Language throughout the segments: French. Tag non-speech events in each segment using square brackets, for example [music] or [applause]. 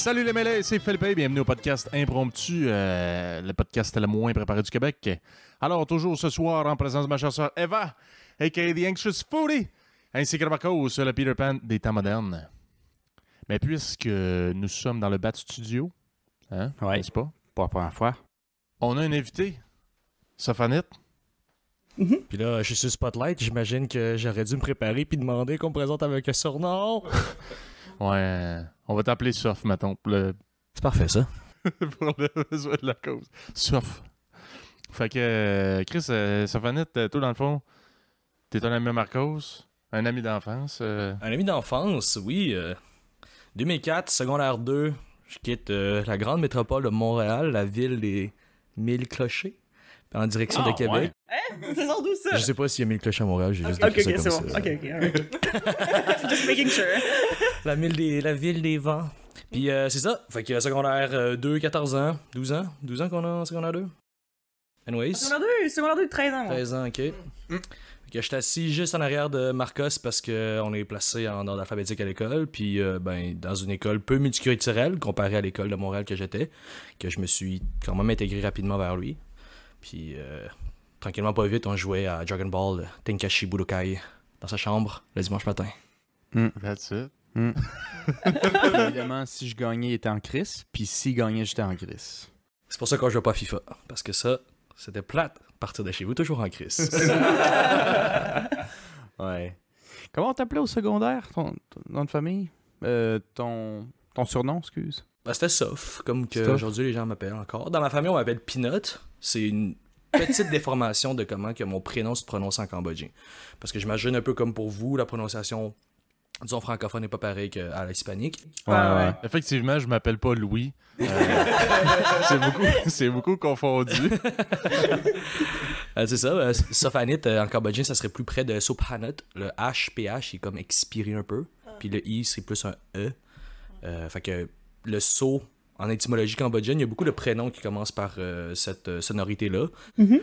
Salut les mêlés, c'est Philippe, bienvenue au podcast Impromptu, euh, le podcast le moins préparé du Québec. Alors, toujours ce soir, en présence de ma chère sœur Eva, a.k.a. The Anxious Foodie, ainsi que Marcos, le Peter Pan des temps modernes. Mais puisque nous sommes dans le Bat Studio, hein, Ouais. n'est-ce pas? Pour la première fois. On a un invité, Sophanite. Puis là, je suis sur Spotlight, j'imagine que j'aurais dû me préparer puis demander qu'on me présente avec un surnom. [laughs] Ouais, on va t'appeler Sof, mettons, le, C'est parfait, ça. [laughs] pour le besoin de la cause. Sof. Fait que, euh, Chris, euh, Sophanite, euh, toi, dans le fond, t'es un ami Marcos, un ami d'enfance. euh, Un ami d'enfance, oui. euh, 2004, secondaire 2, je quitte euh, la grande métropole de Montréal, la ville des mille clochers, en direction Ah, de Québec. C'est sans doux ça? Je sais pas s'il y a mille clochers à Montréal, j'ai juste Ok, écrit ok, ça c'est comme bon. ça. Ok, ok, alright. [laughs] Just making sure. La, ville des, la ville des vents. Puis euh, c'est ça. Fait que secondaire euh, 2, 14 ans. 12 ans 12 ans qu'on a en secondaire 2 Anyways. Secondaire 2, secondaire 2 de 13 ans, moi. 13 ans, ok. Fait que j'étais assis juste en arrière de Marcos parce qu'on est placé en ordre alphabétique à l'école. Puis, euh, ben, dans une école peu multiculturelle comparée à l'école de Montréal que j'étais, que je me suis quand même intégré rapidement vers lui. Puis, euh, tranquillement, pas vite, on jouait à Dragon Ball Tenkashi Budokai dans sa chambre le dimanche matin. That's it. [laughs] Évidemment, si je gagnais, il était en crise. Puis s'il gagnait, j'étais en crise. C'est pour ça qu'on joue pas à FIFA. Parce que ça, c'était plate. Partir de chez vous, toujours en crise. [laughs] [laughs] Ouais. Comment on t'appelait au secondaire, ton, ton nom de famille? Euh, ton, ton surnom, excuse. Ben, c'était Sof, comme que aujourd'hui les gens m'appellent encore. Dans ma famille, on m'appelle Peanut. C'est une petite déformation de comment que mon prénom se prononce en cambodgien. Parce que j'imagine un peu comme pour vous, la prononciation, disons francophone n'est pas pareille qu'à l'hispanique. Ouais, ouais. Effectivement, je m'appelle pas Louis. Euh, [laughs] c'est beaucoup, c'est beaucoup confondu. [laughs] Euh, c'est ça, euh, Sofanit euh, en cambodgien, ça serait plus près de Sophanit. Le H, PH, est comme expiré un peu. Puis le I, c'est plus un E. Euh, fait que le So, en étymologie cambodgienne, il y a beaucoup de prénoms qui commencent par euh, cette euh, sonorité-là.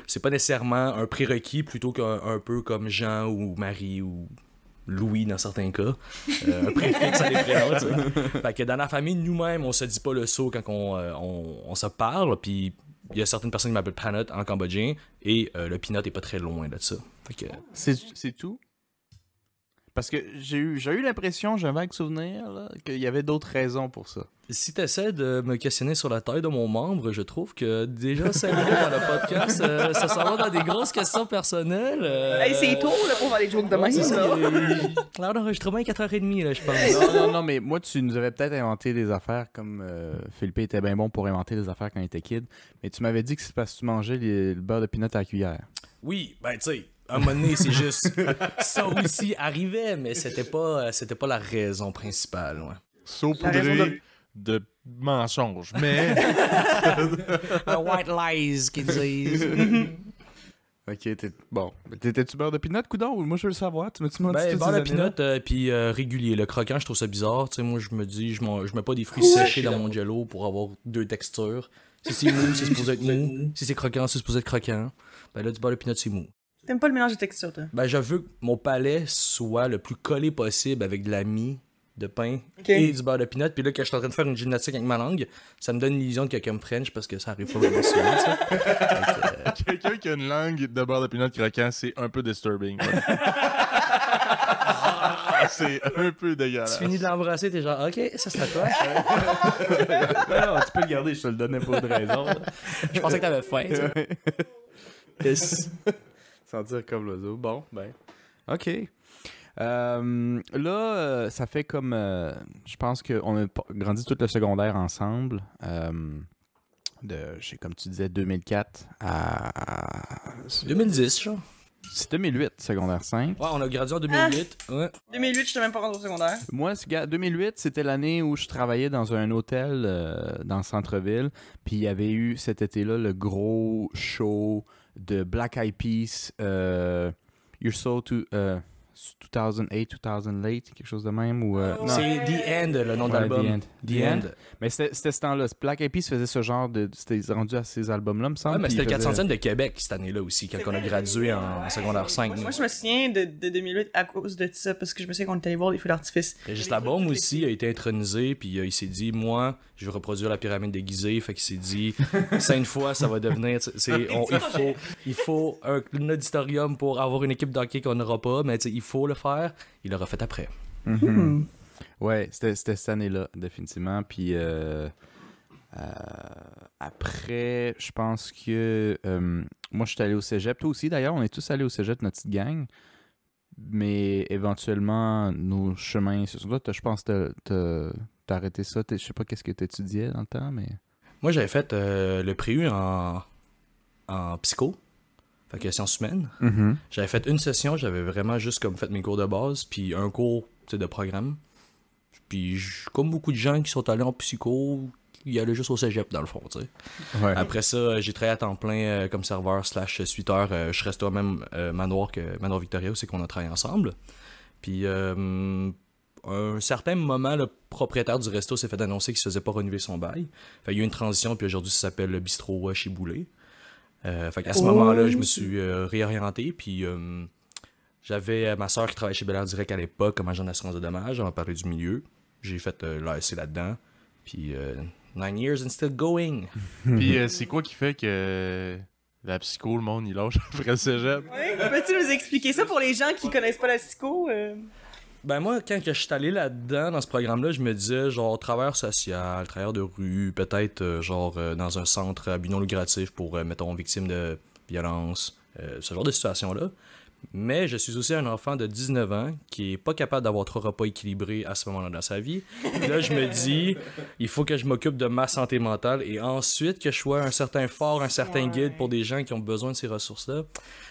C'est pas nécessairement un prérequis plutôt qu'un un peu comme Jean ou Marie ou Louis dans certains cas. Euh, un préfixe à des prénoms. Fait que dans la famille, nous-mêmes, on se dit pas le So quand on, euh, on, on se parle. Puis il y a certaines personnes qui m'appellent Panot en cambodgien et euh, le Pinot est pas très loin de ça. Fait que c'est tout? Parce que j'ai eu, j'ai eu l'impression, j'ai un vague souvenir, là, qu'il y avait d'autres raisons pour ça. si t'essaies de me questionner sur la taille de mon membre, je trouve que déjà 5 minutes dans le podcast, euh, ça s'en va dans des grosses questions personnelles. euh, Hey, c'est tôt, là, pour des jokes de il- L'heure d'enregistrement est 4h30, là, je pense. non, non, non, mais moi, tu nous avais peut-être inventé des affaires comme euh, Philippe était bien bon pour inventer des affaires quand il était kid. Mais tu m'avais dit que c'est parce que tu mangeais les- le beurre de pinot à la cuillère. Oui, ben tu sais, à un moment donné, c'est juste ça aussi arrivait, mais c'était pas, c'était pas la raison principale. Ouais. Saupoudré raison de mensonges. Mais [laughs] Un white lies qu'ils disent. [laughs] Ok, t'es... bon. T'étais-tu beurre de pinot, coudon? Moi, je veux le savoir. Tu m'as-tu menti Ben, beurre de pinot, euh, puis euh, régulier. Le croquant, je trouve ça bizarre. Tu sais, moi, je me dis, je, je mets pas des fruits séchés dans mon jello pour avoir deux textures. Si c'est mou, c'est supposé être mou. Si c'est croquant, c'est supposé être croquant. Ben là, du beurre de pinot, c'est mou. T'aimes pas le mélange de textures, toi? Ben, je veux que mon palais soit le plus collé possible avec de la mie, de pain et du beurre de pinot. Puis là, quand je suis en train de faire une gymnastique avec ma langue, ça me donne l'illusion de quelqu'un me French parce que ça arrive pas vraiment souvent, [laughs] euh, quelqu'un qui a une langue de beurre de pinot croquant, c'est un peu disturbing. [laughs] c'est un peu dégueulasse. Tu finis de l'embrasser, t'es genre, ok, ça c'est à toi. Non, tu peux le garder, je te le donnais pas de raison. là. Je pensais que t'avais faim. Yes. Sentir comme l'oiseau. Bon, ben. OK. Euh, là, euh, ça fait comme. euh, je pense qu'on a grandi tout le secondaire ensemble. euh, de, je sais, comme tu disais, 2004 à. 2010, genre. C'est 2008, secondaire 5. Ouais, on a gradué en 2008. Ouais. 2008, j'étais même pas rentré au secondaire. Moi, ce gars- 2008, c'était l'année où je travaillais dans un hôtel euh, dans le centre-ville. Puis il y avait eu cet été-là le gros show The Black Eyed Peas, uh, You're So To... Uh, 2008, 2008, quelque chose de même. Ou, euh, ah, c'est The End, le nom de l'album. The, The, End. Mais c'était ce temps-là. Black Eyed Peas faisait ce genre de. C'était rendu à ces albums-là, me semble. Ouais, mais c'était le 400e de Québec cette année-là aussi, quand on a gradué en, secondaire 5. Moi, je me souviens de, 2008 à cause de ça, parce que je me souviens qu'on était allé voir les feux d'artifice. Juste la bombe aussi a été intronisé, puis euh, il s'est dit, moi, je vais reproduire la pyramide déguisée. Fait qu'il s'est dit, [laughs] cinq fois, ça va devenir. On, il faut, il faut un, un, auditorium pour avoir une équipe d'hockey qu'on n'aura pas, mais il faut le faire. Il l'aura fait après. Mhm. Ouais, c'était cette année-là, définitivement. Puis euh, euh, après, je pense que euh, moi, je suis allé au cégep. Toi aussi, d'ailleurs, on est tous allés au cégep, notre petite gang. Mais éventuellement, nos chemins se sont. Je pense que t'as- arrêté ça. Je sais pas qu'est-ce que tu étudiais dans le temps, mais. Moi, j'avais fait euh, le préu en, en psycho, fait que sciences humaines. J'avais fait une session, j'avais vraiment juste comme fait mes cours de base, puis un cours de programme. Puis comme beaucoup de gens qui sont allés en psycho, ils allaient juste au cégep dans le fond, tu sais. Ouais. Après ça, euh, j'ai travaillé à temps plein euh, comme serveur slash suiteur. euh, je restais au même euh, manoir que Manoir Victoria, c'est qu'on a travaillé ensemble. Puis à un certain moment, le propriétaire du resto s'est fait annoncer qu'il se faisait pas renouveler son bail. Fait, il y a eu une transition, puis aujourd'hui, ça s'appelle le bistrot euh, chez Boulet. Euh, fait qu'à ce Oh, moment-là, je me c'est- suis euh, réorienté, puis euh, j'avais ma soeur qui travaillait chez Bel Air Direct à l'époque comme agent d'assurance de dommages. On m'a parlé du milieu. J'ai fait euh, l'ASC là-dedans. Puis euh, nine years and still going. [laughs] Puis euh, c'est quoi qui fait que la psycho, le monde, il lâche [laughs] après le cégep? Ouais, peux-tu nous expliquer ça pour les gens qui connaissent pas la psycho? euh? Ben moi, quand je suis allé là-dedans, dans ce programme-là, je me disais, genre, travailleur social, travailleur de rue, peut-être, euh, genre, euh, dans un centre à but non lucratif pour, euh, mettons, victimes de violence, euh, ce genre de situation-là. Mais je suis aussi un enfant de 19 ans qui est pas capable d'avoir trois repas équilibrés à ce moment-là dans sa vie. Là, je me dis, il faut que je m'occupe de ma santé mentale et ensuite que je sois un certain fort, un certain Ouais. guide pour des gens qui ont besoin de ces ressources-là.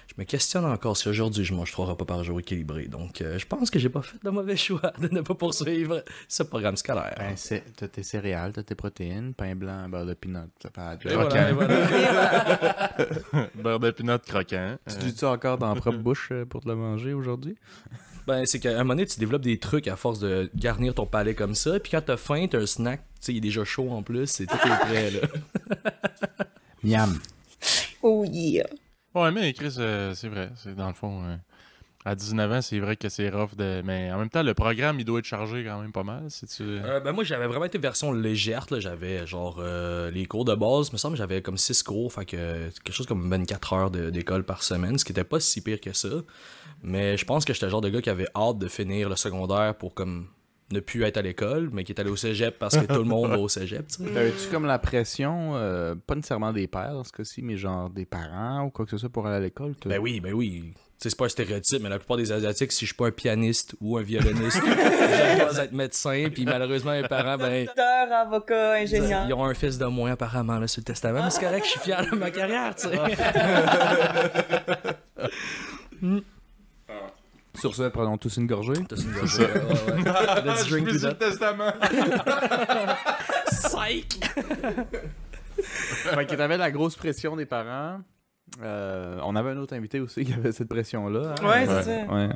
Je me questionne encore si aujourd'hui je mange trois repas par jour équilibrés. Donc, euh, je pense que j'ai pas fait le mauvais choix de ne pas poursuivre ce programme scolaire. Ben, c'est- t'as tes céréales, t'as tes protéines, pain blanc, beurre de pinot. Ça fait Et voilà, voilà. [laughs] Beurre de pinot croquant. Tu dis ça encore dans la propre bouche [laughs] euh, pour te le manger aujourd'hui? [laughs] Ben, c'est qu'à un moment donné, tu développes des trucs à force de garnir ton palais comme ça. Puis quand t'as faim, t'as un snack, tu sais, il est déjà chaud en plus, c'est tout est prêt, là. [laughs] Miam. Oh yeah. Ouais, mais Chris, euh, c'est vrai. C'est dans le fond. euh, à 19 ans, c'est vrai que c'est rough de. Mais en même temps, le programme, il doit être chargé quand même pas mal. Si tu... Euh, ben moi j'avais vraiment été version légère là. j'avais genre euh, les cours de base me semble que j'avais comme 6 cours fait que quelque chose comme 24 heures d'école par semaine ce qui était pas si pire que ça mais je pense que j'étais le genre de gars qui avait hâte de finir le secondaire pour comme ne plus être à l'école mais qui est allé au cégep parce que tout le monde va au cégep. T'avais-tu comme la pression, euh, pas nécessairement des pères dans ce cas-ci, mais genre des parents ou quoi que ce soit pour aller à l'école? ben oui ben oui c'est pas un stéréotype, mais la plupart des Asiatiques, si je suis pas un pianiste ou un violoniste, [laughs] je dois être médecin, puis malheureusement, mes parents, ben, Docteur, avocat, ingénieur. Ils ont un fils de moins apparemment là, sur le testament, mais c'est correct, je suis fier de ma carrière, tu sais. [laughs] Sur ce, prenons tous une gorgée. T'as une gorgée, ouais, ouais. Let's drink to that. testament. [laughs] Psych! fait que t'avais la grosse pression des parents. Euh, on avait un autre invité aussi qui avait cette pression-là. hein. Ouais, c'est ça. Ouais.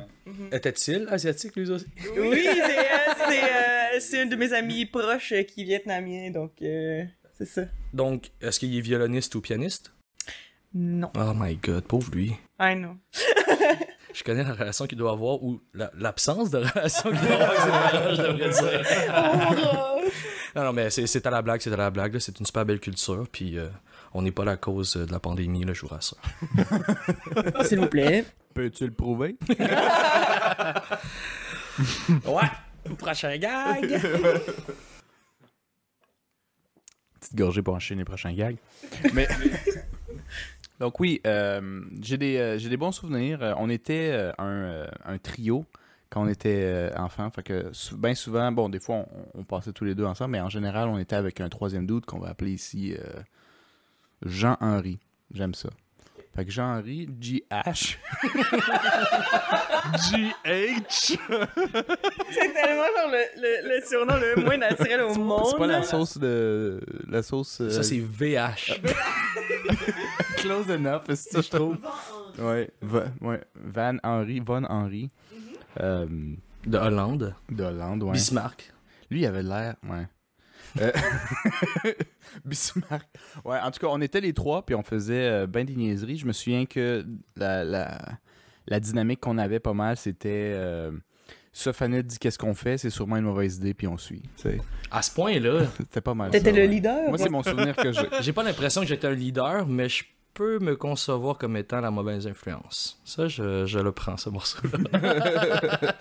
Était-il asiatique, lui aussi? Oui, c'est euh, c'est, euh, c'est un de mes amis proches qui est vietnamien, donc euh, c'est ça. Donc, est-ce qu'il est violoniste ou pianiste? Non. Oh my god, pauvre lui. I know. [laughs] Je connais la relation qu'il doit avoir, ou la- l'absence de relation qu'il doit avoir avec ses parents, je devrais dire. Non, non, mais c'est c'est à la blague, c'est à la blague. là. C'est une super belle culture, puis euh, on n'est pas la cause de la pandémie, là, je vous rassure. [laughs] S'il vous plaît. Peux-tu le prouver? [laughs] Ouais! Prochain gag! Petite gorgée pour enchaîner les prochains gags. [laughs] Mais. Donc, oui, euh, j'ai des, euh, j'ai des bons souvenirs. Euh, on était euh, un, euh, un trio quand on était euh, enfant. Fait que sou- bien souvent, bon, des fois, on, on passait tous les deux ensemble, mais en général, on était avec un troisième doute qu'on va appeler ici euh, Jean-Henri. J'aime ça. Fait que Jean-Henri, G-H. [laughs] GH. C'est tellement genre le, le, le surnom le moins naturel au monde. C'est pas la sauce de. La sauce. euh, Ça, c'est VH. [laughs] close enough, c'est ça, je trouve. Ouais, Va- ouais, Van Henry, Von Henry. Euh, De Hollande. de Hollande, ouais. Bismarck. Lui, il avait l'air, ouais. Euh, [laughs] Bismarck. Ouais, en tout cas, on était les trois, puis on faisait euh, ben des niaiseries. Je me souviens que la, la, la dynamique qu'on avait pas mal, c'était... Euh, Sofanet dit qu'est-ce qu'on fait, c'est sûrement une mauvaise idée, puis on suit. À ce point-là, [laughs] C'était pas mal T'étais le ouais. leader? Moi, c'est mon souvenir que j'ai. j'ai pas l'impression que j'étais un leader, mais je peux me concevoir comme étant la mauvaise influence. Ça, je, je le prends, ce morceau-là. [laughs]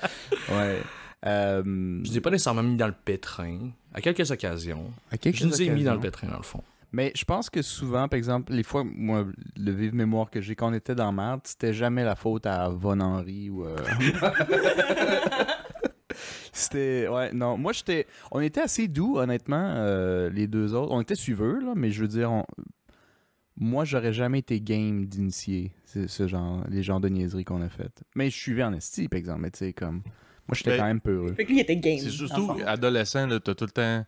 Ouais. Euh, Je l'ai pas nécessairement mis dans le pétrin. À quelques occasions. à quelques Je nous ai mis dans le pétrin, dans le fond. Mais je pense que souvent, par exemple, les fois, moi, le vive mémoire que j'ai quand on était dans Merde, c'était jamais la faute à Von Henry ou. euh, [laughs] c'était. Ouais, non. Moi, j'étais. On était assez doux, honnêtement, euh, les deux autres. On était suiveux, là, mais je veux dire, on- moi, j'aurais jamais été game d'initier ce, ce genre, les genres de niaiseries qu'on a faites. Mais je suivais en esti, par exemple, mais tu sais, comme. Moi, j'étais Ben, quand même peureux. Fait que lui, il était game. C'est surtout adolescent, là, t'as tout le temps,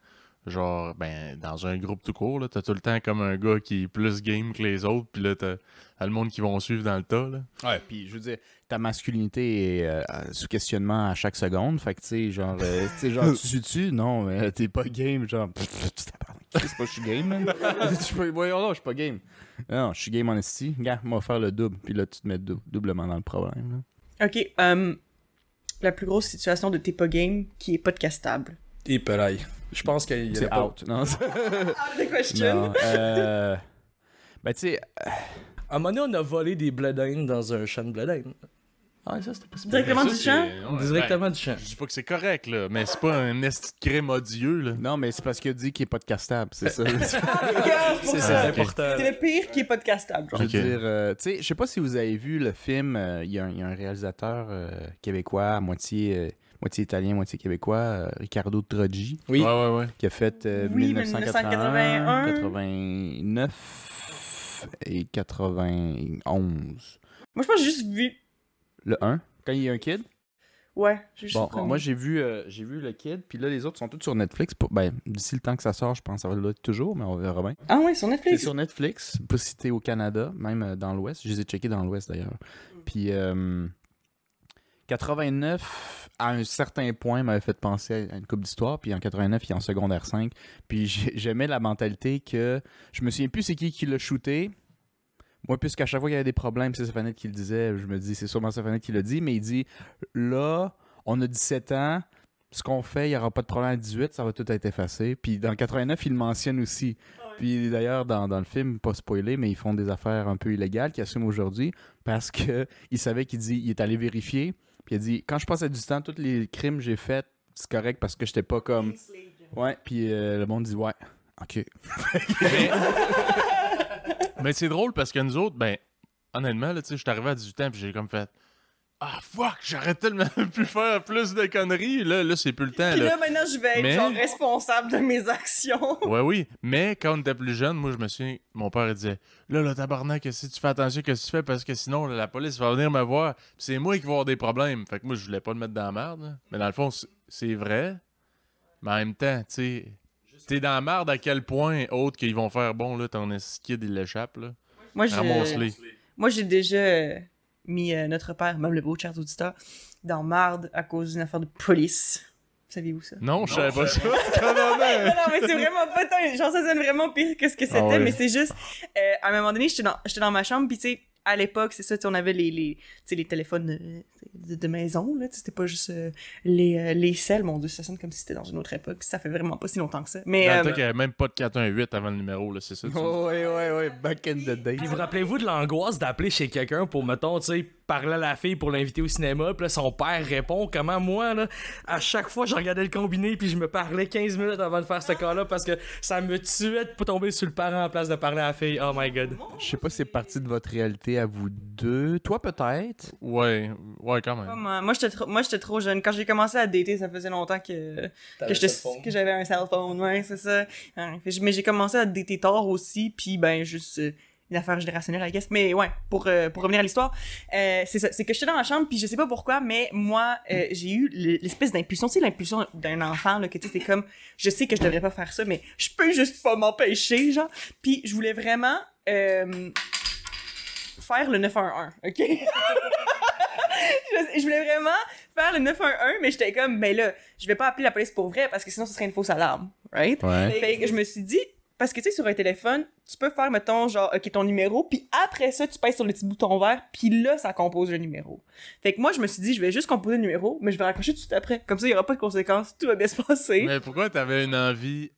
genre, ben, dans un groupe tout court, là, t'as tout le temps comme un gars qui est plus game que les autres, puis là, t'as t'as le monde qui vont suivre dans le tas, là. Ouais, puis je veux dire, ta masculinité est euh, sous questionnement à chaque seconde. Fait que, tu sais, genre, euh, tu sais, genre, tu [laughs] suis-tu? Non, mais t'es pas game. Genre, [laughs] tu Chris, pas je suis game, man. [laughs] tu peux, voyons là, je suis pas game. Non, je suis game en esti. Gars, on va faire le double. Puis là, tu te mets dou- doublement dans le problème. là. Ok, euh, la plus grosse situation de t'es pas game qui est podcastable. Et pareil. Je pense qu'il y a C'est pas... out. Non, c'est- [laughs] Ah, the question! non. Euh, ben, tu sais, À un moment donné, on a volé des bledins dans un champ de bledins. Ah, ça, c'était pas si Directement du champ? Directement du champ. je dis pas que c'est correct, là, mais c'est pas un esti de crime odieux, là. Non, mais c'est parce qu'il a dit qu'il est podcastable, c'est ça. [laughs] Ah, c'est ça. [laughs] important. C'est le pire qui est podcastable. genre. Je veux dire, euh, tu sais, je sais pas si vous avez vu le film, euh, il y, a un- réalisateur euh, québécois, à moitié, moitié italien, moitié québécois, euh, Ricardo Troggi, Oui. Ouais, ouais, ouais. qui a fait euh, Oui, 1981, 1981. 89 et 91. Moi, je pense que j'ai juste vu. Le 1, quand il y a un kid? Ouais, j'ai juste Bon, moi j'ai vu, euh, j'ai vu le kid, puis là les autres sont tous sur Netflix. Pour- Ben, d'ici le temps que ça sort, je pense que ça va l'être toujours, mais on verra bien. Ah ouais, sur C'est Netflix. sur Netflix, pas cité au Canada, même euh, dans l'Ouest. Je les ai checkés dans l'Ouest d'ailleurs. Puis euh, 89, à un certain point, m'avait fait penser à une coupe d'histoire. Puis en 89, il est en secondaire 5. Puis j'ai- j'aimais la mentalité que je me souviens plus c'est qui qui l'a shooté. Moi, puisqu'à chaque fois qu'il y avait des problèmes, c'est Stefanette qui le disait. Je me dis, c'est sûrement Stefanette qui l'a dit. Mais il dit, là, on a 17 ans. Ce qu'on fait, il n'y aura pas de problème à 18, ça va tout être effacé. Puis dans 89, il le mentionne aussi. Puis d'ailleurs, dans, dans le film, pas spoilé, mais ils font des affaires un peu illégales qu'ils assument aujourd'hui parce que [laughs] il savait qu'il dit, il est allé vérifier. Puis il a dit, quand je passe à du temps, tous les crimes que j'ai faits, c'est correct parce que j'étais pas comme. Ouais. Puis euh, le monde dit, ouais, ok. Mais c'est drôle parce que nous autres, ben, honnêtement, là, tu sais, je suis arrivé à 18 ans puis j'ai comme fait Ah fuck, j'aurais tellement [laughs] pu faire plus de conneries. Là, là c'est plus le temps. Puis Là. là, maintenant, je vais être Mais- genre responsable de mes actions. [laughs] Ouais, oui. Mais quand on était plus jeune, moi, je me souviens, mon père il disait Là, là, tabarnak, si tu fais attention à ce que tu fais parce que sinon, là, la police va venir me voir. Puis c'est moi qui vais avoir des problèmes. Fait que moi, je voulais pas le mettre dans la merde. là. Mais dans le fond, c'est- c'est vrai. Mais en même temps, tu sais, t'es dans la merde à quel point, autre qu'ils vont faire bon, là, ton skid, il l'échappe, là? Moi. Ramasse-les. Moi, j'ai déjà euh, mis euh, notre père, même le beau chers auditeurs, dans marde à cause d'une affaire de police. Saviez-vous ça? Non, je savais pas ça. [laughs] non, mais c'est vraiment pas tant. Genre, ça sonne vraiment pire que ce que c'était, Ah ouais. mais c'est juste. euh, à un moment donné, j'étais dans, j'étais dans ma chambre, puis tu sais, à l'époque, c'est ça, on avait les, les, tu sais, les téléphones euh, de, de maison, là, c'était pas juste euh, les, euh, les selles, mon dieu, ça sonne comme si c'était dans une autre époque, ça fait vraiment pas si longtemps que ça. Mais, Dans le euh, temps qu'il y avait même pas de 418 avant le numéro, là, c'est ça. ouais, ouais, ouais, back in the day. Puis vous rappelez-vous de l'angoisse d'appeler chez quelqu'un pour, mettons, tu sais, parler à la fille pour l'inviter au cinéma, puis là, son père répond. Comment moi, là, à chaque fois, je regardais le combiné, puis je me parlais 15 minutes avant de faire ce cas-là parce que ça me tuait de tomber sur le parent en place de parler à la fille. Oh my god. Je sais pas si c'est partie de votre réalité à vous deux. Toi, peut-être? Ouais, ouais, quand même. moi, moi, j'étais trop, moi, j'étais trop jeune. Quand j'ai commencé à dater, ça faisait longtemps que, que, j'avais un cell phone, ouais, c'est ça. Mais j'ai commencé à dater tard aussi, puis ben, juste euh, une affaire générationnelle, I guess. Mais ouais, pour, euh, pour revenir à l'histoire, euh, c'est ça. C'est que j'étais dans la chambre, puis je sais pas pourquoi, mais moi, euh, j'ai eu le- l'espèce d'impulsion, tu sais, l'impulsion d'un enfant, là, que tu sais, comme, je sais que je devrais pas faire ça, mais je peux juste pas m'empêcher, genre. Puis je voulais vraiment faire le 911, OK? [laughs] je, je voulais vraiment faire le 911, mais j'étais comme, ben là, je vais pas appeler la police pour vrai parce que sinon ce serait une fausse alarme, right? Ouais. Fait que je me suis dit, parce que tu sais, sur un téléphone, tu peux faire, mettons, genre, ok, ton numéro, puis après ça, tu pèses sur le petit bouton vert, puis là, ça compose le numéro. Fait que moi, je me suis dit, je vais juste composer le numéro, mais je vais raccrocher tout de suite après. Comme ça, il y aura pas de conséquences, tout va bien se passer. Mais pourquoi t'avais une envie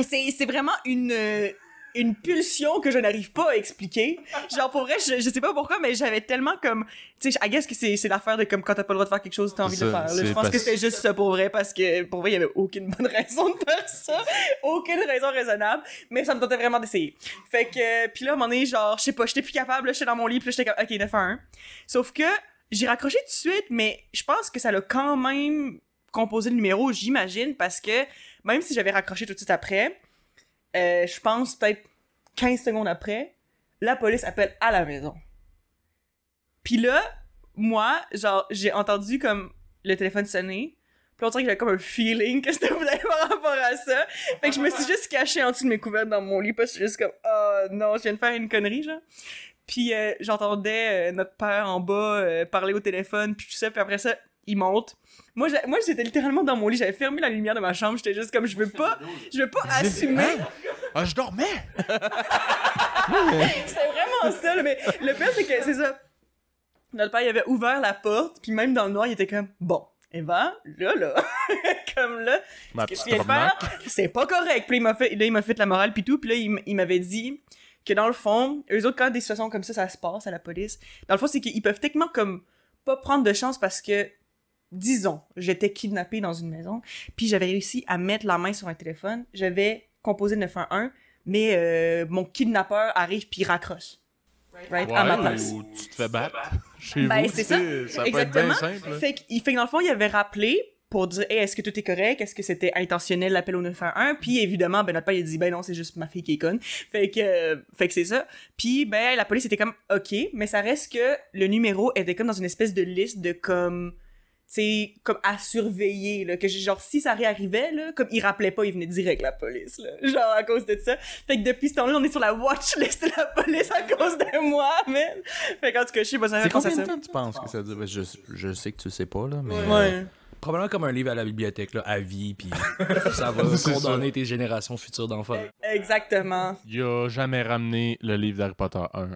C'est, c'est vraiment une, euh, une pulsion que je n'arrive pas à expliquer. Genre, pour vrai, je, je sais pas pourquoi, mais j'avais tellement comme, tu sais, I guess que c'est, c'est l'affaire de comme quand t'as pas le droit de faire quelque chose, t'as envie de le faire. là. Je pense que c'était juste ça pour vrai, parce que pour vrai, il y avait aucune bonne [laughs] raison de faire ça. aucune raison raisonnable, mais ça me tentait vraiment d'essayer. Fait que, puis là, à un moment donné, genre, je sais pas, j'étais plus capable, j'étais dans mon lit, puis j'étais comme, ok, 911. Sauf que, j'ai raccroché tout de suite, mais je pense que ça l'a quand même composé le numéro, j'imagine, parce que même si j'avais raccroché tout de suite après, euh, je pense peut-être 15 secondes après, la police appelle à la maison. Puis là, moi, genre, j'ai entendu comme le téléphone sonner. Puis on dirait que j'avais comme un feeling que c'était peut-être par rapport à ça. Fait que je me suis juste cachée en dessous de mes couvertes dans mon lit parce que je suis juste comme, oh non, je viens de faire une connerie, genre. Puis euh, j'entendais euh, notre père en bas parler au téléphone, puis tout ça, puis après ça, il monte. Moi, moi j'étais littéralement dans mon lit, j'avais fermé la lumière de ma chambre, j'étais juste comme, je veux pas, je veux pas assumer. Ah, je dormais [laughs] C'était vraiment ça, mais le pire, c'est que c'est ça. Notre père, il avait ouvert la porte, puis même dans le noir, il était comme, bon, Eva, là, là, [laughs] comme là, Ma qu'est-ce que tu viens de faire? C'est pas correct. Puis il m'a fait, là, il m'a fait la morale, puis tout, puis là, il m'avait dit que dans le fond, eux autres, quand des situations comme ça, ça se passe à la police, dans le fond, c'est qu'ils peuvent techniquement comme pas prendre de chance parce que, disons, j'étais kidnappée dans une maison, puis j'avais réussi à mettre la main sur un téléphone, j'avais composé le 911, mais euh, mon kidnappeur arrive puis raccroche. Right? à ma place. ou tu te fais battre [laughs] chez Ben, vous, c'est ça peut être Exactement. bien simple. là. Fait qu'il fait que dans le fond, il avait rappelé pour dire hey, est-ce que tout est correct? Est-ce que c'était intentionnel l'appel au 911 puis évidemment ben notre père il a dit ben non c'est juste ma fille qui est conne fait que euh, fait que c'est ça puis ben la police était comme ok mais ça reste que le numéro était comme dans une espèce de liste de comme c'est comme à surveiller là que genre si ça réarrivait là comme il rappelait pas il venait direct la police là [laughs] genre à cause de ça fait que depuis ce temps-là on est sur la watch list de la police à cause de moi man fait qu'en tout cas je sais pas ça fait combien de temps tu penses que ça dure? Ben, Je, je sais que tu sais pas, là, mais... ouais Probablement comme un livre à la bibliothèque, là, à vie, puis [laughs] ça va condamner tes générations futures d'enfants. exactement Il a jamais ramené le livre d'Harry Potter 1.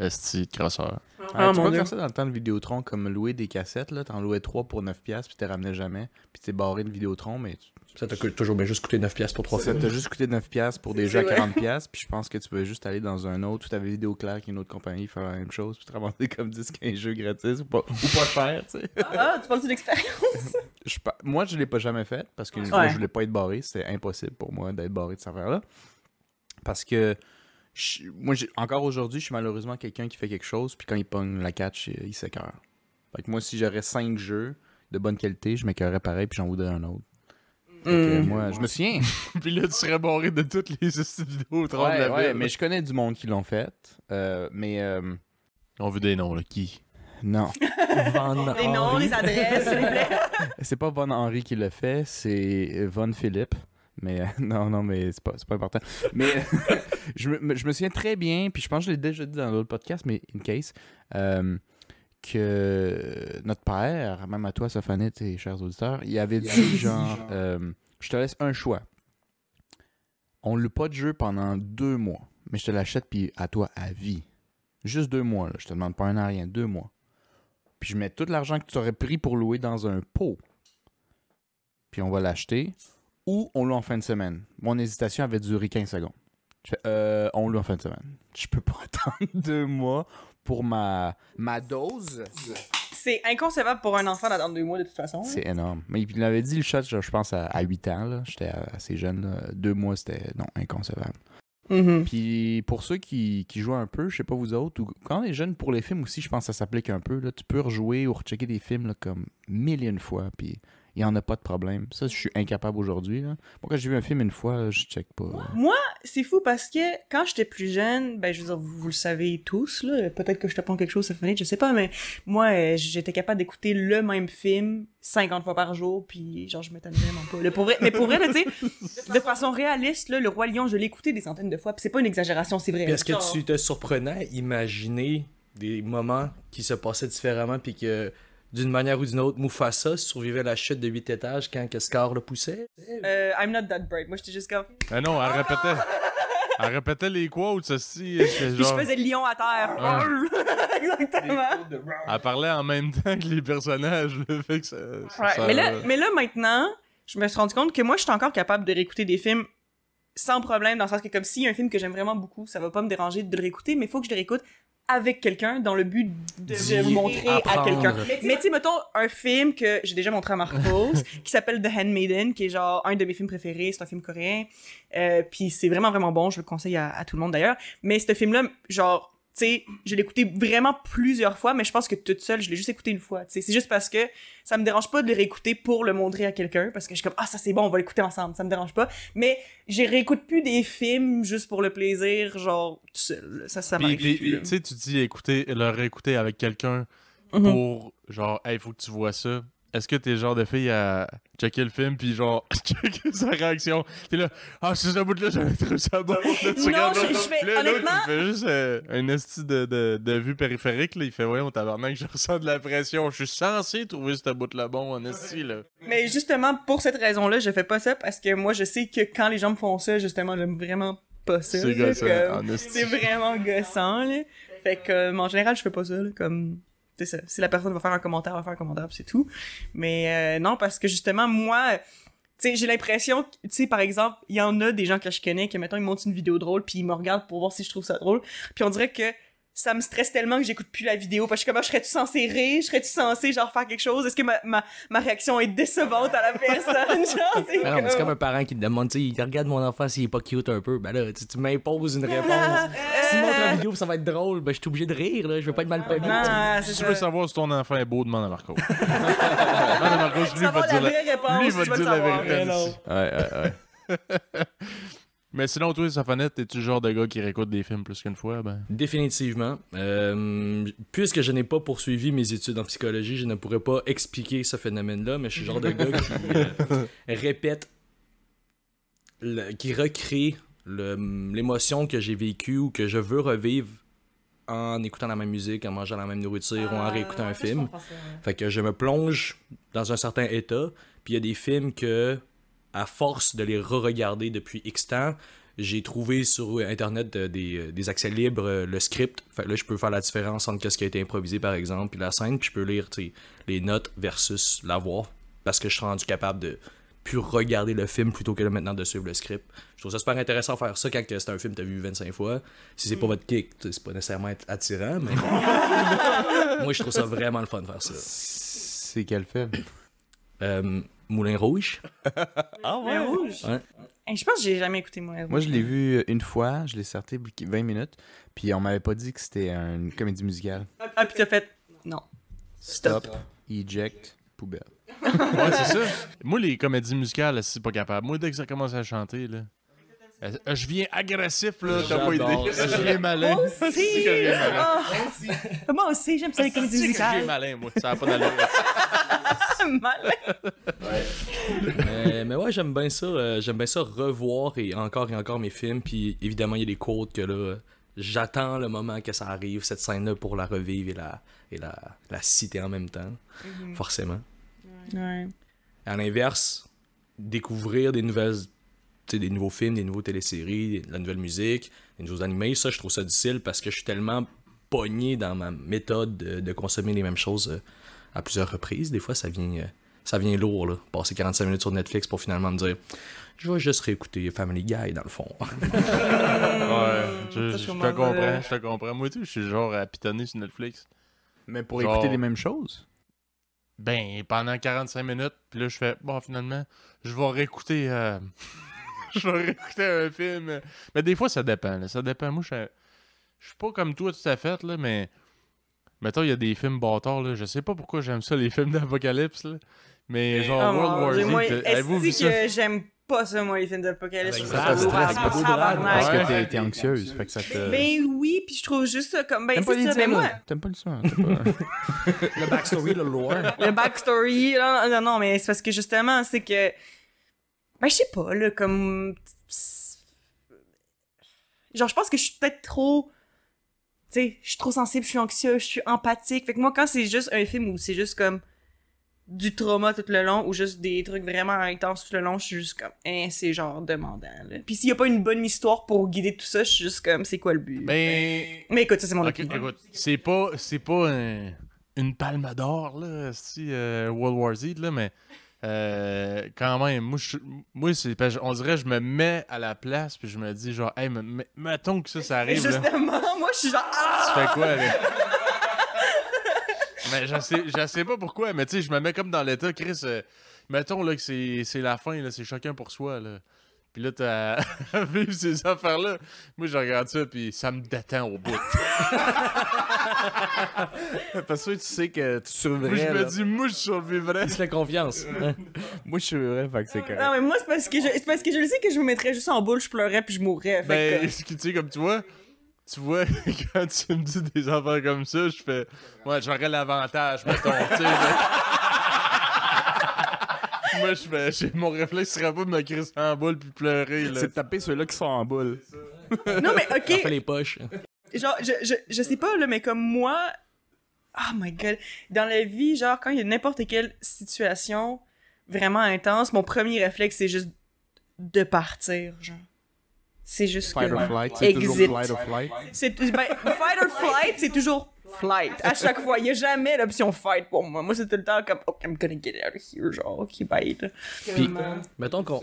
Esti de crosseur. Ouais, Ah, tu mon peux Dieu. faire ça dans le temps de Vidéotron, comme louer des cassettes, là. T'en louais 3 pour 9$, piastres, puis t'es ramenais jamais. Puis t'es barré de Vidéotron, mais tu- Ça t'a toujours bien juste coûté 9 pièces pour 3 ça fois. t'a juste coûté 9$, piastres pour des jeux à vrai. 40$, piastres, puis je pense que tu pouvais juste aller dans un autre, où t'avais Vidéoclair, qui est une autre compagnie, faire la même chose, puis te ramasser comme 10-15 jeux gratis, ou pas, ou pas le faire, tu sais. Ah, tu parles d'expérience? [laughs] Je pa- moi, je l'ai pas jamais fait parce que Ouais. moi, je voulais pas être barré. C'est impossible pour moi d'être barré de cette affaire-là. Parce que je- moi, j'ai- encore aujourd'hui, je suis malheureusement quelqu'un qui fait quelque chose, puis quand il pogne la catch, il, il s'écœure. Fait que moi, si j'aurais 5 jeux de bonne qualité, je m'écœurerais pareil, puis j'en voudrais un autre. Fait que Mm. moi, je me souviens. [laughs] Puis là, tu serais barré de toutes les [laughs] vidéos au tronc de ouais, la ouais, ville. mais je connais du monde qui l'ont fait. euh, mais euh, On veut des noms, là. Qui? Non. [laughs] Van Les noms, les adresses, s'il vous plaît. C'est pas Von Henry qui l'a fait, c'est Von Philippe. Mais euh, [laughs] non, non, mais c'est pas, pas important. Mais [laughs] je, me, je me souviens très bien, puis je pense que je l'ai déjà dit dans d'autres podcasts, mais in case, euh, que notre père, même à toi, Sophanette et chers auditeurs, il avait dit genre, euh, je te laisse un choix. On loue pas de jeu pendant deux mois, mais je te l'achète, puis à toi, à vie. Juste deux mois, là. je te demande pas un an, rien, deux mois. Puis je mets tout l'argent que tu aurais pris pour louer dans un pot. Puis on va l'acheter. Ou on loue en fin de semaine. Mon hésitation avait duré 15 secondes. Je fais, euh, on loue en fin de semaine. Je peux pas [laughs] attendre deux mois pour ma, ma dose. C'est inconcevable pour un enfant d'attendre deux mois, de toute façon. C'est énorme. Mais il avait dit le shot, je pense, à, à 8 ans. J'étais assez jeune. là. Deux mois, c'était non, inconcevable. Mhm. Puis pour ceux qui, qui jouent un peu, je sais pas vous autres, ou quand on est jeune pour les films aussi, je pense que ça s'applique un peu. Là. Tu peux rejouer ou rechecker des films là, comme mille et une fois, puis il y en a pas de problème. Ça, je suis incapable aujourd'hui. Moi, quand j'ai vu un film une fois, je check pas. Moi, c'est fou parce que quand j'étais plus jeune, ben je veux dire, vous, vous le savez tous, là, peut-être que je te prends quelque chose, ça finit, je sais pas, mais moi, euh, j'étais capable d'écouter le même film 50 fois par jour, puis genre, je m'étonne vraiment pas. Là, pour vrai, mais pour vrai, tu sais, [laughs] de façon réaliste, là, le Roi Lion, je l'ai écouté des centaines de fois, puis c'est pas une exagération, c'est vrai. Est-ce que Genre- tu te surprenais à imaginer des moments qui se passaient différemment puis que d'une manière ou d'une autre, Mufasa survivait à la chute de 8 étages quand que Scar le poussait. Euh, I'm not that bright. Moi, j'étais juste comme. Ah non, elle répétait. Elle répétait les quotes, aussi. Puis je faisais le lion à terre. [laughs] Exactement. Elle parlait en même temps que les personnages. Le fait que ça, ça- Ouais, ça- mais, là, mais là, maintenant, je me suis rendu compte que moi, je suis encore capable de réécouter des films sans problème, dans le sens que comme s'il y a un film que j'aime vraiment beaucoup, ça va pas me déranger de le réécouter, mais il faut que je le réécoute avec quelqu'un dans le but de, le montrer à quelqu'un. Mais tu sais, mettons un film que j'ai déjà montré à Marcos, [laughs] qui s'appelle The Handmaiden, qui est genre un de mes films préférés, c'est un film coréen, euh, puis c'est vraiment vraiment bon, je le conseille à, à tout le monde d'ailleurs. Mais ce film-là, genre, tu sais, je l'ai écouté vraiment plusieurs fois, mais je pense que toute seule, je l'ai juste écouté une fois. tu sais. C'est juste parce que ça me dérange pas de le réécouter pour le montrer à quelqu'un, parce que je suis comme, ah, ça c'est bon, on va l'écouter ensemble, ça me dérange pas. Mais j'ai réécoute plus des films juste pour le plaisir, genre, tout seul. Ça, ça m'arrive tu sais, tu dis écouter, le réécouter avec quelqu'un Mhm. pour genre, hey, faut que tu vois ça. Est-ce que t'es le genre de fille à checker le film puis genre [laughs] checker sa réaction? T'es là, ah, c'est ce bout-là, j'avais trouvé ça bon. Là, tu Non, je- fais- Là, honnêtement- il fait juste euh, un esti de, de, de vue périphérique. Là. Il fait, on tabarnak, je ressens de la pression. Je suis censé trouver ce bout-là bon, en esti, là. Mais justement, pour cette raison-là, je fais pas ça parce que moi, je sais que quand les gens me font ça, justement, j'aime vraiment pas ça. C'est gossant. C'est vraiment gossant, là. Fait que, euh, en général, je fais pas ça, là, comme... C'est ça. Si la personne va faire un commentaire, va faire un commentaire, c'est tout. Mais euh, non, parce que justement, moi... Tu sais, j'ai l'impression, tu sais, par exemple, il y en a des gens que je connais qui, mettons, ils montent une vidéo drôle, puis ils me regardent pour voir si je trouve ça drôle. Puis on dirait que ça me stresse tellement que j'écoute plus la vidéo parce que je suis comme, Ah, je serais-tu censé rire? Je serais-tu censé, genre, faire quelque chose? Est-ce que ma, ma, ma réaction est décevante à la personne? [laughs] genre, c'est Ben non, mais c'est comme- comme un parent qui te demande, tu sais, il regarde mon enfant s'il est pas cute un peu. Ben là, tu, tu m'imposes une réponse. si tu montres la vidéo, ça va être drôle, ben je suis obligé de rire, là. Je veux pas être mal poli. Ah, Si ça. tu veux savoir si ton enfant est beau, demande à Marco. [laughs] demande à Marco, lui va dire la... vraie réponse, lui va dire la vérité. Ouais, ouais, ouais. [laughs] Mais sinon, toi, Safanette, t'es-tu le genre de gars qui réécoute des films plus qu'une fois? Ben... Définitivement. Euh, puisque je n'ai pas poursuivi mes études en psychologie, je ne pourrais pas expliquer ce phénomène-là, mais je suis le genre de gars qui euh, [laughs] répète, le- qui recrée le- l'émotion que j'ai vécue ou que je veux revivre en écoutant la même musique, en mangeant la même nourriture ou en réécoutant un film. Fait que je me plonge dans un certain état, puis il y a des films que, à force de les re-regarder depuis X temps, j'ai trouvé sur internet euh, des, euh, des accès libres euh, le script. Fait que là, je peux faire la différence entre ce qui a été improvisé par exemple, puis la scène, puis je peux lire tu les notes versus la voix, parce que je suis rendu capable de plus regarder le film plutôt que de maintenant de suivre le script. Je trouve ça super intéressant de faire ça quand c'est un film que t'as vu 25 fois. Si c'est pas votre kick, tu c'est pas nécessairement être attirant, mais [laughs] moi je trouve ça vraiment le fun de faire ça. C'est quel film? Euh, Moulin Rouge. [laughs] Ah Moulin Rouge? Ouais. Hey, je pense que j'ai jamais écouté Moulin Rouge. Moi, je l'ai vu une fois, je l'ai sorti 20 minutes, puis on m'avait pas dit que c'était une comédie musicale. Ah, puis t'as fait... Non. Stop, eject, poubelle. Ouais, c'est ça. Moi, les comédies musicales, c'est pas capable. Moi, dès que ça commence à chanter, là. euh, Je viens agressif, là, t'as pas idée. ça. Je viens malin. Moi aussi! [laughs] Ah! Moi aussi, j'aime ça les comédies que je viens musicales. malin, moi. Ça a pas d'allure. [laughs] Mais, mais ouais, j'aime bien ça. euh, j'aime bien ça revoir et encore et encore mes films. Puis évidemment, il y a des quotes que là, j'attends le moment que ça arrive, cette scène-là, pour la revivre et la, et la, la citer en même temps. Forcément. Ouais. À l'inverse, découvrir des nouvelles tu sais, des nouveaux films, des nouveaux téléséries, de la nouvelle musique, des nouveaux animés, ça je trouve ça difficile parce que je suis tellement pogné dans ma méthode de, de consommer les mêmes choses euh, à plusieurs reprises. Des fois ça vient euh, ça vient lourd là, passer 45 minutes sur Netflix pour finalement me dire je vais juste réécouter Family Guy dans le fond. Ouais, [laughs] je, Ça, je je te comprends. je te comprends. Moi, tout, je suis genre à pitonner sur Netflix. Mais pour Genre- écouter les mêmes choses? Ben, pendant 45 minutes, puis là, je fais, bon, finalement, je vais réécouter. euh, [laughs] je vais réécouter un film. Mais des fois, ça dépend. là. Ça dépend. Moi, je suis- je suis pas comme toi tout à fait, là, mais. Mettons, il y a des films bâtards, là. Je sais pas pourquoi j'aime ça, les films d'apocalypse, là. Mais genre, Oh World War Z, moi, vu est-ce ça? que j'aime pas ça, moi, les films d'apocalypse? Stresse beaucoup. Parce Ouais. que t'es- t'es anxieuse, fait que ça te... Ben oui, puis je trouve juste ça comme... Ben, T'aimes pas c'est les ça, ben moi... T'aimes pas le son? [laughs] le backstory, le lore. le backstory. Non, non, non, mais c'est parce que justement, c'est que. Ben, je sais pas, là, comme. Genre, je pense que je suis peut-être trop sais, je suis trop sensible, je suis anxieux, je suis empathique. Fait que moi, quand c'est juste un film où c'est juste comme du trauma tout le long ou juste des trucs vraiment intenses tout le long, je suis juste comme, hein, c'est genre demandant, là. Puis s'il y a pas une bonne histoire pour guider tout ça, je suis juste comme, c'est quoi le but? Ben. Mais écoute, ça c'est mon Ok, opinion. écoute, c'est pas, c'est pas un- une palme d'or, là, si, euh, World War Z, là, mais euh, quand même, moi, je- moi c'est, que on dirait je me mets à la place, puis je me dis, genre, hey, me- me- mettons que ça, ça arrive, là. justement, moi je suis genre, ah! Tu fais quoi, là? [laughs] mais je sais, je sais pas pourquoi, mais tu sais, je me mets comme dans l'état, Chris. euh, mettons là, que c'est c'est la fin, là, c'est chacun pour soi. Là. Puis là, t'as [laughs] à vivre ces affaires-là. Moi, je regarde ça, puis ça me détend au bout. [laughs] Parce que tu sais que tu moi, survivrais. je me dis, moi, je survivrais. Tu fais confiance. hein. [laughs] Moi, je survivrais, fait que c'est correct. Non, mais moi, c'est parce que je, c'est parce que je le sais que je me mettrais juste en boule, je pleurais puis je mourrais. Ben, que, tu sais, comme tu vois, tu vois, quand tu me dis des affaires comme ça, je fais, ouais, j'aurais l'avantage, mettons, tu sais. Moi, je fais, j'ai- mon réflexe serait pas de me crisser en boule puis pleurer, là. C'est de taper ceux-là qui sont en boule. [laughs] non, mais On fait ok, les poches. genre, je, je, je sais pas, là, mais comme moi, oh my god, dans la vie, genre, quand il y a n'importe quelle situation vraiment intense, mon premier réflexe, c'est juste de partir, genre. C'est juste Fight que... or flight, c'est toujours Exit. flight or flight. C'est, ben, fight or flight, c'est toujours flight. À chaque fois. Il y a jamais l'option fight pour moi. Moi, c'est tout le temps comme, OK, I'm gonna get out of here, genre, OK, bye. là. Puis, euh, mettons qu'on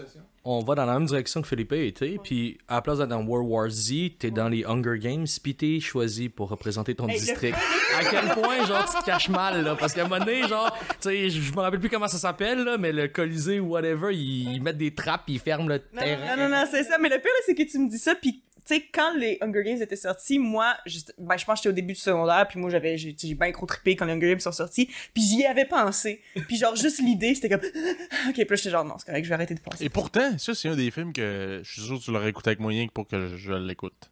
on va dans la même direction que Philippe a été, puis à la place d'être dans World War Z, t'es dans les Hunger Games, puis t'es choisi pour représenter ton Hey, district. À quel point, genre, tu te caches mal, là, parce qu'à un moment donné, genre, tu sais, je me rappelle plus comment ça s'appelle, là, mais le Colisée ou whatever, ils, ils mettent des trappes, ils ferment le Non, terrain. non, non, non, c'est ça. Mais le pire, c'est que tu me dis ça, puis tu sais, quand les Hunger Games étaient sortis, moi, juste, ben, je pense que j'étais au début du secondaire, puis moi, j'avais, j'ai, bien trop trippé quand les Hunger Games sont sortis, puis j'y avais pensé. Puis genre, juste l'idée, c'était comme, [gasps] ok, puis là, j'étais genre, non, c'est correct, je vais arrêter de penser. Et pourtant, ça, c'est un des films que je suis sûr que tu l'aurais écouté avec moyen pour que je, je l'écoute.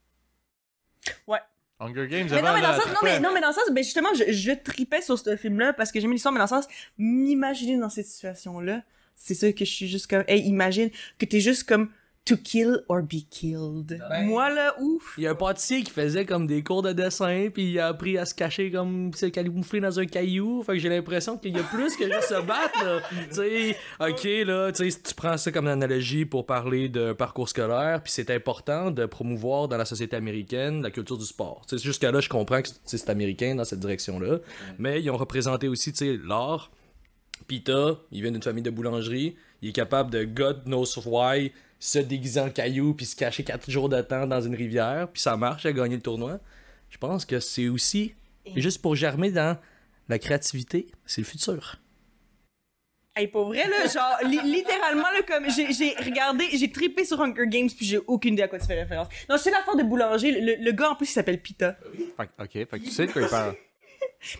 Ouais. Hunger Games, Mais non, mais dans le sens, non, mais, non, mais dans le sens, ben, justement, je, je tripais sur ce film-là parce que j'aimais l'histoire, mais dans le sens, m'imaginer dans cette situation-là, c'est ça que je suis juste comme, hey, imagine que t'es juste comme, to kill or be killed. Ben, Moi, là, ouf. Il y a un pâtissier qui faisait comme des cours de dessin, puis il a appris à se cacher comme se camoufler dans un caillou. Fait que j'ai l'impression qu'il y a plus que juste se battre. là. [laughs] Tu sais, ok, là, tu sais, si tu prends ça comme analogie pour parler d'un parcours scolaire, puis c'est important de promouvoir dans la société américaine la culture du sport. Tu sais, jusqu'à là, je comprends que c'est c'est américain dans cette direction-là, mais ils ont représenté aussi, tu sais, l'art. Pita, il vient d'une famille de boulangerie, il est capable de God knows why se déguiser en caillou puis se cacher 4 jours de temps dans une rivière, puis ça marche, a gagné le tournoi. Je pense que c'est aussi juste pour germer dans la créativité, c'est le futur. Hey, pour vrai, là, genre, li- littéralement, là, comme, j'ai, regardé, j'ai trippé sur Hunger Games, puis j'ai aucune idée à quoi tu fais référence. Non, je sais l'affaire de boulanger, le, le gars, en plus, il s'appelle Pita. Ok, fait que tu sais de quoi il parle.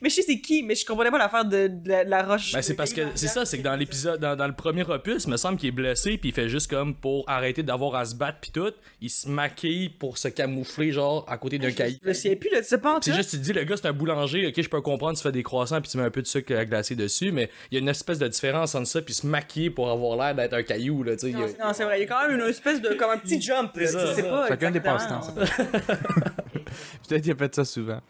Mais je sais c'est qui, mais je comprenais pas l'affaire de, de la, de la roche. Ben, c'est parce que c'est ça, c'est que dans l'épisode, dans, dans le premier opus, il me semble qu'il est blessé, puis il fait juste comme pour arrêter d'avoir à se battre, puis tout, il se maquille pour se camoufler, genre à côté d'un caillou. Je me souviens plus, là, tu sais pas C'est juste, tu te dis, le gars, c'est un boulanger, ok, je peux comprendre, tu fais des croissants, puis tu mets un peu de sucre à glacer dessus, mais il y a une espèce de différence entre ça, puis se maquiller pour avoir l'air d'être un caillou, là, tu sais. il y a- Non, c'est- vrai, il y a quand même une espèce de, comme un petit jump, là, C'est ça, tu sais ça. pas. Chacun des passe-temps, [laughs] [laughs] Peut-être qu'il a fait ça souvent.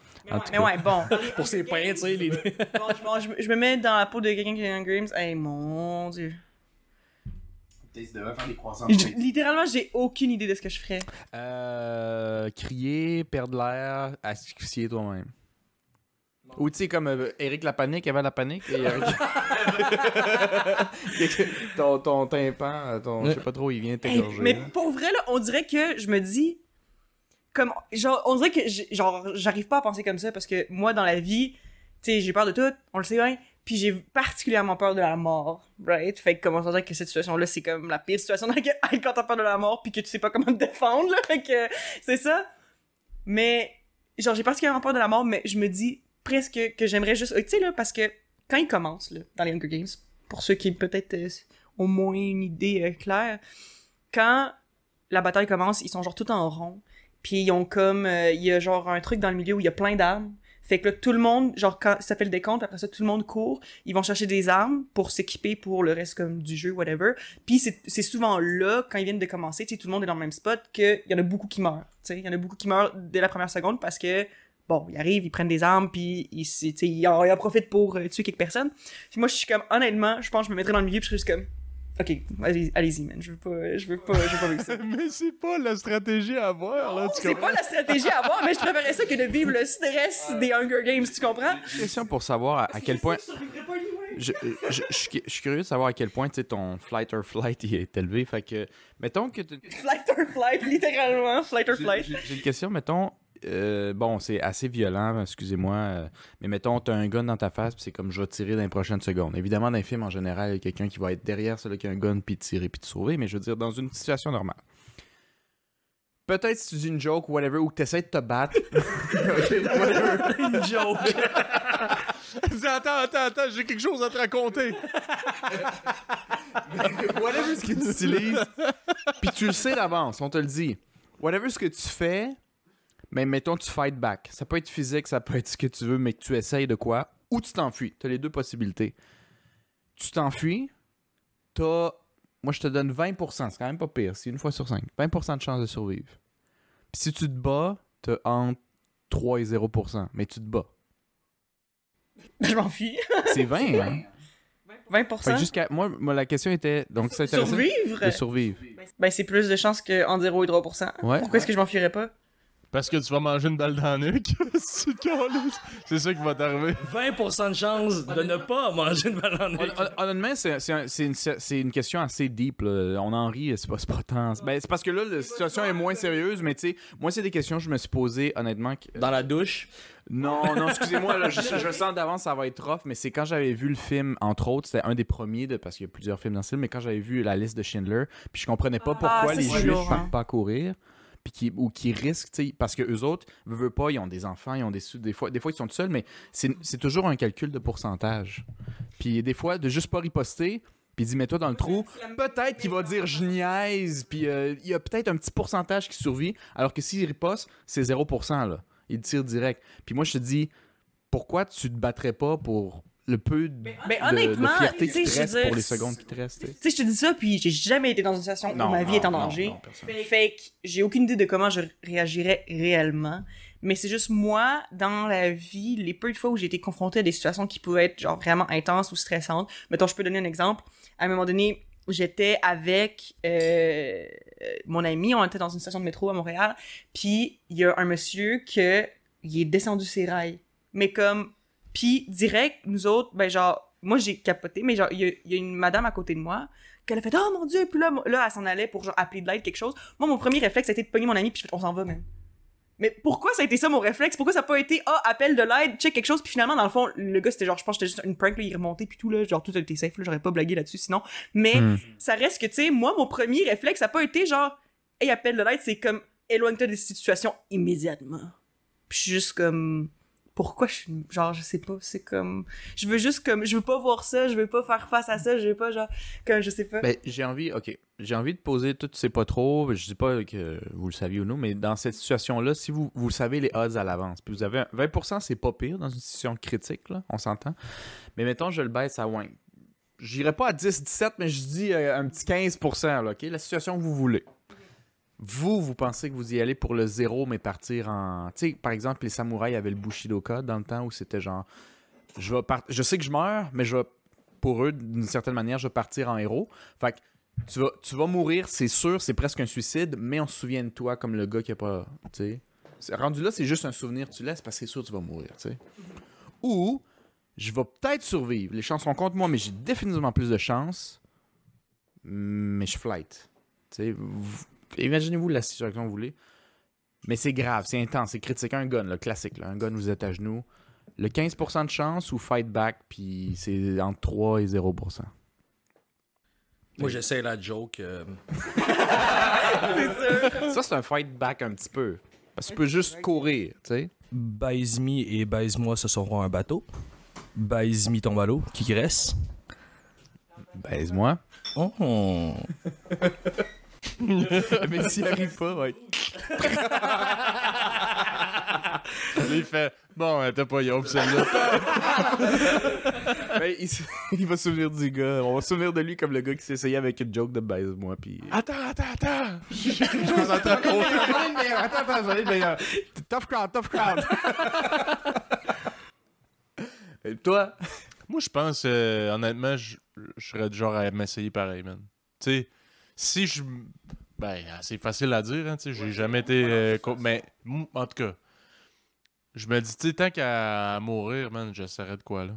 Mais ouais, mais bon. Pour ses tu sais, les... [laughs] Bon, je, bon, je, me- je me mets dans la peau de quelqu'un qui Hunger Games. Hey, mon dieu. Tu devrais faire des croissants. Je- littéralement, j'ai aucune idée de ce que je ferais. Euh, crier, perdre l'air, asphyxier toi-même. Ou tu sais, comme euh, Eric la panique, avant la panique. Et, euh, [laughs] [laughs] ton, ton tympan, ton, je sais pas trop, il vient Hey, t'égorger. mais pour vrai, là, on dirait que je me dis. Comme, on dirait que, genre, j'arrive pas à penser comme ça parce que moi, dans la vie, tu sais, j'ai peur de tout, on le sait bien, puis j'ai particulièrement peur de la mort, right? Fait que, comment on dirait que cette situation-là, c'est comme la pire situation dans laquelle, quand t'as peur de la mort, puis que tu sais pas comment te défendre, là, fait que, c'est ça. Mais, genre, j'ai particulièrement peur de la mort, mais je me dis presque que j'aimerais juste, tu sais, là, parce que quand ils commencent, là, dans les Hunger Games, pour ceux qui peut-être euh, ont moins une idée euh, claire, quand la bataille commence, ils sont genre tout en rond. Puis ils ont comme euh, il y a genre un truc dans le milieu où il y a plein d'armes. Fait que là tout le monde genre ça fait le décompte après ça tout le monde court, ils vont chercher des armes pour s'équiper pour le reste comme du jeu whatever. Puis c'est souvent là quand ils viennent de commencer, tu sais tout le monde est dans le même spot que il y en a beaucoup qui meurent, tu sais, il y en a beaucoup qui meurent dès la première seconde parce que bon, ils arrivent, ils prennent des armes, puis ils, ils, en, ils en profitent pour euh, tuer quelques personnes. Puis moi, je suis comme, honnêtement, je pense que je me mettrais dans le milieu, puis je juste comme, ok, allez- allez-y, man, je veux pas, je veux pas, je veux pas vivre ça. [laughs] Mais c'est pas la stratégie à avoir, là, tu C'est pas la stratégie à avoir, mais je préférerais ça que de vivre le stress des Hunger Games, tu comprends? Question pour savoir à, à quel point. Je anyway. Je, je, je suis curieux de savoir à quel point ton flight or flight il est élevé. Fait que, mettons que. tu- Flight or flight, littéralement, flight or J'ai flight. j'ai- j'ai une question, mettons. Euh, bon, c'est assez violent, excusez-moi, euh, mais mettons, t'as un gun dans ta face, puis c'est comme je vais tirer dans les prochaines secondes. Évidemment, dans les films, en général, il y a quelqu'un qui va être derrière celui qui a un gun, puis tirer, puis te sauver, mais je veux dire, dans une situation normale. Peut-être si tu dis une joke whatever, ou que t'essaies de te battre. [laughs] Ok, whatever. Une joke. [laughs] Dis, attends, attends, attends, j'ai quelque chose à te raconter. [laughs] whatever ce que tu utilises, puis tu le sais d'avance, on te le dit. Whatever ce que tu fais, mais mettons tu fight back. Ça peut être physique, ça peut être ce que tu veux, mais que tu essayes de quoi, ou tu t'enfuis. Tu as les deux possibilités. Tu t'enfuis, t'as... Moi, je te donne 20%, c'est quand même pas pire, c'est une fois sur 5. 20% de chance de survivre. Puis si tu te bats, t'as entre 3 et 0%, mais tu te bats. [laughs] Je m'enfuis. C'est 20, hein? 20%. Fait que jusqu'à... Moi, moi, la question était... Donc, c'est Survivre? de survivre. Ben, c'est plus de chances qu'en 0 et 3%. Ouais. Pourquoi est-ce que je m'enfuirais pas? Parce que tu vas manger une balle dans la nuque. [laughs] C'est ça qui va t'arriver. 20% de chance de ne pas manger une balle en Hon- hon- Honnêtement, c'est c'est un- c'est une, question assez deep. là. On en rit, c'est pas, pas tant. Ben, c'est parce que là, la situation est moins sérieuse, mais tu sais, moi, c'est des questions que je me suis posées, honnêtement. que- Dans la douche? Non, non, excusez-moi, je, je le sens d'avance, ça va être rough, mais c'est quand j'avais vu le film, entre autres, c'était un des premiers, de, parce qu'il y a plusieurs films dans ce film, mais quand j'avais vu la liste de Schindler, puis je comprenais pas pourquoi Ah, les Juifs lourd, hein. partent pas courir. Puis qui, ou qui risquent, parce que eux autres, veulent, veulent pas, ils ont des enfants, ils ont des des fois, des fois ils sont tout seuls, mais c'est toujours un calcul de pourcentage. Puis des fois, de juste pas riposter, puis dit mets-toi dans le trou, peut-être qu'il va dire je niaise, puis euh, il y a peut-être un petit pourcentage qui survit, alors que s'il riposte, c'est 0%, là. Il tire direct. Puis moi, je te dis, pourquoi tu te battrais pas pour le peu de, de- honnêtement, de fierté tu sais, qui te reste pour les secondes qui te restent? tu sais? Je te dis ça, puis j'ai jamais été dans une situation où ma vie est en danger. non, personne. Fait que j'ai aucune idée de comment je réagirais réellement. Mais c'est juste moi, dans la vie, les peu de fois où j'ai été confrontée à des situations qui pouvaient être genre vraiment intenses ou stressantes. Mettons, je peux donner un exemple. À un moment donné, j'étais avec euh, euh, mon ami, on était dans une station de métro à Montréal, puis il y a un monsieur que il est descendu ses rails. Mais comme puis direct, nous autres, ben genre, moi j'ai capoté, mais genre, il y, a- il y a une madame à côté de moi qu'elle a fait « Oh mon Dieu! » Puis là, là, elle s'en allait pour genre appeler de l'aide, quelque chose. Moi, mon premier réflexe, c'était de pogner mon ami, puis je fais « On s'en va, même. » Mais pourquoi ça a été ça mon réflexe? Pourquoi ça n'a pas été « Ah, appel de l'aide, check quelque chose? » Puis finalement, dans le fond, le gars, c'était genre, je pense que c'était juste une prank, là, il est remonté, puis tout, là, genre, tout a été safe, là, j'aurais pas blagué là-dessus sinon. Mais Hmm. ça reste que, tu sais, moi, mon premier réflexe, ça n'a pas été genre « Hey, appel de l'aide, c'est comme « Éloigne-toi de cette situation immédiatement. » Puis je suis juste comme pourquoi je suis genre je sais pas c'est comme je veux juste comme je veux pas voir ça je veux pas faire face à ça je veux pas genre comme je sais pas Ben, j'ai envie, ok, j'ai envie de poser tout, c'est pas trop, je dis pas que vous le saviez ou non, mais dans cette situation-là, si vous, vous savez les odds à l'avance, puis vous avez un- 20%, c'est pas pire dans une situation critique, là, on s'entend. Mais mettons, je le baisse à ouais. J'irai pas à 10-17, mais je dis euh, un petit 15%, là, ok, la situation que vous voulez. Vous, vous pensez que vous y allez pour le zéro, mais partir en. Tu sais, par exemple, les samouraïs avaient le Bushidoka dans le temps où c'était genre. Je, vais je sais que je meurs, mais je vais pour eux, d'une certaine manière, je vais partir en héros. Fait que tu vas, tu vas mourir, c'est sûr, c'est presque un suicide, mais on se souvient de toi comme le gars qui a pas. Tu sais. Rendu là, c'est juste un souvenir tu laisses parce que c'est sûr que tu vas mourir, tu sais. Ou je vais peut-être survivre. Les chances sont contre moi, mais j'ai définitivement plus de chances. Mais je flight. Tu sais, vous- imaginez-vous la situation que vous voulez. Mais c'est grave, c'est intense, c'est critique. Un gun, le classique, là. un gun, vous êtes à genoux. Le 15% de chance ou fight back, puis c'est entre 3 et 0%. Moi, j'essaie la joke. euh, [laughs] Ça, c'est un fight back un petit peu. Parce que tu peux juste courir, tu sais. Baise-me et baise-moi, ce seront un bateau. Baise-me tombe à l'eau. Qui qui reste? Baise-moi. Oh. [laughs] Mais s'il arrive pas, ouais. [laughs] il fait Bon, elle était pas Yob, celle-là. [laughs] Ben, il, va se souvenir du gars. On va se souvenir de lui comme le gars qui s'est essayé avec une joke de baise-moi. Puis... Attends, attends, attends. Je suis en train de raconter. Attends, attends, j'en ai le meilleur. Tough crowd, tough crowd. Et toi? Moi, je pense, euh, honnêtement, je je serais du genre à m'essayer pareil, man. Tu sais, si je. Ben, c'est facile à dire, hein, tu sais, j'ai jamais été. euh, co- mais, en tout cas, je me dis, tu sais, tant qu'à mourir, man, j'essaierai de quoi, là.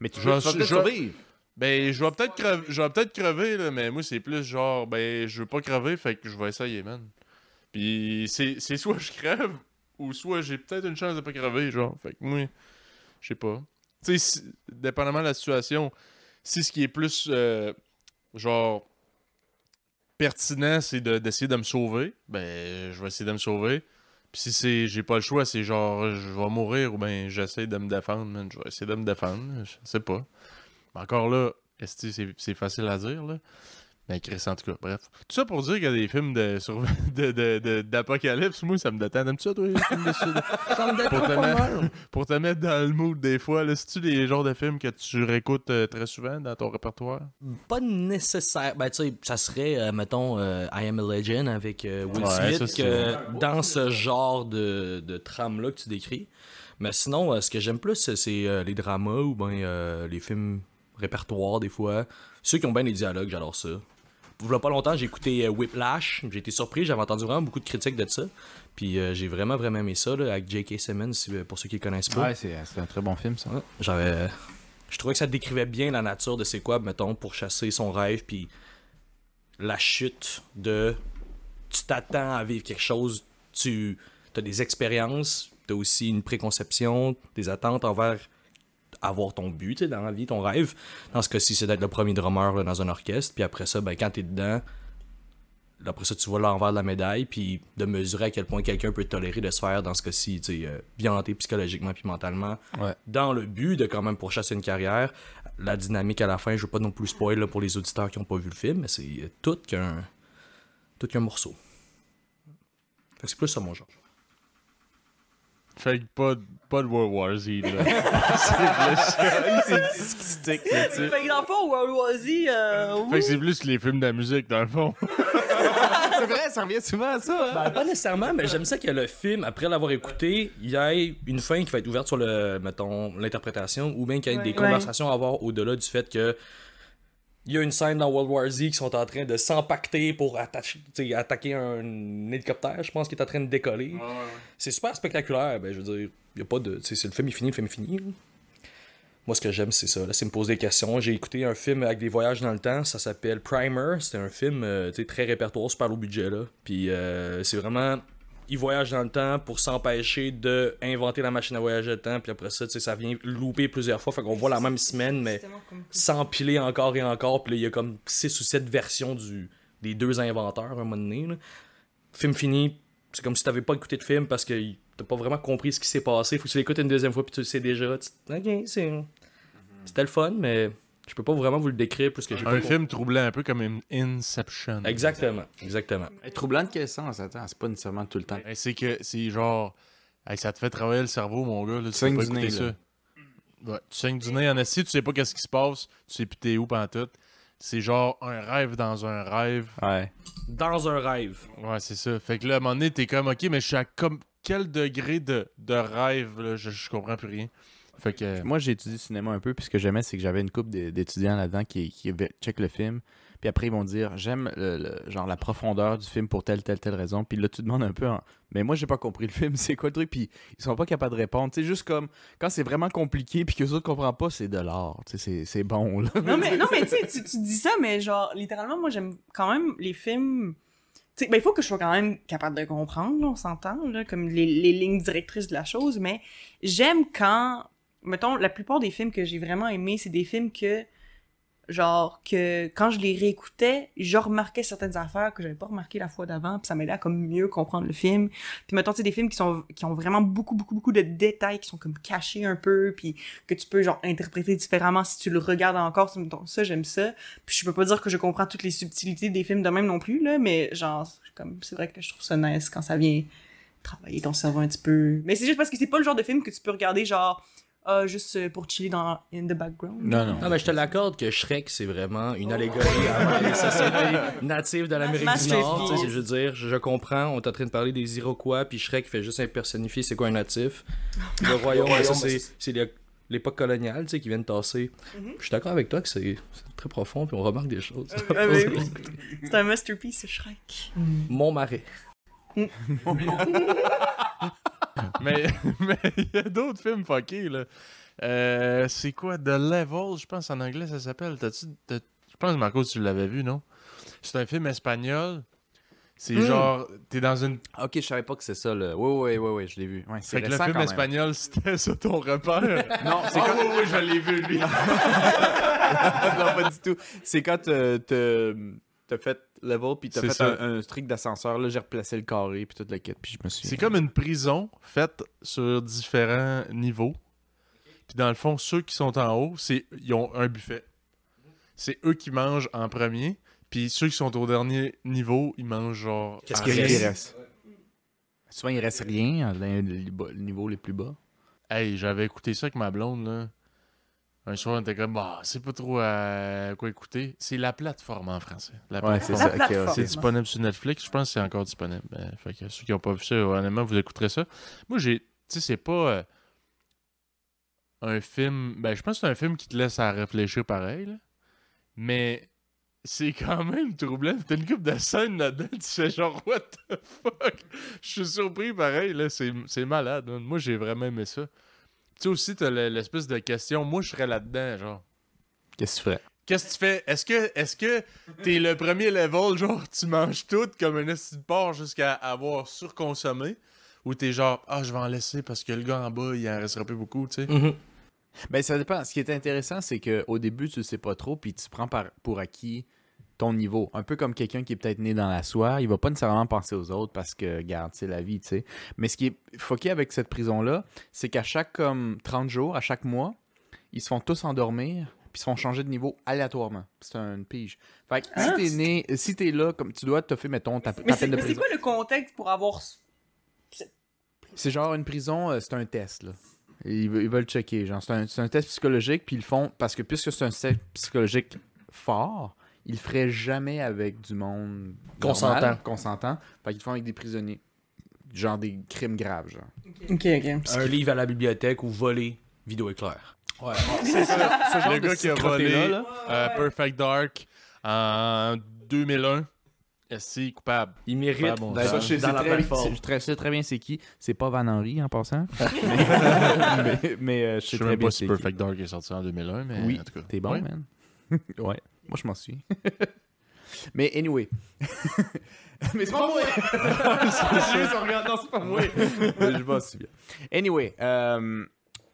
Mais tu Je- vas je- peut-être je- survivre. Ben, je vais peut-être crever, je vais peut-être crever, là, mais moi, c'est plus genre, ben, je veux pas crever, fait que je vais essayer, man. Puis, c'est c'est soit je crève, ou soit j'ai peut-être une chance de pas crever, genre. Fait que moi, je sais pas. Tu sais, si- dépendamment de la situation, si ce qui est plus, euh, genre, pertinent, c'est de- d'essayer de, me sauver, ben, je vais essayer de me sauver. Puis si c'est j'ai pas le choix, c'est genre, je vais mourir, ou ben, j'essaie de me défendre. Je vais essayer de me défendre, je sais pas. Encore là, c'est c'est facile à dire, là? Mais Chris, en tout cas, bref. Tout ça pour dire qu'il y a des films de sur- [laughs] de- de- de- d'apocalypse, moi, ça me détend. Aimes-tu ça, toi, les films de sud- [laughs] pour, te mettre, pour te mettre dans le mood des fois, là, c'est-tu les genres de films que tu réécoutes euh, très souvent dans ton répertoire? Pas nécessaire. Ben, tu sais, ça serait, euh, mettons, euh, I Am a Legend avec Will Ouais, Smith, ça, que dans ce genre de, de trame-là que tu décris. Mais sinon, ce que j'aime plus, c'est- les dramas ou ben les films répertoires, des fois. Ceux qui ont bien les dialogues, j'adore ça. Il y a pas longtemps, j'ai écouté euh, Whiplash. J'ai été surpris, j'avais entendu vraiment beaucoup de critiques de ça. Puis euh, j'ai vraiment, vraiment aimé ça, là, avec J.K. Simmons, si- pour ceux qui le connaissent pas. Ouais, c'est c'est un très bon film, ça. Ouais, J'avais. Je trouvais que ça décrivait bien la nature de c'est quoi, mettons, pour chasser son rêve, puis la chute de. Tu t'attends à vivre quelque chose, tu as des expériences, tu as aussi une préconception, des attentes envers avoir ton but dans la vie, ton rêve. Dans ce cas-ci, c'est d'être le premier drummer là, dans un orchestre, puis après ça, ben, quand t'es dedans, après ça, tu vois l'envers de la médaille, puis de mesurer à quel point quelqu'un peut tolérer de se faire, dans ce cas-ci, euh, violenter psychologiquement puis mentalement, Ouais. dans le but de quand même pourchasser une carrière. La dynamique à la fin, je veux pas non plus spoil là, pour les auditeurs qui ont pas vu le film, mais c'est euh, tout qu'un tout qu'un morceau. Fait que c'est plus ça mon genre. Fait que pas, de- pas de World War Z, là. [laughs] c'est plus... c'est ce qui stick, là, tu sais. Fait que dans le fond, World War Z, euh, Fait que c'est plus les films de la musique, dans le fond. [laughs] C'est vrai, ça revient souvent à ça. hein? Ben, pas nécessairement, mais j'aime ça que le film, après l'avoir écouté, il y ait une fin qui va être ouverte sur le, mettons, l'interprétation, ou bien qu'il y ait Ouais. des conversations à avoir au-delà du fait que il y a une scène dans World War Z qui sont en train de s'empacter pour attacher, attaquer un hélicoptère, je pense, qui est en train de décoller. C'est super spectaculaire, ben, je veux dire, y a pas de, c'est le film est fini, le film est fini. là. Moi, ce que j'aime, c'est ça. Là, c'est me poser des questions. J'ai écouté un film avec des voyages dans le temps. Ça s'appelle Primer. C'était un film euh, très répertoire, super low budget. Là. Puis euh, c'est vraiment. Ils voyagent dans le temps pour s'empêcher de inventer la machine à voyager dans le temps. Puis après ça, tu sais, ça vient louper plusieurs fois. Fait qu'on voit la même semaine, mais s'empiler encore et encore. Puis il y a comme 6 ou 7 versions du, des deux inventeurs à un moment donné. là. Film fini. C'est comme si t'avais pas écouté de film parce que t'as pas vraiment compris ce qui s'est passé. Faut que tu l'écoutes une deuxième fois puis tu le sais déjà. Tu- Ok, c'est. C'était le fun, mais je peux pas vraiment vous le décrire plus que j'ai pas Un compris. film troublant un peu comme In- Inception. Exactement, exactement. Hey, troublant de quel sens? Attends, c'est pas nécessairement tout le temps. C'est que c'est genre. hey, ça te fait travailler le cerveau, mon gars. Là, tu saignes peux pas écouter nez, ça. Ouais, tu saignes du nez en esti, tu sais pas qu'est-ce qui se passe, tu sais plus t'es où tout. C'est genre un rêve dans un rêve. Ouais. Dans un rêve. Ouais, c'est ça. Fait que là, à un moment donné, t'es comme, ok, mais je suis à comme quel degré de, de rêve, là, je, je comprends plus rien. Fait que. Moi, j'ai étudié le cinéma un peu, puis ce que j'aimais, c'est que j'avais une couple d'é- d'étudiants là-dedans qui, qui check le film, puis après, ils vont dire j'aime le- le- genre la profondeur du film pour telle, telle, telle raison. Puis là, tu demandes un peu, en- mais moi, j'ai pas compris le film, [laughs] c'est quoi le truc, puis ils sont pas capables de répondre. Tu sais, juste comme quand c'est vraiment compliqué, puis que les autres comprennent pas, c'est de l'art. C'est- c'est bon, là. [laughs] Non, mais, non, mais tu sais, tu tu dis ça, mais genre, littéralement, moi, j'aime quand même les films. Tu sais, ben, il faut que je sois quand même capable de comprendre, là, on s'entend, là, comme les, les lignes directrices de la chose, mais j'aime quand. Mettons, la plupart des films que j'ai vraiment aimés, c'est des films que. Genre, que quand je les réécoutais, je remarquais certaines affaires que j'avais pas remarquées la fois d'avant, puis ça m'aidait à comme mieux comprendre le film. Puis mettons, sais, des films qui sont qui ont vraiment beaucoup, beaucoup, beaucoup de détails qui sont comme cachés un peu, puis que tu peux genre interpréter différemment si tu le regardes encore. Donc ça, j'aime ça. Puis je peux pas dire que je comprends toutes les subtilités des films de même non plus, là, mais genre, c'est comme c'est vrai que je trouve ça nice quand ça vient travailler ton cerveau un petit peu. Mais c'est juste parce que c'est pas le genre de film que tu peux regarder, genre, ah, juste euh, pour chiller dans in the background. Non, non. Non, mais je te l'accorde que Shrek, c'est vraiment une allégorie à les sociétés natives de l'Amérique du. Nord. tu sais, Je veux dire, je, je comprends, on est en train de parler des Iroquois, puis Shrek fait juste impersonnifier c'est quoi un natif. [laughs] Le royaume, ça, ben, c'est c'est l'é- l'époque coloniale, tu sais, qui vient de tasser. Je suis d'accord avec toi que c'est c'est très profond, puis on remarque des choses. Ah, oui, oui. [laughs] C'est un masterpiece, ce Shrek. Mon marais. [laughs] [laughs] mais il y a d'autres films fuckés, là. Euh, c'est quoi? The Level, je pense en anglais ça s'appelle. Je pense, Marco, tu l'avais vu, non? C'est un film espagnol. C'est Hmm. genre, t'es dans une. Ok, je savais pas que c'est ça, là. Oui, oui, oui, oui, je l'ai vu. Ouais, c'est Fait que le film espagnol, c'était ça ton repère? [laughs] Non, c'est quand... oui, oui, je l'ai vu, lui. [laughs] non, pas du tout. C'est quand euh, t'as fait level, puis t'as C'est fait ça. un, un strict d'ascenseur. Là, j'ai replacé le carré, puis toute la quête, puis je me suis... C'est comme une prison faite sur différents niveaux. Puis dans le fond, ceux qui sont en haut, c'est ils ont un buffet. C'est eux qui mangent en premier. Puis ceux qui sont au dernier niveau, ils mangent genre. Qu'est-ce en qu'il Qu'est-ce reste. reste? Souvent, il reste rien, dans les bas- les niveaux les plus bas. Hey, j'avais écouté ça avec ma blonde, là. Un soir, on était comme, bah, c'est pas trop à quoi écouter. C'est la plateforme en français. La Ouais, c'est plateforme. ça. C'est disponible sur Netflix. Je pense que c'est encore disponible. Ben, fait que ceux qui n'ont pas vu ça, honnêtement, vous écouterez ça. Moi, j'ai. Tu sais, c'est pas euh, un film. Ben, je pense que c'est un film qui te laisse à réfléchir pareil, là. Mais c'est quand même troublant. T'as une couple de scènes là-dedans. Tu fais genre, what the fuck? Je suis surpris pareil, là. C'est c'est malade. Moi, j'ai vraiment aimé ça. Tu sais aussi, t'as le- l'espèce de question. Moi, je serais là-dedans, genre. Qu'est-ce que tu ferais? Qu'est-ce que tu fais? Est-ce que est-ce que t'es le premier level, genre tu manges tout comme un esti de porc jusqu'à avoir surconsommé? Ou t'es genre Ah je vais en laisser parce que le gars en bas il en restera plus beaucoup, tu sais? Mhm. Ben, ça dépend. Ce qui est intéressant, c'est qu'au début, tu le sais pas trop, puis tu prends par, pour acquis ton niveau. Un peu comme quelqu'un qui est peut-être né dans la soie, il va pas nécessairement penser aux autres parce que, regarde, c'est la vie, tu sais. Mais ce qui est foqué avec cette prison-là, c'est qu'à chaque comme 30 jours, à chaque mois, ils se font tous endormir, puis ils se font changer de niveau aléatoirement. C'est une pige. Fait que si Ah, t'es né, si t'es là, comme tu dois te faire, mettons, ta, ta Mais c'est peine de mais c'est prison. quoi le contexte pour avoir. C'est genre une prison, euh, c'est un test, là. Ils, ils veulent checker. Genre, c'est un, un test psychologique, puis ils le font parce que puisque c'est un test psychologique fort, ils le feraient jamais avec du monde Consentant. consentant. Fait qu'ils le font avec des prisonniers. Genre des crimes graves, genre. Ok, ok. Un livre à la bibliothèque ou voler vidéo éclair. C'est ça. Ce genre Le de gars qui a volé là. euh, Perfect Dark en 2001, est coupable? Il mérite bon, je sais dans la très, plateforme. je très- sais très bien c'est qui. C'est pas Van Henry en passant. [laughs] mais mais, mais, euh, je Je sais très même bien pas c'est si qui. Perfect Dark est sorti en 2001, mais Oui, en tout cas. T'es bon, Ouais. man. [laughs] ouais, moi je m'en suis. [laughs] Mais anyway. [laughs] Mais c'est pas moi! Regarde, [laughs] non, c'est pas moi. je m'en souviens. Anyway, euh,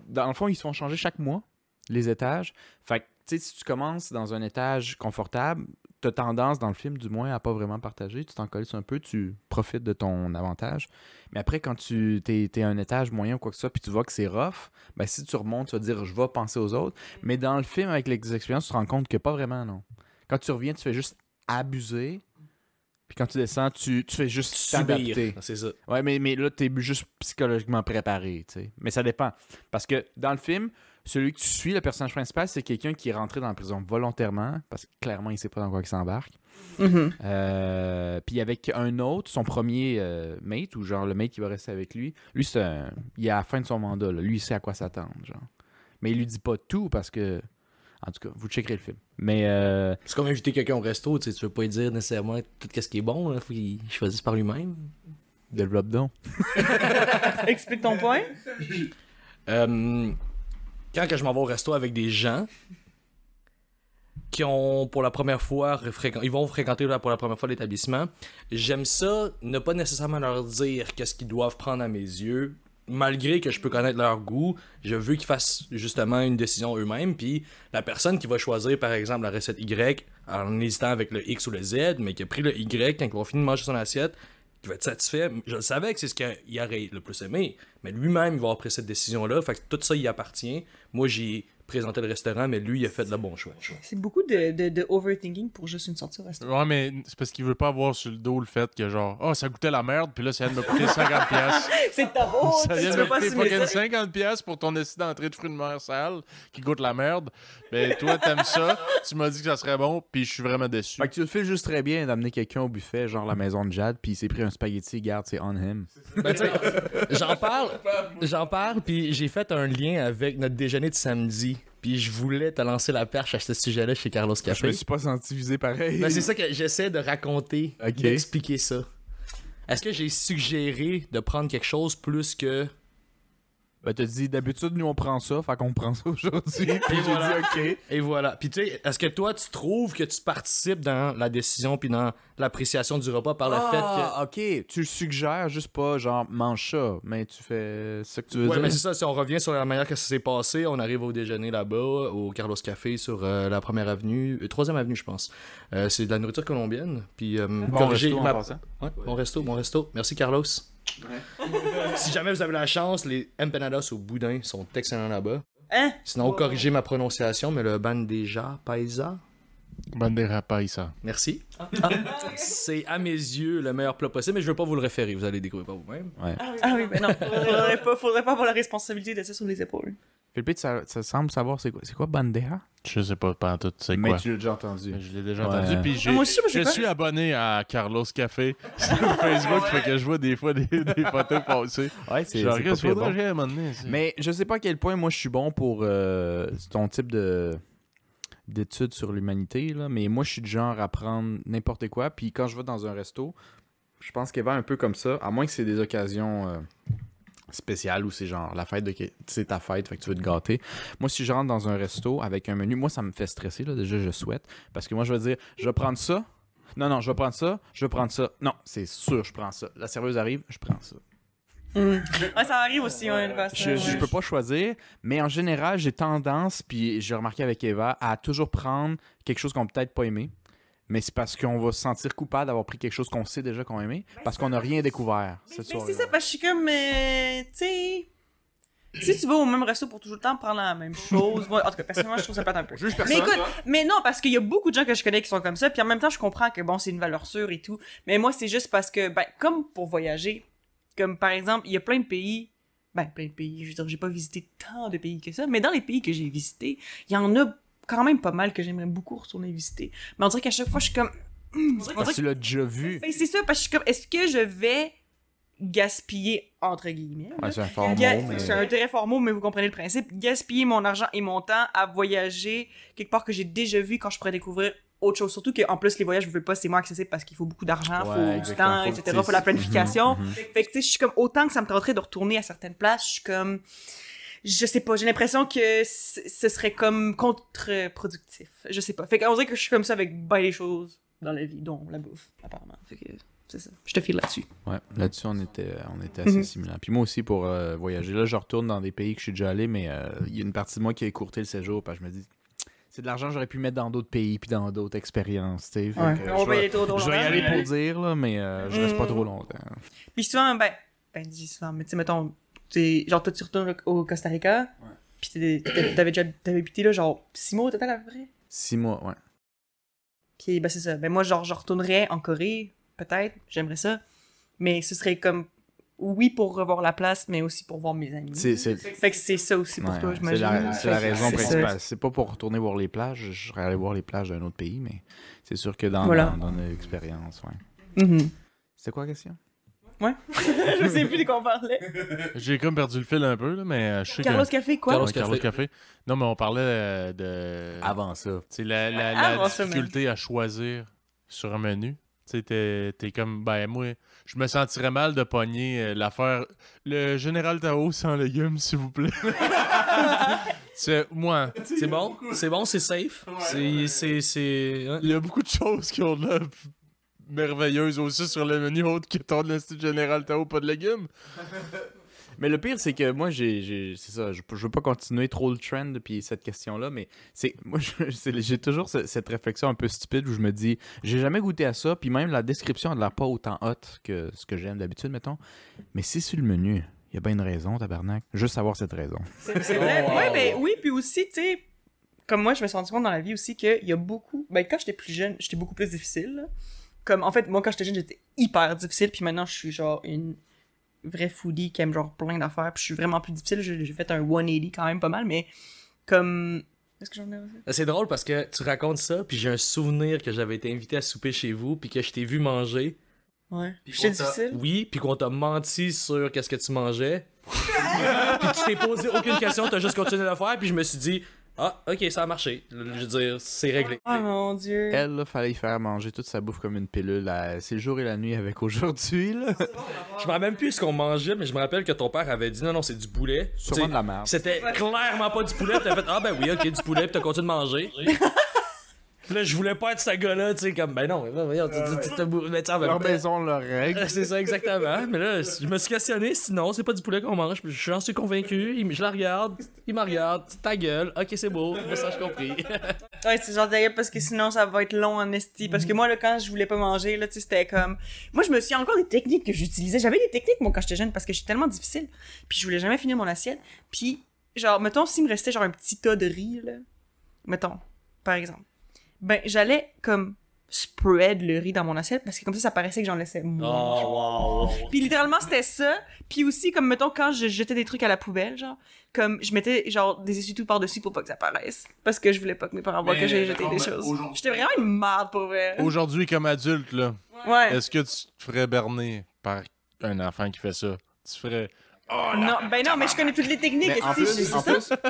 dans le fond, ils se font changer chaque mois, les étages. Fait que, tu sais, si tu commences dans un étage confortable, t'as tendance, dans le film du moins, à pas vraiment partager. Tu t'en colles un peu, tu profites de ton avantage. Mais après, quand tu t'es, t'es à un étage moyen ou quoi que ce soit, puis tu vois que c'est rough, ben si tu remontes, tu vas dire je vais penser aux autres. Mais dans le film, avec les expériences, tu te rends compte que pas vraiment, non. Quand tu reviens, tu fais juste abuser. Puis quand tu descends, tu, tu fais juste t'adapter. Subir. C'est ça. Ouais, mais, mais là, t'es juste psychologiquement préparé, tu sais. Mais ça dépend. Parce que dans le film, celui que tu suis, le personnage principal, c'est quelqu'un qui est rentré dans la prison volontairement, parce que clairement, il sait pas dans quoi il s'embarque. Mhm. Euh, puis avec un autre, son premier euh, mate, ou genre le mate qui va rester avec lui, lui, un- il est à la fin de son mandat, là. Lui, il sait à quoi s'attendre, genre. Mais il lui dit pas tout parce que. En tout cas, vous checkerez le film. Mais euh, C'est comme inviter quelqu'un au resto, tu sais, tu veux pas lui dire nécessairement tout ce qui est bon, il faut qu'il choisisse par lui-même. développe donc. Explique ton point. Euh, quand que je m'en vais au resto avec des gens qui ont pour la première fois ils vont fréquenter pour la première fois l'établissement, j'aime ça ne pas nécessairement leur dire qu'est-ce qu'ils doivent prendre à mes yeux. Malgré que je peux connaître leur goût, je veux qu'ils fassent justement une décision eux-mêmes. Puis la personne qui va choisir, par exemple, la recette Y en hésitant avec le X ou le Z, mais qui a pris le Y quand ils vont finir de manger son assiette, qui va être satisfait. Je le savais que c'est ce qu'il aurait le plus aimé, mais lui-même, il va avoir pris cette décision-là. Fait que tout ça, il appartient. Moi, j'ai présentait le restaurant, mais lui, il a fait le bon choix. C'est beaucoup de, de, de overthinking pour juste une sortie au restaurant. Ouais, mais c'est parce qu'il veut pas avoir sur le dos le fait que genre, oh, ça goûtait la merde, puis là, ça vient de me coûter 50$. piastres. [laughs] C'est ta faute! ça vient de veux me coûter fucking ça. 50$ piastres pour ton essai d'entrée de fruits de mer sale qui goûte la merde. Ben, toi, t'aimes ça, tu m'as dit que ça serait bon, puis je suis vraiment déçu. Fait que tu le fais juste très bien d'amener quelqu'un au buffet, genre la maison de Jad, puis il s'est pris un spaghetti, garde, c'est on him. Ben, j'en parle, j'en parle, puis j'ai fait un lien avec notre déjeuner de samedi. Puis je voulais te lancer la perche à ce sujet-là chez Carlos Je Café. me suis pas senti visé pareil. Ben, c'est ça que j'essaie de raconter, d'expliquer ça. Est-ce que j'ai suggéré de prendre quelque chose plus que. Ben, t'as dit, d'habitude, nous, on prend ça, fait qu'on prend ça aujourd'hui. Puis j'ai voilà. dit, OK. Et voilà. Puis tu sais, est-ce que toi, tu trouves que tu participes dans la décision puis dans l'appréciation du repas par le fait que. Ah, OK. Tu le suggères juste pas, genre, mange ça, mais tu fais ce que tu veux Ouais, dire. mais c'est ça, si on revient sur la manière que ça s'est passé, on arrive au déjeuner là-bas, au Carlos Café sur euh, la première avenue, euh, troisième avenue, je pense. Euh, c'est de la nourriture colombienne. Puis, euh, Bon resto ma-. Ouais, bon resto, bon resto. Merci, Carlos. Si jamais vous avez la chance, les empanadas au boudin sont excellents là-bas. Hein? Sinon, corrigez ma prononciation, mais le bandeja paisa, Bandera paisa. merci. c'est à mes yeux le meilleur plat possible, mais je veux pas vous le référer, vous allez découvrir par vous-même. Ah oui, ben non. Faudrait pas, faudrait pas avoir la responsabilité de ça sur les épaules. Philippe, ça, ça semble savoir c'est quoi, c'est quoi Bandera? Je sais pas, pas en tout, c'est Mais quoi? tu l'as déjà entendu. Je l'ai déjà Ouais. entendu, puis j'ai- Ah, moi aussi, moi, je suis abonné à Carlos Café [laughs] sur Facebook, fait que je vois des fois des, des photos passer. Ouais, c'est Genre, c'est pas bon. donné, c'est- Mais je sais pas à quel point moi je suis bon pour euh, ton type de d'études sur l'humanité là, mais moi je suis du genre à prendre n'importe quoi puis quand je vais dans un resto, je pense qu'elle va un peu comme ça, à moins que c'est des occasions euh, spéciales où c'est genre la fête de c'est ta fête fait que tu veux te gâter. Moi si je rentre dans un resto avec un menu, moi ça me fait stresser là déjà je souhaite parce que moi je vais dire je vais prendre ça. Non non, je vais prendre ça, je vais prendre ça. Non, c'est sûr je prends ça. La serveuse arrive, je prends ça. Ouais, ça arrive aussi, ouais, Je, je peux pas choisir, mais en général, j'ai tendance, puis j'ai remarqué avec Eva, à toujours prendre quelque chose qu'on peut-être pas aimé. Mais c'est parce qu'on va se sentir coupable d'avoir pris quelque chose qu'on sait déjà qu'on a aimé, parce qu'on n'a rien découvert. Mais, cette mais c'est soirée-là. ça, parce que je suis comme, euh, tu sais, si tu vas au même resto pour toujours le temps prendre la même chose, moi, en tout cas, personnellement, je trouve ça plate un peu. Mais personne. écoute, mais non, parce qu'il y a beaucoup de gens que je connais qui sont comme ça, puis en même temps, je comprends que bon, c'est une valeur sûre et tout. Mais moi, c'est juste parce que, ben, comme pour voyager, comme par exemple, il y a plein de pays, ben, plein de pays, je veux dire, j'ai pas visité tant de pays que ça, mais dans les pays que j'ai visités, il y en a quand même pas mal que j'aimerais beaucoup retourner visiter. Mais on dirait qu'à chaque fois, je suis comme, [clears throat] dirait Parce que tu l'as déjà vu. ben, c'est ça, parce que je suis comme, est-ce que je vais gaspiller, entre guillemets? Ouais, c'est un fort mais- C'est un très fort mot, mais vous comprenez le principe. Gaspiller mon argent et mon temps à voyager quelque part que j'ai déjà vu quand je pourrais découvrir autre chose. Surtout qu'en plus, les voyages, je veux pas, c'est moins accessible parce qu'il faut beaucoup d'argent, Ouais, faut du temps, Faut etc. faut la planification. Mhm, mhm. Fait que, tu sais, je suis comme, autant que ça me tenterait de retourner à certaines places, je suis comme, je sais pas, j'ai l'impression que ce serait comme contre-productif. Je sais pas. Fait qu'on dirait que je suis comme ça avec bien les choses dans la vie, dont la bouffe, apparemment. Fait que, c'est ça. Je te file là-dessus. Ouais, là-dessus, on était, on était [laughs] assez Mhm. similaires. Puis moi aussi, pour euh, voyager, là, je retourne dans des pays que je suis déjà allé, mais euh, il y a une partie de moi qui a écourté le séjour, parce que je me dis, c'est de l'argent que j'aurais pu mettre dans d'autres pays, puis dans d'autres expériences, On je va y vais- aller trop, trop Je vais y aller pour dire, là, mais euh, je reste pas Mm. trop longtemps. Puis souvent, ben, ben, dis souvent, mais tu sais, mettons, t'es- genre, toi, tu retournes au Costa Rica, puis t'es- t'es- t'avais déjà t'avais habité là, genre, six mois au total à peu près? Six mois, ouais. Puis, ben, c'est ça. Ben, moi, genre, je retournerais en Corée, peut-être, j'aimerais ça. Mais ce serait comme, oui, pour revoir la place, mais aussi pour voir mes amis. C'est c'est- Fait que c'est ça aussi pour ouais, toi, ouais. j'imagine. C'est la, c'est la raison c'est principale. C'est pas pour retourner voir les plages, je serais allé voir les plages d'un autre pays, mais c'est sûr que dans, Voilà. dans, dans notre expérience, ouais. Mhm. C'était quoi la question? [laughs] je sais plus de quoi on parlait. J'ai comme perdu le fil un peu, là, mais euh, je sais Carlos que... Café, quoi? Carlos Ouais, Carlos Café. Non, mais on parlait euh, de... Avant ça. C'est la, la, la difficulté à choisir sur un menu. Tu sais, t'es, t'es comme, ben moi, je me sentirais mal de pogner euh, l'affaire. Le Général Tao sans légumes, s'il vous plaît. [laughs] c'est, moi, C'est bon, c'est bon, c'est safe? C'est, c'est, c'est. hein? il y a beaucoup de choses qui ont de l'air merveilleuses aussi sur le menu, autre que ton de Général Tao, pas de légumes. [laughs] Mais le pire, c'est que moi, j'ai, j'ai- c'est ça, je, je veux pas continuer trop le trend puis cette question-là, mais c'est, moi, je- [laughs] c'est- j'ai toujours ce- cette réflexion un peu stupide où je me dis, j'ai jamais goûté à ça, puis même la description a l'air pas autant hot que ce que j'aime d'habitude, mettons. Mais c'est sur le menu. Il y a bien une raison, tabarnak. Juste savoir cette raison. C'est c'est vrai. Oh, wow. Ouais, mais oui, puis aussi, tu sais, comme moi, je me suis rendu compte dans la vie aussi qu'il y a beaucoup. Ben, quand j'étais plus jeune, j'étais beaucoup plus difficile. là. Comme, en fait, moi, quand j'étais jeune, j'étais hyper difficile, puis maintenant, je suis genre une vraie foodie qui aime genre plein d'affaires, puis je suis vraiment plus difficile. J'ai fait un 180 quand même pas mal, mais comme. Est-ce que j'en ai? C'est drôle parce que tu racontes ça, puis j'ai un souvenir que j'avais été invité à souper chez vous, puis que je t'ai vu manger. Ouais. J'étais difficile? Oui, puis qu'on t'a menti sur qu'est-ce que tu mangeais. [laughs] puis tu t'es posé aucune question, t'as juste continué de le faire, puis je me suis dit, ah, ok, ça a marché. Je veux dire, c'est réglé. Oh mon dieu. Elle, là, fallait y faire manger toute sa bouffe comme une pilule. là. C'est le jour et la nuit avec aujourd'hui, là. Je me rappelle même plus ce qu'on mangeait, mais je me rappelle que ton père avait dit, non, non, c'est du poulet. Sûrement de la merde. C'était clairement pas du poulet, t'as fait, ah ben oui, ok, du poulet, pis t'as continué de manger. [laughs] Là, je voulais pas être ce gars-là, tu sais, comme, ben non, mais voyons, tu- même Leur maison, leurs règles. [laughs] C'est ça, exactement. Mais là, je me suis questionné, sinon, c'est pas du poulet qu'on mange. J'en suis convaincu. Il- Je la regarde, il me regarde, ta gueule, ok, c'est beau, message compris. [laughs] Ouais, c'est genre d'ailleurs parce que sinon ça va être long en esti. Parce que moi, là, quand je voulais pas manger, là, tu sais, c'était comme. Moi, je me suis encore des techniques que j'utilisais. J'avais des techniques, moi, quand j'étais jeune, parce que j'étais tellement difficile. Puis je voulais jamais finir mon assiette. Puis, genre, mettons, s'il me restait genre un petit tas de riz, là. Mettons, par exemple. Ben, j'allais comme spread le riz dans mon assiette parce que comme ça, ça paraissait que j'en laissais moins. Oh, wow. Puis littéralement, c'était ça. Puis aussi, comme mettons, quand je jetais des trucs à la poubelle, genre, comme je mettais genre des essuie-tout par-dessus pour pas que ça paraisse. Parce que je voulais pas que mes parents voient que j'ai jeté des choses. J'étais vraiment une merde pour vrai. Aujourd'hui, comme adulte, là, Ouais. est-ce que tu te ferais berner par un enfant qui fait ça? Tu ferais. Non, ben non, mais je connais toutes les techniques. Mais en plus, en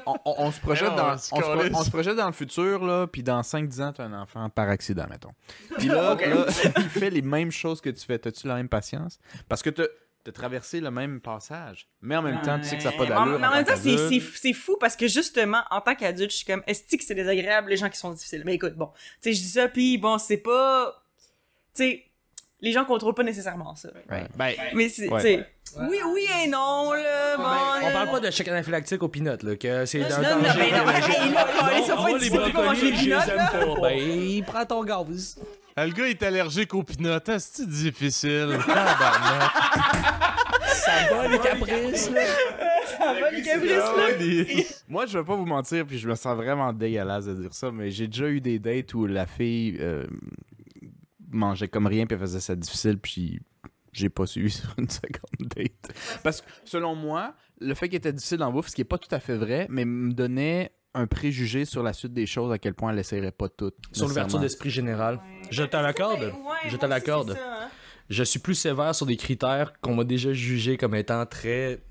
on, on- on se projette Non, dans, on on se se, pro- calisse. on se projette dans le futur, là, puis dans 5-10 ans, t'as un enfant par accident, mettons. Puis là, [laughs] là, [laughs] il fait les mêmes choses que tu fais. T'as-tu la même patience? Parce que t'as as traversé le même passage. Mais en même temps, tu sais que ça n'a pas d'allure. mais en même temps, c'est- qu'adulte. c'est c'est fou parce que justement, en tant qu'adulte, je suis comme, est-ce que c'est désagréable les gens qui sont difficiles? Mais écoute, bon, tu sais, je dis ça, puis bon, c'est pas. Tu sais, les gens contrôlent pas nécessairement ça. Ouais. Ben, Mais c'est. Ouais. Oui, oui et non, là. Bon, On parle pas de choc anaphylactique aux peanuts, là, que c'est Non, un non, danger. mais non, hey, là, calé, ça difficile pour manger les peanuts, là. pas. Ben, prends ton gaz. Le gars est allergique aux pinottes. C'est difficile? [laughs] Ça va, les caprices, là. Ça va, les caprices, là. [laughs] Moi, je vais pas vous mentir, puis je me sens vraiment dégueulasse de dire ça, mais j'ai déjà eu des dates où la fille euh, mangeait comme rien, puis elle faisait ça difficile, puis j'ai pas suivi [laughs] sur une seconde date. Parce que, selon moi, le fait qu'elle était difficile en bouffe, ce qui est pas tout à fait vrai, mais me donnait un préjugé sur la suite des choses, à quel point elle essaierait pas tout. Sur l'ouverture d'esprit générale. Je te l'accorde. Ouais, Je te l'accorde. hein. Je suis plus sévère sur des critères qu'on m'a déjà jugés comme étant très.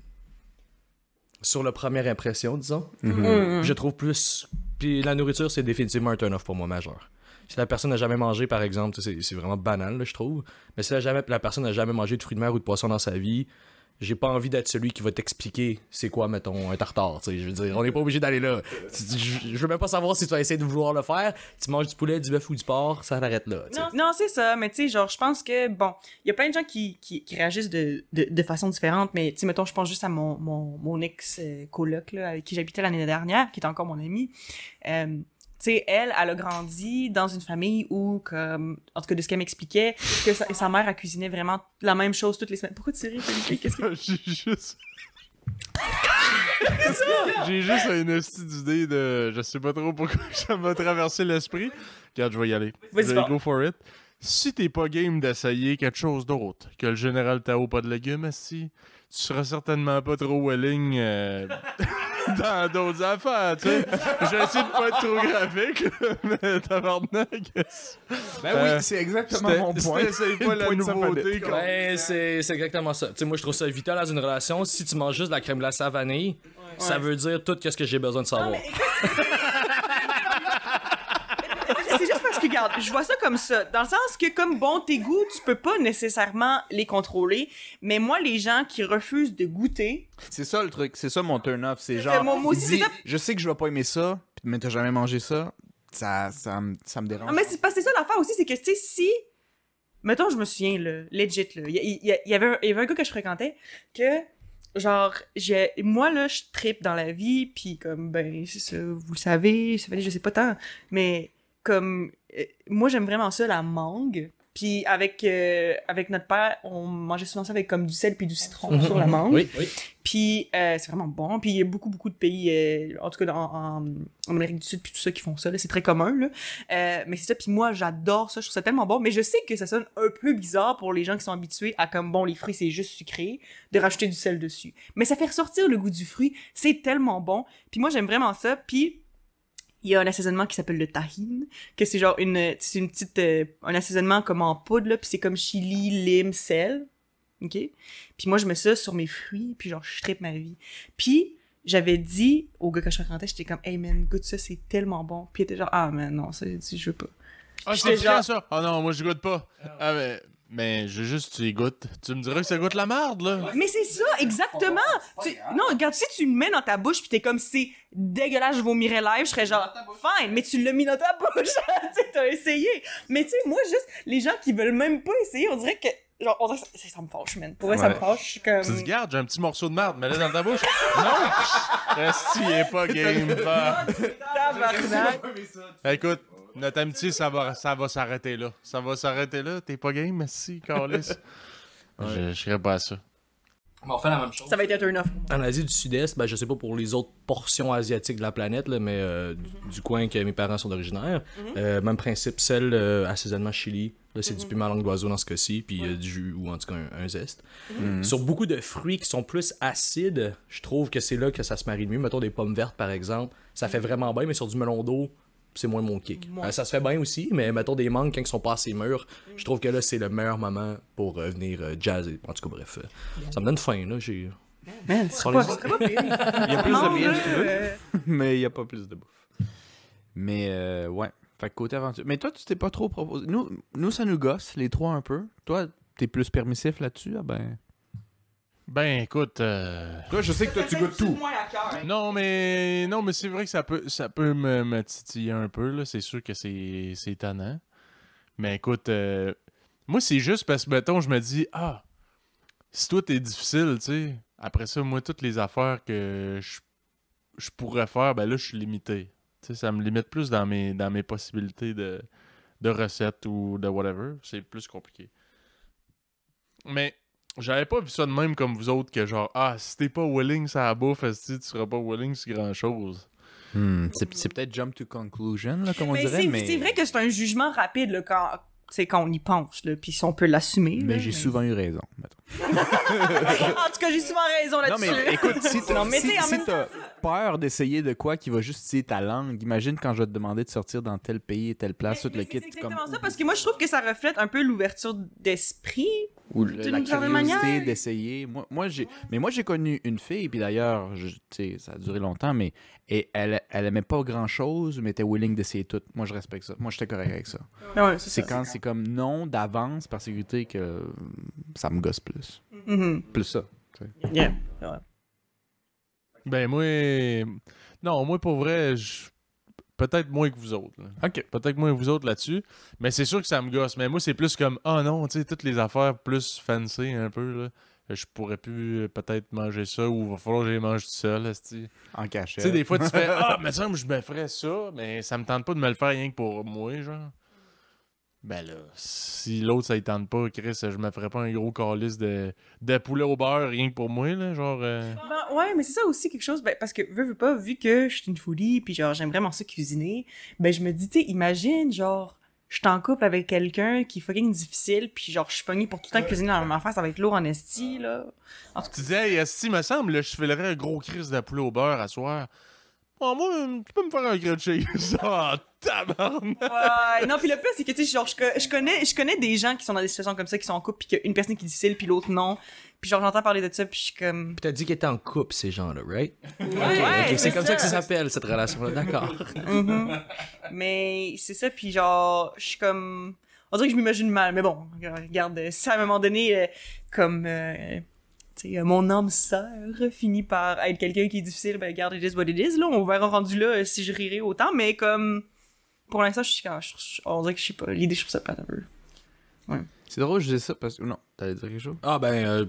sur la première impression, disons. Mm. Je trouve plus. Puis la nourriture, c'est définitivement un turn-off pour moi majeur. Si la personne n'a jamais mangé, par exemple, c'est vraiment banal, je trouve. Mais si la, personne n'a jamais mangé de fruits de mer ou de poisson dans sa vie, j'ai pas envie d'être celui qui va t'expliquer c'est quoi, mettons, un tartare. tu sais. Je veux dire, on n'est pas obligé d'aller là. Je, veux même pas savoir si tu vas essayer de vouloir le faire. Tu manges du poulet, du bœuf ou du porc, ça l'arrête là. Non, c'est ça, mais tu sais, genre, je pense que, bon, il y a plein de gens qui, qui, qui réagissent de, de, de façon différente, mais tu sais, mettons, je pense juste à mon, mon, mon ex-coloc, là, avec qui j'habitais l'année dernière, qui est encore mon ami. Euh, sais, elle, elle a grandi dans une famille où, comme, en tout cas, de ce qu'elle m'expliquait, que sa, sa mère, elle cuisinait vraiment la même chose toutes les semaines. Pourquoi tu ris, Felipe? Qu'est-ce que... [laughs] J'ai juste. J'ai juste une hostie d'idée de. Je sais pas trop pourquoi [laughs] ça m'a traversé l'esprit. Regarde, je vais y aller. Vas-y, go for it. Si t'es pas game d'essayer quelque chose d'autre que le général Tao pas de légumes, si tu seras certainement pas trop willing euh, [laughs] [laughs] dans d'autres affaires, tu sais. J'essaie de pas être trop graphique, [laughs] mais tabarnak. Ben Euh, oui, c'est exactement mon point. c'était pas la nouveauté. Ben, c'est c'est exactement ça. Tu sais, moi, je trouve ça vital dans une relation. Si tu manges juste de la crème glacée à vanille, ça veut dire tout ce que j'ai besoin de savoir. C'est que, regarde, je vois ça comme ça. Dans le sens que, comme bon, tes goûts, tu peux pas nécessairement les contrôler. Mais moi, les gens qui refusent de goûter, C'est ça le truc, c'est ça mon turn-off. C'est genre, moi- moi aussi, ça. je sais que je vais pas aimer ça, mais t'as jamais mangé ça, ça, ça, me- ça me dérange. Ah, mais c'est parce que c'est ça l'affaire aussi, c'est que, tu sais, si. Mettons, je me souviens, là, legit, là. Il y, y- avait un, il y avait un gars que je fréquentais que, genre, j'ai, moi, là, je tripe dans la vie, puis comme, ben, c'est ça, vous le savez, ça fait, je sais pas tant, mais, comme, moi, j'aime vraiment ça, la mangue. Puis avec euh, avec notre père, on mangeait souvent ça avec comme du sel puis du citron sur la mangue. Oui, oui. Puis euh, c'est vraiment bon. Puis il y a beaucoup, beaucoup de pays, euh, en tout cas en, en Amérique du Sud, puis tout ça qui font ça. C'est très commun. Là. Euh, mais c'est ça. Puis moi, j'adore ça. Je trouve ça tellement bon. Mais je sais que ça sonne un peu bizarre pour les gens qui sont habitués à comme, bon, les fruits, c'est juste sucré, de rajouter du sel dessus. Mais ça fait ressortir le goût du fruit. C'est tellement bon. Puis moi, j'aime vraiment ça. Puis il y a un assaisonnement qui s'appelle le tahine, que c'est genre une, c'est une petite, euh, un assaisonnement comme en poudre, là, puis c'est comme chili, lime, sel. OK? Puis moi, je mets ça sur mes fruits, puis genre, je tripe ma vie. Puis, j'avais dit au gars quand je fréquentais, j'étais comme, hey man, goûte ça, c'est tellement bon. Puis il était genre, ah man, non, ça, je veux pas. Ah, c'est genre- ça? Ah non, moi, je goûte pas. Ah, mais, mais je juste, tu y goûtes. Tu me dirais que ça goûte la marde, là. Mais c'est ça, exactement! Tu- non, regarde, si tu le mets dans ta bouche, puis t'es comme, c'est dégueulasse, je vomirais live, je serais genre, fine, mais tu l'as mis dans ta bouche, [laughs] tu sais, t'as essayé. Mais tu sais, moi, juste, les gens qui veulent même pas essayer, on dirait que, genre, on dirait que ça, ça me fâche, man. Pour vrai, ça me Ouais. fâche, je suis comme... Tu te dis, garde, j'ai un petit morceau de marde, mets-le dans ta bouche. [laughs] non! Resti, il est pas [laughs] game. pas. Tabarnak. Écoute, notre amitié, ça va, ça va s'arrêter là. Ça va s'arrêter là. T'es pas game, merci, Carlis. [laughs] Je, je serais pas à ça. Mais on fait la même chose. Ça va être un turn-off. En Asie du Sud-Est, ben, je sais pas pour les autres portions asiatiques de la planète, là, mais euh, du, du coin que mes parents sont originaires. Euh, même principe, sel, euh, assaisonnement chili. Là, c'est du piment à langue d'oiseau dans ce cas-ci, puis euh, du jus ou en tout cas un, un zeste. Sur beaucoup de fruits qui sont plus acides, je trouve que c'est là que ça se marie le mieux. Mettons des pommes vertes, par exemple. Ça fait vraiment bien, mais sur du melon d'eau, c'est moins mon kick. Euh, ça se fait bien aussi, mais mettons des mangues quand ils sont pas assez mûrs, je trouve que là, c'est le meilleur moment pour euh, venir euh, jazzer. En tout cas, bref. euh, ça me donne faim, là. J'ai... Man, c'est pas, les- c'est pas pire. Il y a plus de si tu veux. Mais il n'y a pas plus de bouffe. Mais euh, ouais. Fait que côté aventure. Mais toi, tu t'es pas trop proposé. Nous, nous, ça nous gosse, les trois un peu. Toi, t'es plus permissif là-dessus? Ah ben. Ben, écoute. euh, Toi, je sais que toi, tu goûtes tout. moins à cœur. Non, mais non, mais c'est vrai que ça peut, ça peut me, me titiller un peu. là. C'est sûr que c'est, c'est étonnant. Mais écoute, euh, moi, c'est juste parce que, mettons, je me dis, ah, si toi, t'es difficile, tu sais, après ça, moi, toutes les affaires que je, je pourrais faire, ben là, je suis limité. Tu sais, ça me limite plus dans mes, dans mes possibilités de, de recettes ou de whatever. C'est plus compliqué. Mais j'avais pas vu ça de même comme vous autres, que genre, ah, si t'es pas willing ça la bouffe, esti, tu seras pas willing sur grand chose. Hmm, c'est c'est peut-être jump to conclusion, là, comme on Mais dirait. c'est Mais, c'est vrai que c'est un jugement rapide là, quand, c'est quand on y pense, là, puis si on peut l'assumer. Mais j'ai souvent eu raison. [laughs] en tout cas, j'ai souvent raison Non, là-dessus. mais écoute, si t'as Non, mais si, peur d'essayer de quoi qui va juste utiliser ta langue, imagine quand je vais te demander de sortir dans tel pays, telle place, tout le kit. C'est comme- exactement ça, parce que moi, je trouve que ça reflète un peu l'ouverture d'esprit. Ou le- la curiosité manière. d'essayer. Moi, moi j'ai, mais moi j'ai connu une fille, puis d'ailleurs, je- tu sais, ça a duré longtemps, mais et elle, elle aimait pas grand chose, mais était willing d'essayer tout. Moi, je respecte ça. Moi, j'étais correct avec ça. Ouais, C'est quand c'est comme non d'avance par sécurité que euh, ça me gosse plus. Mhm. Plus ça. Yeah. Ben moi, non, moi pour vrai, je- peut-être moins que vous autres. là. Ok. Peut-être moins que vous autres là-dessus. Mais c'est sûr que ça me gosse. Mais moi, c'est plus comme, oh non, tu sais, toutes les affaires plus fancy un peu, là. Je pourrais plus euh, peut-être manger ça ou il va falloir que je les mange tout seul, esti. En Tu cachette. sais, des fois, tu fais [laughs] Ah, mais ça, je me ferais ça, mais ça me tente pas de me le faire rien que pour moi, genre. Ben là, si l'autre, ça ne tente pas, Chris, je me ferais pas un gros calice de, de poulet au beurre rien que pour moi, là, genre. euh, Ben, ouais, mais c'est ça aussi quelque chose, ben, parce que, veux, veux pas, vu que je suis une foodie, puis genre, j'aime vraiment ça cuisiner, ben, je me dis, tu imagine, genre, je suis en couple avec quelqu'un qui est fucking difficile, puis genre, je suis pognée pour tout le temps cuisiner dans la même affaire, ça va être lourd en esti, là. En tout cas, Tu disais, hey, esti, me semble, je filerais un gros crise de poulet au beurre à soir. Bon, moi, tu peux me faire un grilled cheese. [laughs] Ah, tabarnak! Ouais, non, puis le plus, c'est que, tu sais, genre, je, co- je connais, je connais des gens qui sont dans des situations comme ça, qui sont en couple, puis qu'il y a une personne qui est difficile, puis l'autre non. Puis genre, j'entends parler de ça, puis je suis comme... Puis t'as dit qu'ils étaient en couple, ces gens-là, right? Ouais, Ok, c'est comme ça que ça s'appelle, cette relation-là. D'accord. Mhm. Mais c'est ça, puis genre, je suis comme... On dirait que je m'imagine mal, mais bon, regarde, si à un moment donné, euh, comme... euh, tu sais, euh, mon âme sœur finit par être quelqu'un qui est difficile, ben regarde, it is what it is, là, on verra rendu là euh, si je rirai autant, mais comme... Pour l'instant, je suis quand... je- je- on dirait que je sais pas, l'idée, je trouve ça plate un peu. C'est drôle, je dis ça parce que. Non, t'allais dire quelque chose? Ah ben, euh,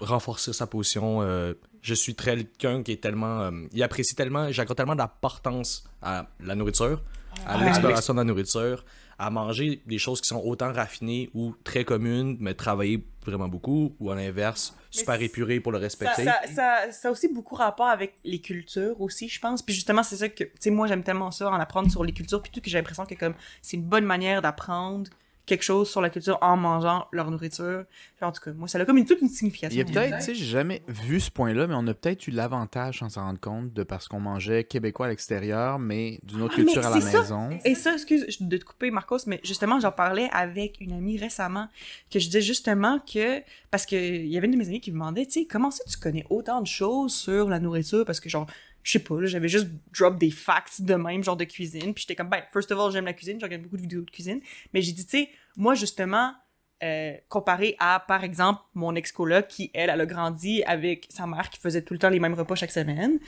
renforcer sa position. euh, je suis très quelqu'un qui est tellement... euh, il apprécie tellement, j'accorde tellement d'importance à la nourriture à l'exploration de la nourriture, à manger des choses qui sont autant raffinées ou très communes, mais travailler vraiment beaucoup, ou à l'inverse, super épuré pour le Ça, respecter. ça, ça, ça a aussi beaucoup rapport avec les cultures aussi, je pense. Puis justement, c'est ça que, tu sais, moi, j'aime tellement ça, en apprendre sur les cultures, puis tout, que j'ai l'impression que comme c'est une bonne manière d'apprendre quelque chose sur la culture en mangeant leur nourriture. En tout cas, moi, ça a comme une, toute une signification. Il y a peut-être, tu sais, j'ai jamais vu ce point-là, mais on a peut-être eu l'avantage sans s'en rendre compte de parce qu'on mangeait québécois à l'extérieur, mais d'une autre Ah, culture à la ça. maison. Et ça, excuse de te couper, Marcos, mais justement, j'en parlais avec une amie récemment, que je disais justement que, parce que il y avait une de mes amies qui me demandait, tu sais, comment ça tu connais autant de choses sur la nourriture, parce que genre, je sais pas, j'avais juste drop des facts de même, genre de cuisine, puis j'étais comme, ben, first of all, j'aime la cuisine, je regarde beaucoup de vidéos de cuisine, mais j'ai dit, tu sais, moi, justement, euh, comparé à, par exemple, mon ex-coloc qui, elle, elle a grandi avec sa mère qui faisait tout le temps les mêmes repas chaque semaine,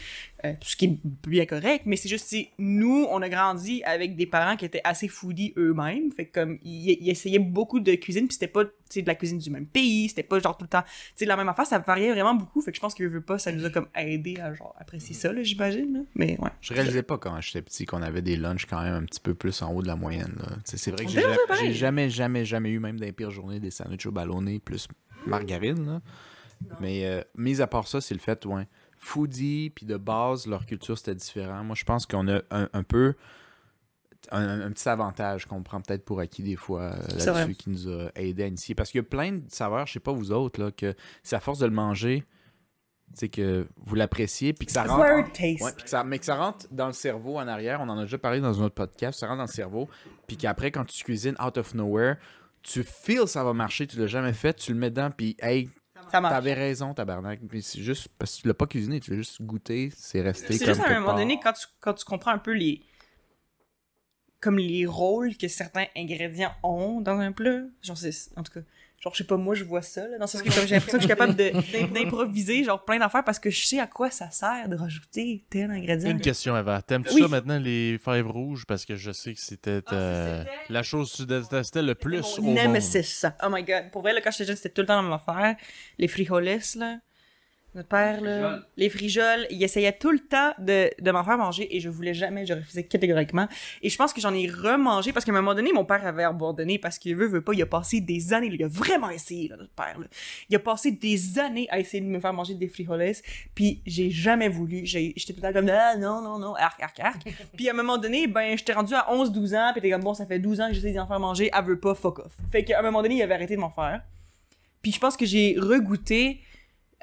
euh, ce qui est bien correct, mais c'est juste si nous, on a grandi avec des parents qui étaient assez foodie eux-mêmes, fait que comme, ils, ils essayaient beaucoup de cuisine, puis c'était pas, de la cuisine du même pays, c'était pas genre tout le temps, tu sais, la même affaire, ça variait vraiment beaucoup, fait que je pense que veut pas, ça nous a comme aidé à genre apprécier ça, là, j'imagine, mais ouais. Je réalisais pas quand j'étais petit qu'on avait des lunchs quand même un petit peu plus en haut de la moyenne. C'est vrai que j'ai jamais, jamais, jamais eu, même les pires journées, des sandwichs au ballonné plus margarine. là. Mais euh, mis à part ça, c'est le fait, ouais. Foodie, puis de base, leur culture, c'était différent. Moi, je pense qu'on a un, un peu un, un petit avantage qu'on prend peut-être pour acquis des fois euh, là-dessus qui nous a aidé à initier. Parce qu'il y a plein de saveurs, je sais pas vous autres, là, que c'est à force de le manger, c'est que vous l'appréciez, puis que ça rentre. Acquired taste. Ouais, que ça, mais que ça rentre dans le cerveau en arrière, on en a déjà parlé dans un autre podcast, ça rentre dans le cerveau, puis qu'après, quand tu cuisines out of nowhere, tu feels ça va marcher, tu l'as jamais fait, tu le mets dedans, puis hey, t'avais raison, tabarnak. Puis c'est juste parce que tu l'as pas cuisiné, tu l'as juste goûté, c'est resté C'est comme juste à un moment part. donné, quand tu, quand tu comprends un peu les. comme les rôles que certains ingrédients ont dans un plat. Genre, c'est. En tout cas. Genre, je sais pas, moi, je vois ça, là. Dans ce sens que j'ai l'impression que je suis capable [laughs] d'improviser, genre, plein d'affaires parce que je sais à quoi ça sert de rajouter tel ingrédient. Une question, Eva. T'aimes-tu Oui. ça maintenant, les fèves rouges? Parce que je sais que c'était euh, c'était- la chose que tu détestais le plus au Mon monde. nemesis. Oh my god. Pour vrai, là, quand j'étais jeune, c'était tout le temps la même affaire. Les frijoles, là. Notre père, là. Les frijoles. Il essayait tout le temps de, de m'en faire manger et je voulais jamais. Je refusais catégoriquement. Et je pense que j'en ai remangé parce qu'à un moment donné, mon père avait abandonné parce qu'il veut, veut pas. Il a passé des années. il a vraiment essayé, là, notre père, là. Il a passé des années à essayer de me faire manger des frijoles. Puis j'ai jamais voulu. J'étais tout le temps comme, ah, non, non, non, arc, arc, arc. [laughs] puis à un moment donné, ben, j'étais rendu à 11-12 ans. Puis t'es comme, bon, ça fait 12 ans que j'essaie d'en faire manger. Elle veut pas, fuck off. Fait qu'à un moment donné, il avait arrêté de m'en faire. Puis je pense que j'ai regoûté.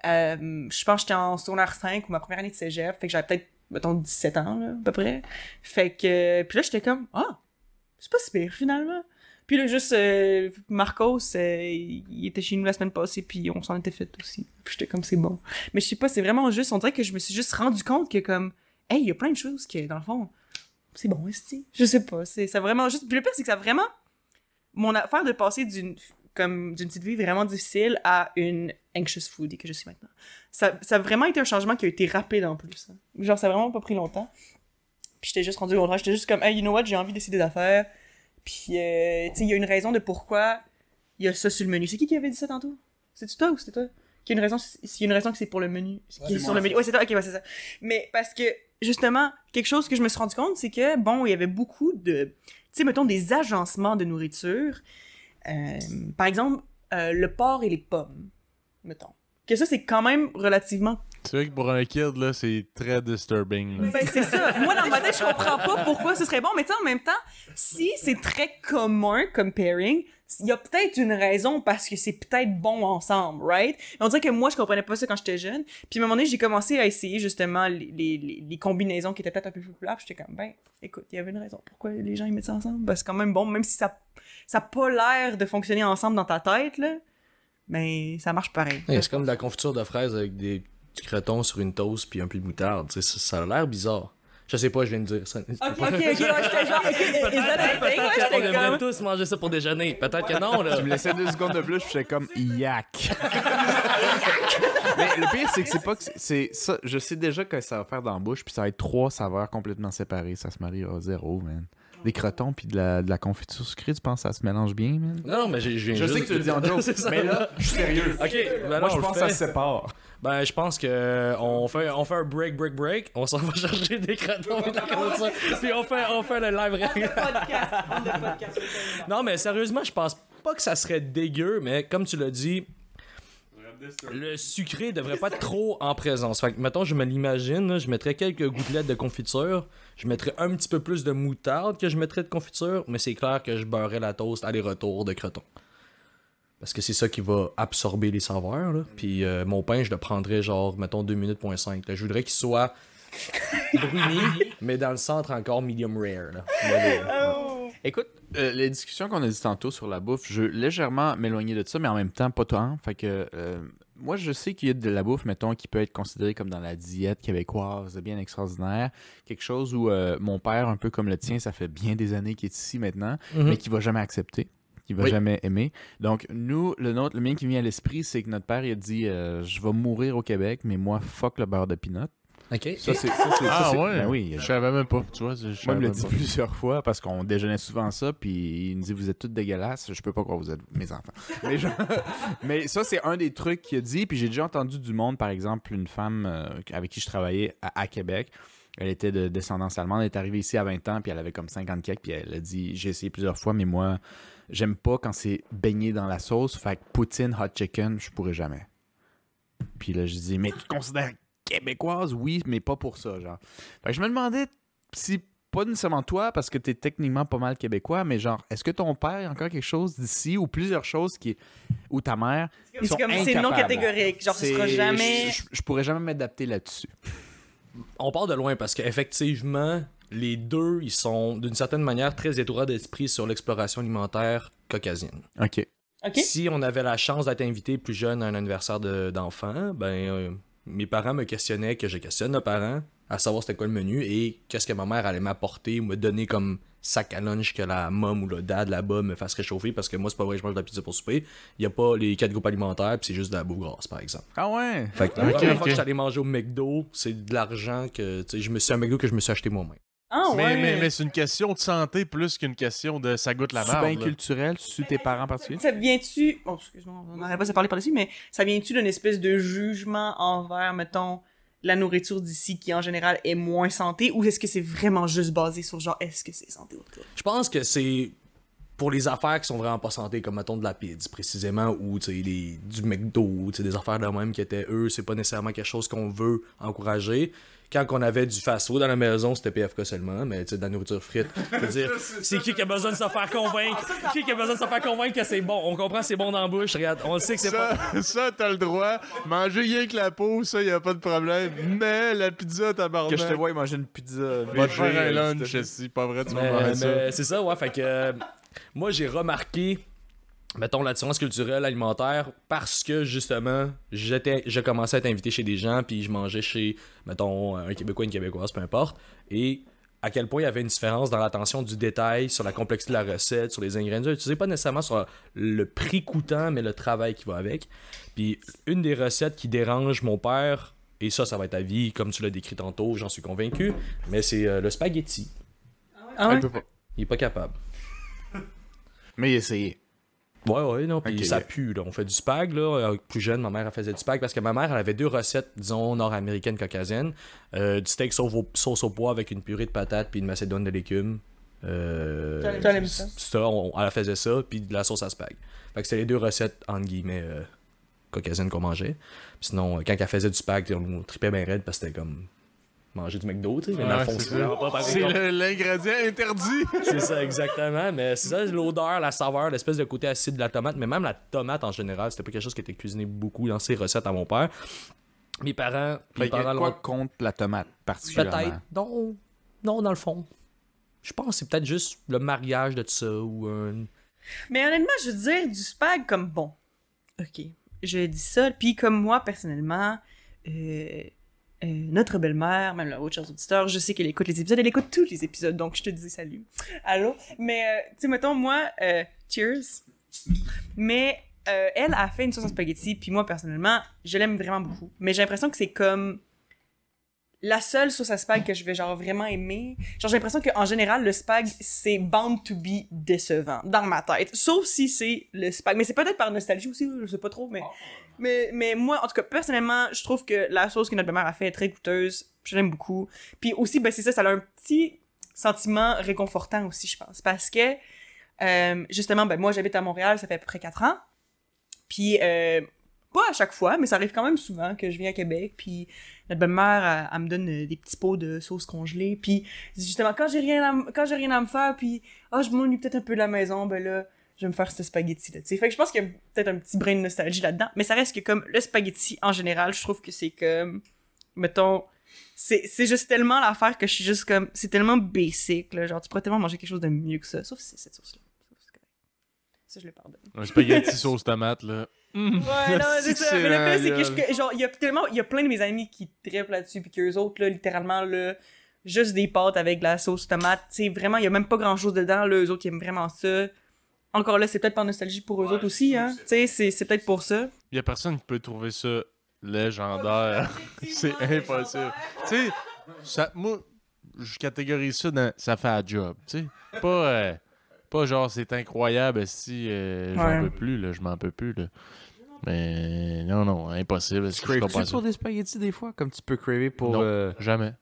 Euh, je pense que j'étais en secondaire 5 ou ma première année de cégep. Fait que j'avais peut-être, mettons, 17 ans, là, à peu près. Fait que. Puis là, j'étais comme, ah, c'est pas si pire, finalement. Puis là, juste, euh, Marcos, euh, il était chez nous la semaine passée, puis on s'en était fait aussi. Puis j'étais comme, c'est bon. Mais je sais pas, c'est vraiment juste, on dirait que je me suis juste rendu compte que, comme, hey, il y a plein de choses qui, dans le fond, c'est bon, esti. Je sais pas, c'est ça vraiment juste. Puis le pire, c'est que ça vraiment. Mon affaire de passer d'une comme d'une petite vie vraiment difficile à une anxious foodie que je suis maintenant. Ça, ça a vraiment été un changement qui a été rapide en plus. hein. Genre, ça a vraiment pas pris longtemps. Puis j'étais juste rendu au. J'étais juste comme, hey, you know what, j'ai envie d'essayer des affaires. Puis, euh, tu sais, il y a une raison de pourquoi il y a ça sur le menu. C'est qui qui avait dit ça tantôt? C'est-tu toi ou c'était toi? Qu'il y a une raison, s'il y a une raison que c'est pour le menu. qui est c'est sur le menu. Ouais, c'est toi, ok, ouais, c'est ça. Mais parce que, justement, quelque chose que je me suis rendu compte, c'est que, bon, il y avait beaucoup de, tu sais, mettons, des agencements de nourriture. Euh, par exemple, euh, le porc et les pommes, mettons. Que ça, c'est quand même relativement C'est vrai que pour un kid, là, c'est très disturbing. là. ben, c'est ça. Moi, dans ma tête, je comprends pas pourquoi ce serait bon, mais tu sais, en même temps, si c'est très commun comme pairing, il y a peut-être une raison parce que c'est peut-être bon ensemble, right? On dirait que moi, je comprenais pas ça quand j'étais jeune. Puis à un moment donné, j'ai commencé à essayer justement les, les, les- les combinaisons qui étaient peut-être un peu plus populaires. Puis j'étais comme, ben, écoute, il y avait une raison pourquoi les gens ils mettent ça ensemble. Ben, c'est quand même bon, même si ça ça a pas l'air de fonctionner ensemble dans ta tête, là. Mais ça marche pareil. Ouais, c'est comme de la confiture de fraises avec des petits cretons sur une toast puis un peu de moutarde. Ça, ça a l'air bizarre. Je sais pas, je viens de dire ça. Ok, ok, ok, [laughs] ouais, j'étais genre, ok, is that a thing? Ouais, On j'étais [laughs] aimerait comme... tous manger ça pour déjeuner. Peut-être que non, là. Tu me laissais deux secondes de plus, je j'étais comme yak. Mais le pire, c'est que c'est pas que c'est- c'est ça. Je sais déjà que ça va faire dans la bouche, puis ça va être trois saveurs complètement séparées. Ça se marie à zéro, man. Des crotons puis de la, de la confiture sucrée, tu penses que ça se mélange bien, man? Non, mais j'ai- je viens Je sais que tu le dis en [laughs] joke, mais là, je suis sérieux. [laughs] Ok, ben Moi, non, je pense que ça se sépare. Ben, je pense que on fait, on fait un break, break, break. On s'en va [laughs] chercher des crotons et de la confiture. Puis on fait, on fait le live. Podcast, podcast. Non, mais sérieusement, je pense pas que ça serait dégueu, mais comme tu l'as dit, le sucré devrait pas être trop en présence. Fait que, mettons, je me l'imagine, je mettrais quelques gouttelettes de confiture, je mettrais un petit peu plus de moutarde que je mettrais de confiture, mais c'est clair que je beurrerais la toast aller-retour de croton. Parce que c'est ça qui va absorber les saveurs, là. Puis euh, mon pain, je le prendrais genre, mettons, 2 minutes, point 5. là. Je voudrais qu'il soit [laughs] bruni, mais dans le centre encore medium rare, là. Mais, euh, Écoute, euh, les discussions qu'on a dit tantôt sur la bouffe, je veux légèrement m'éloigner de ça, mais en même temps, pas tant. Fait que euh, moi, je sais qu'il y a de la bouffe, mettons, qui peut être considérée comme dans la diète québécoise, bien extraordinaire. Quelque chose où euh, mon père, un peu comme le tien, ça fait bien des années qu'il est ici maintenant, Mhm. mais qui va jamais accepter. Qui va Oui. jamais aimer. Donc, nous, le nôtre, le mien qui vient à l'esprit, c'est que notre père, il a dit euh, Je vais mourir au Québec, mais moi, fuck le beurre de pinot. Ok. Ça, c'est. ça, c'est- ça, Ah c'est- ouais? ben oui. Je savais même pas, tu vois. je Moi, il me l'a dit pas. plusieurs fois parce qu'on déjeunait souvent ça, puis il me dit Vous êtes toutes dégueulasses. Je peux pas croire que vous êtes mes enfants. [laughs] mais, je- mais ça, c'est un des trucs qu'il a dit. Puis j'ai déjà entendu du monde, par exemple, une femme euh, avec qui je travaillais à, à Québec. Elle était de descendance allemande. Elle est arrivée ici à 20 ans, puis elle avait comme 50 quelques. Puis elle a dit J'ai essayé plusieurs fois, mais moi, j'aime pas quand c'est baigné dans la sauce. Fait que poutine, hot chicken, je pourrais jamais. Puis là, je dis Mais tu considères québécoise Oui, mais pas pour ça, genre. Fait que je me demandais si pas nécessairement toi, parce que t'es techniquement pas mal québécois, mais genre, est-ce que ton père a encore quelque chose d'ici ou plusieurs choses qui ou ta mère qui sont C'est comme, c'est non incapables? catégorique. Genre, ce C'est- sera jamais. Je, je- je pourrais jamais m'adapter là-dessus. On part de loin parce qu'effectivement, les deux, ils sont d'une certaine manière très étroits d'esprit sur l'exploration alimentaire caucasienne. Ok. Ok? Si on avait la chance d'être invité plus jeune à un anniversaire de- d'enfant, ben euh, mes parents me questionnaient, que je questionne nos parents, à savoir c'était quoi le menu et qu'est-ce que ma mère allait m'apporter ou me donner comme sac à lunch que la mom ou le dad là-bas me fasse réchauffer parce que moi c'est pas vrai que je mange de la pizza pour souper. Il y a pas les quatre groupes alimentaires puis c'est juste de la bouffe grasse par exemple. Ah ouais? Fait que la Ok, première fois que je suis allé manger au McDo, c'est de l'argent que tu sais, je me suis un McDo que je me suis acheté moi-même. Ah Mais, ouais. mais, mais c'est une question de santé plus qu'une question de ça goûte la C'est merde. bien là. culturel, sur tes parents en particulier? Ça vient-tu. Oh, excuse-moi, on n'arrête pas de parler par-dessus, mais ça vient-tu d'une espèce de jugement envers, mettons, la nourriture d'ici qui en général est moins santé ou est-ce que c'est vraiment juste basé sur genre est-ce que c'est santé ou pas? Je pense que c'est pour les affaires qui sont vraiment pas santé, comme mettons de la pizza précisément, ou tu sais, les- du McDo, tu sais, des affaires de même qui étaient eux, c'est pas nécessairement quelque chose qu'on veut encourager. Quand on avait du fast-food à la maison, c'était PFK seulement, mais tu sais, de la nourriture frite. Je veux dire, [laughs] c'est qui qui a besoin de se faire convaincre? Qui qui a besoin de se faire convaincre que c'est bon? On comprend que c'est bon dans la bouche, regarde. On le sait que c'est pas. Ça, ça t'as le droit. Manger rien que la peau, ça, y a pas de problème. Mais la pizza, tabarnak. Que je te vois manger une pizza. Va te faire un lunch, c'est pas vrai, tu vas manger ça. c'est ça, ouais. Fait que euh, moi, j'ai remarqué, mettons, la différence culturelle alimentaire parce que justement, j'étais, je commençais à être invité chez des gens, puis je mangeais chez, mettons, un Québécois, une Québécoise, peu importe. Et à quel point il y avait une différence dans l'attention du détail, sur la complexité de la recette, sur les ingrédients utilisés, pas nécessairement sur le prix coûtant, mais le travail qui va avec. Puis une des recettes qui dérange mon père, et ça, ça va être à vie, comme tu l'as décrit tantôt, j'en suis convaincu, mais c'est euh, le spaghetti. Ah ouais? Elle peut pas. Il est pas capable. Mais essayez. Ouais, ouais, non, puis ça pue, là. On fait du spag, là. Euh, Plus jeune, ma mère, elle faisait du spag parce que ma mère, elle avait deux recettes, disons, nord-américaines, caucasiennes. Euh, du steak sauce au, sauce au pois avec une purée de patates puis une macédoine de légumes. Euh, t'aimes ça? ça, on- elle faisait ça, puis de la sauce à spag. Fait que c'était les deux recettes, entre guillemets, euh, caucasiennes qu'on mangeait. Puis sinon, euh, quand elle faisait du spag, on tripait bien raide parce que c'était comme manger du McDo, tu sais. mais dans le fond, c'est c'est ça. vraiment pas pareil C'est comme- le- l'ingrédient interdit. [laughs] c'est ça, exactement. Mais c'est ça, l'odeur, la saveur, l'espèce de côté acide de la tomate. Mais même la tomate en général, c'était pas quelque chose qui était cuisiné beaucoup dans ses recettes à mon père. Mes parents. Mes parents quoi l'ont- contre la tomate, particulièrement? Peut-être. Non. Non, dans le fond. Je pense que c'est peut-être juste le mariage de tout ça ou un. Mais honnêtement, je veux dire, du spag comme bon. Ok. Je dis ça, puis comme moi, personnellement, euh, euh, notre belle-mère, même la haute chers auditeurs, je sais qu'elle écoute les épisodes, elle écoute tous les épisodes, donc je te dis salut. Allô? Mais, euh, tu sais, mettons, moi, euh, cheers. Mais euh, elle a fait une sauce à spaghetti, puis moi, personnellement, je l'aime vraiment beaucoup. Mais j'ai l'impression que c'est comme la seule sauce à spag que je vais genre vraiment aimer, genre j'ai l'impression qu'en général le spag c'est bound to be décevant dans ma tête, sauf si c'est le spag, mais c'est peut-être par nostalgie aussi, je sais pas trop, mais mais mais moi en tout cas personnellement je trouve que la sauce que notre mère a fait est très goûteuse, je l'aime beaucoup, puis aussi ben c'est ça, ça a un petit sentiment réconfortant aussi je pense, parce que euh, justement ben moi j'habite à Montréal, ça fait à peu près 4 ans, puis euh, pas à chaque fois, mais ça arrive quand même souvent que je viens à Québec, puis notre belle-mère, elle, me donne euh, des petits pots de sauce congelée, puis justement, quand j'ai rien à, rien à me faire, puis ah, je m'ennuie peut-être un peu de la maison, ben là, je vais me faire ce spaghetti-là, tu sais. Fait que je pense qu'il y a peut-être un petit brin de nostalgie là-dedans, mais ça reste que comme le spaghetti, en général, je trouve que c'est comme, mettons, c'est, c'est juste tellement l'affaire que je suis juste comme, c'est tellement basic, là, genre, tu pourrais tellement manger quelque chose de mieux que ça, sauf si c'est cette sauce-là. Ça, c'est correct. Ça, je le pardonne. Un spaghetti sauce tomate, là. [laughs] Ouais, non, c'est ça. [laughs] Mais le c'est que, je- genre, il y a tellement, il y a plein de mes amis qui trippent là-dessus, puis qu'eux autres, là, littéralement, là, juste des pâtes avec de la sauce tomate. Tu sais, vraiment, il y a même pas grand-chose dedans, là, eux autres, ils aiment vraiment ça. Encore là, c'est peut-être par nostalgie pour eux autres aussi, hein. Tu sais, c'est, c'est peut-être pour ça. Il y a personne qui peut trouver ça légendaire. [laughs] c'est impossible. Tu sais, ça, moi, je catégorise ça dans ça fait un job. Tu sais, pas, euh, pas genre c'est incroyable si euh, j'en Ouais. peux plus, là, je m'en peux plus. Là. Mais non, non, impossible. Tu craves-tu pour des spaghettis des fois, comme tu peux craver pour... Non. euh, Jamais.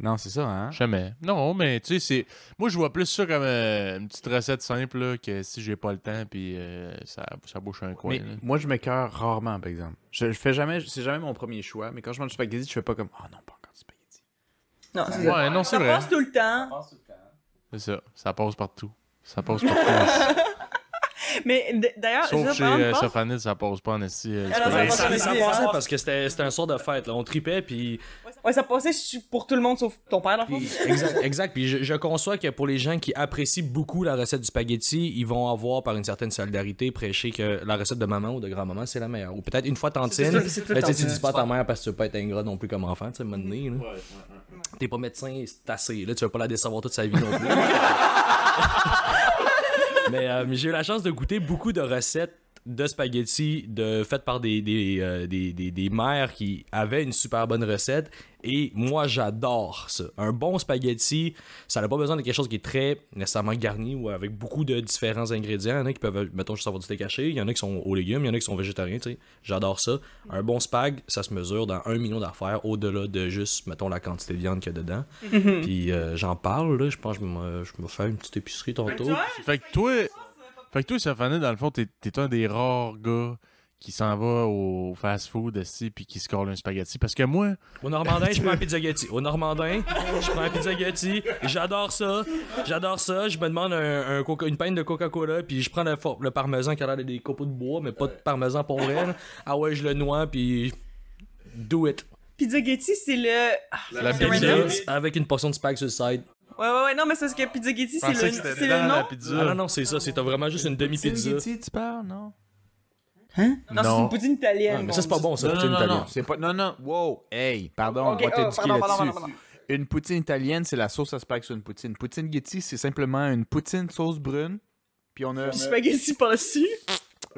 Non, c'est ça, hein? Jamais. Non, mais tu sais, c'est. Moi, je vois plus ça comme euh, une petite recette simple, là, que si j'ai pas le temps, puis euh, ça, ça bouche un coin. Mais là. moi, je m'écœure rarement, par exemple. Je, je fais jamais... C'est jamais mon premier choix, mais quand je mange du spaghetti, je fais pas comme... Oh non, pas encore du spaghetti. Non, c'est ça. Ouais, non, c'est Ça vrai. passe tout le temps. C'est ça. Ça passe partout. Ça passe partout. [laughs] Mais d'ailleurs, Sauf chez euh, pas- Sofanid, ça passe pas en esti. euh, pas ça ça, ça aussi, passait hein. parce que c'était c'était un sort de fête. Là. On tripait, puis Ouais, ça passait pour tout le monde sauf ton père, dans fond. Puis, exact, exact. Puis je, je conçois que pour les gens qui apprécient beaucoup la recette du spaghetti, ils vont avoir par une certaine solidarité prêché que la recette de maman ou de grand-maman c'est la meilleure. Ou peut-être une fois tantine. Le Là, tu ça. dis pas à ta mère parce que tu veux pas être ingrat non plus comme enfant, tu sais, à un moment donné, là. T'es pas médecin, c'est assez. Là, tu vas pas la décevoir toute sa vie non plus. [laughs] Mais euh, j'ai eu la chance de goûter beaucoup de recettes de spaghettis de, faites par des, des, euh, des, des, des mères qui avaient une super bonne recette. Et moi, j'adore ça. Un bon spaghetti, ça n'a pas besoin de quelque chose qui est très nécessairement garni ou avec beaucoup de différents ingrédients. Il y en a qui peuvent, mettons, juste avoir du steak haché. Il y en a qui sont aux légumes. Il y en a qui sont végétariens, tu sais. J'adore ça. Un bon spag, ça se mesure dans un million d'affaires au-delà de juste, mettons, la quantité de viande qu'il y a dedans. [laughs] Puis euh, j'en parle, là. Je pense que je me, je me fais une petite épicerie tantôt. Fait que toi, fait que toi, Sofanid, dans le fond, t'es un des rares gars qui s'en va au fast-food puis qui se colle un spaghetti. Parce que moi, Au Normandin, je prends un [laughs] pizzaghetti. Au Normandin, je prends un pizzaghetti. J'adore ça. J'adore ça. Je me demande un, un coca- une pinte de Coca-Cola, puis je prends le, parmesan qui a l'air des copeaux de bois, mais pas de parmesan pour vrai. Ah ouais, je le noie, puis do it. Pizzaghetti, c'est le. Ah, la pizza. Avec une portion de spag sur le side. Ouais, ouais, ouais, non, mais c'est parce que Pizzaghetti, je c'est le, c'est le nom. pizza. Ah non, non, c'est ça. C'est vraiment juste une demi-pizza. Spaghetti, tu parles, non? Non, c'est Non. une poutine italienne. Ah, mais ça, c'est pas bon, ça. Non, poutine non, non, italienne. non, c'est pas... Non, non, wow, hey, pardon, on va oh, t'éduquer pardon, pardon, là-dessus. pardon, Une poutine italienne, c'est la sauce à spag sur une poutine. Poutine Getty, c'est simplement une poutine sauce brune, puis on a Puis spaghetti par-dessus.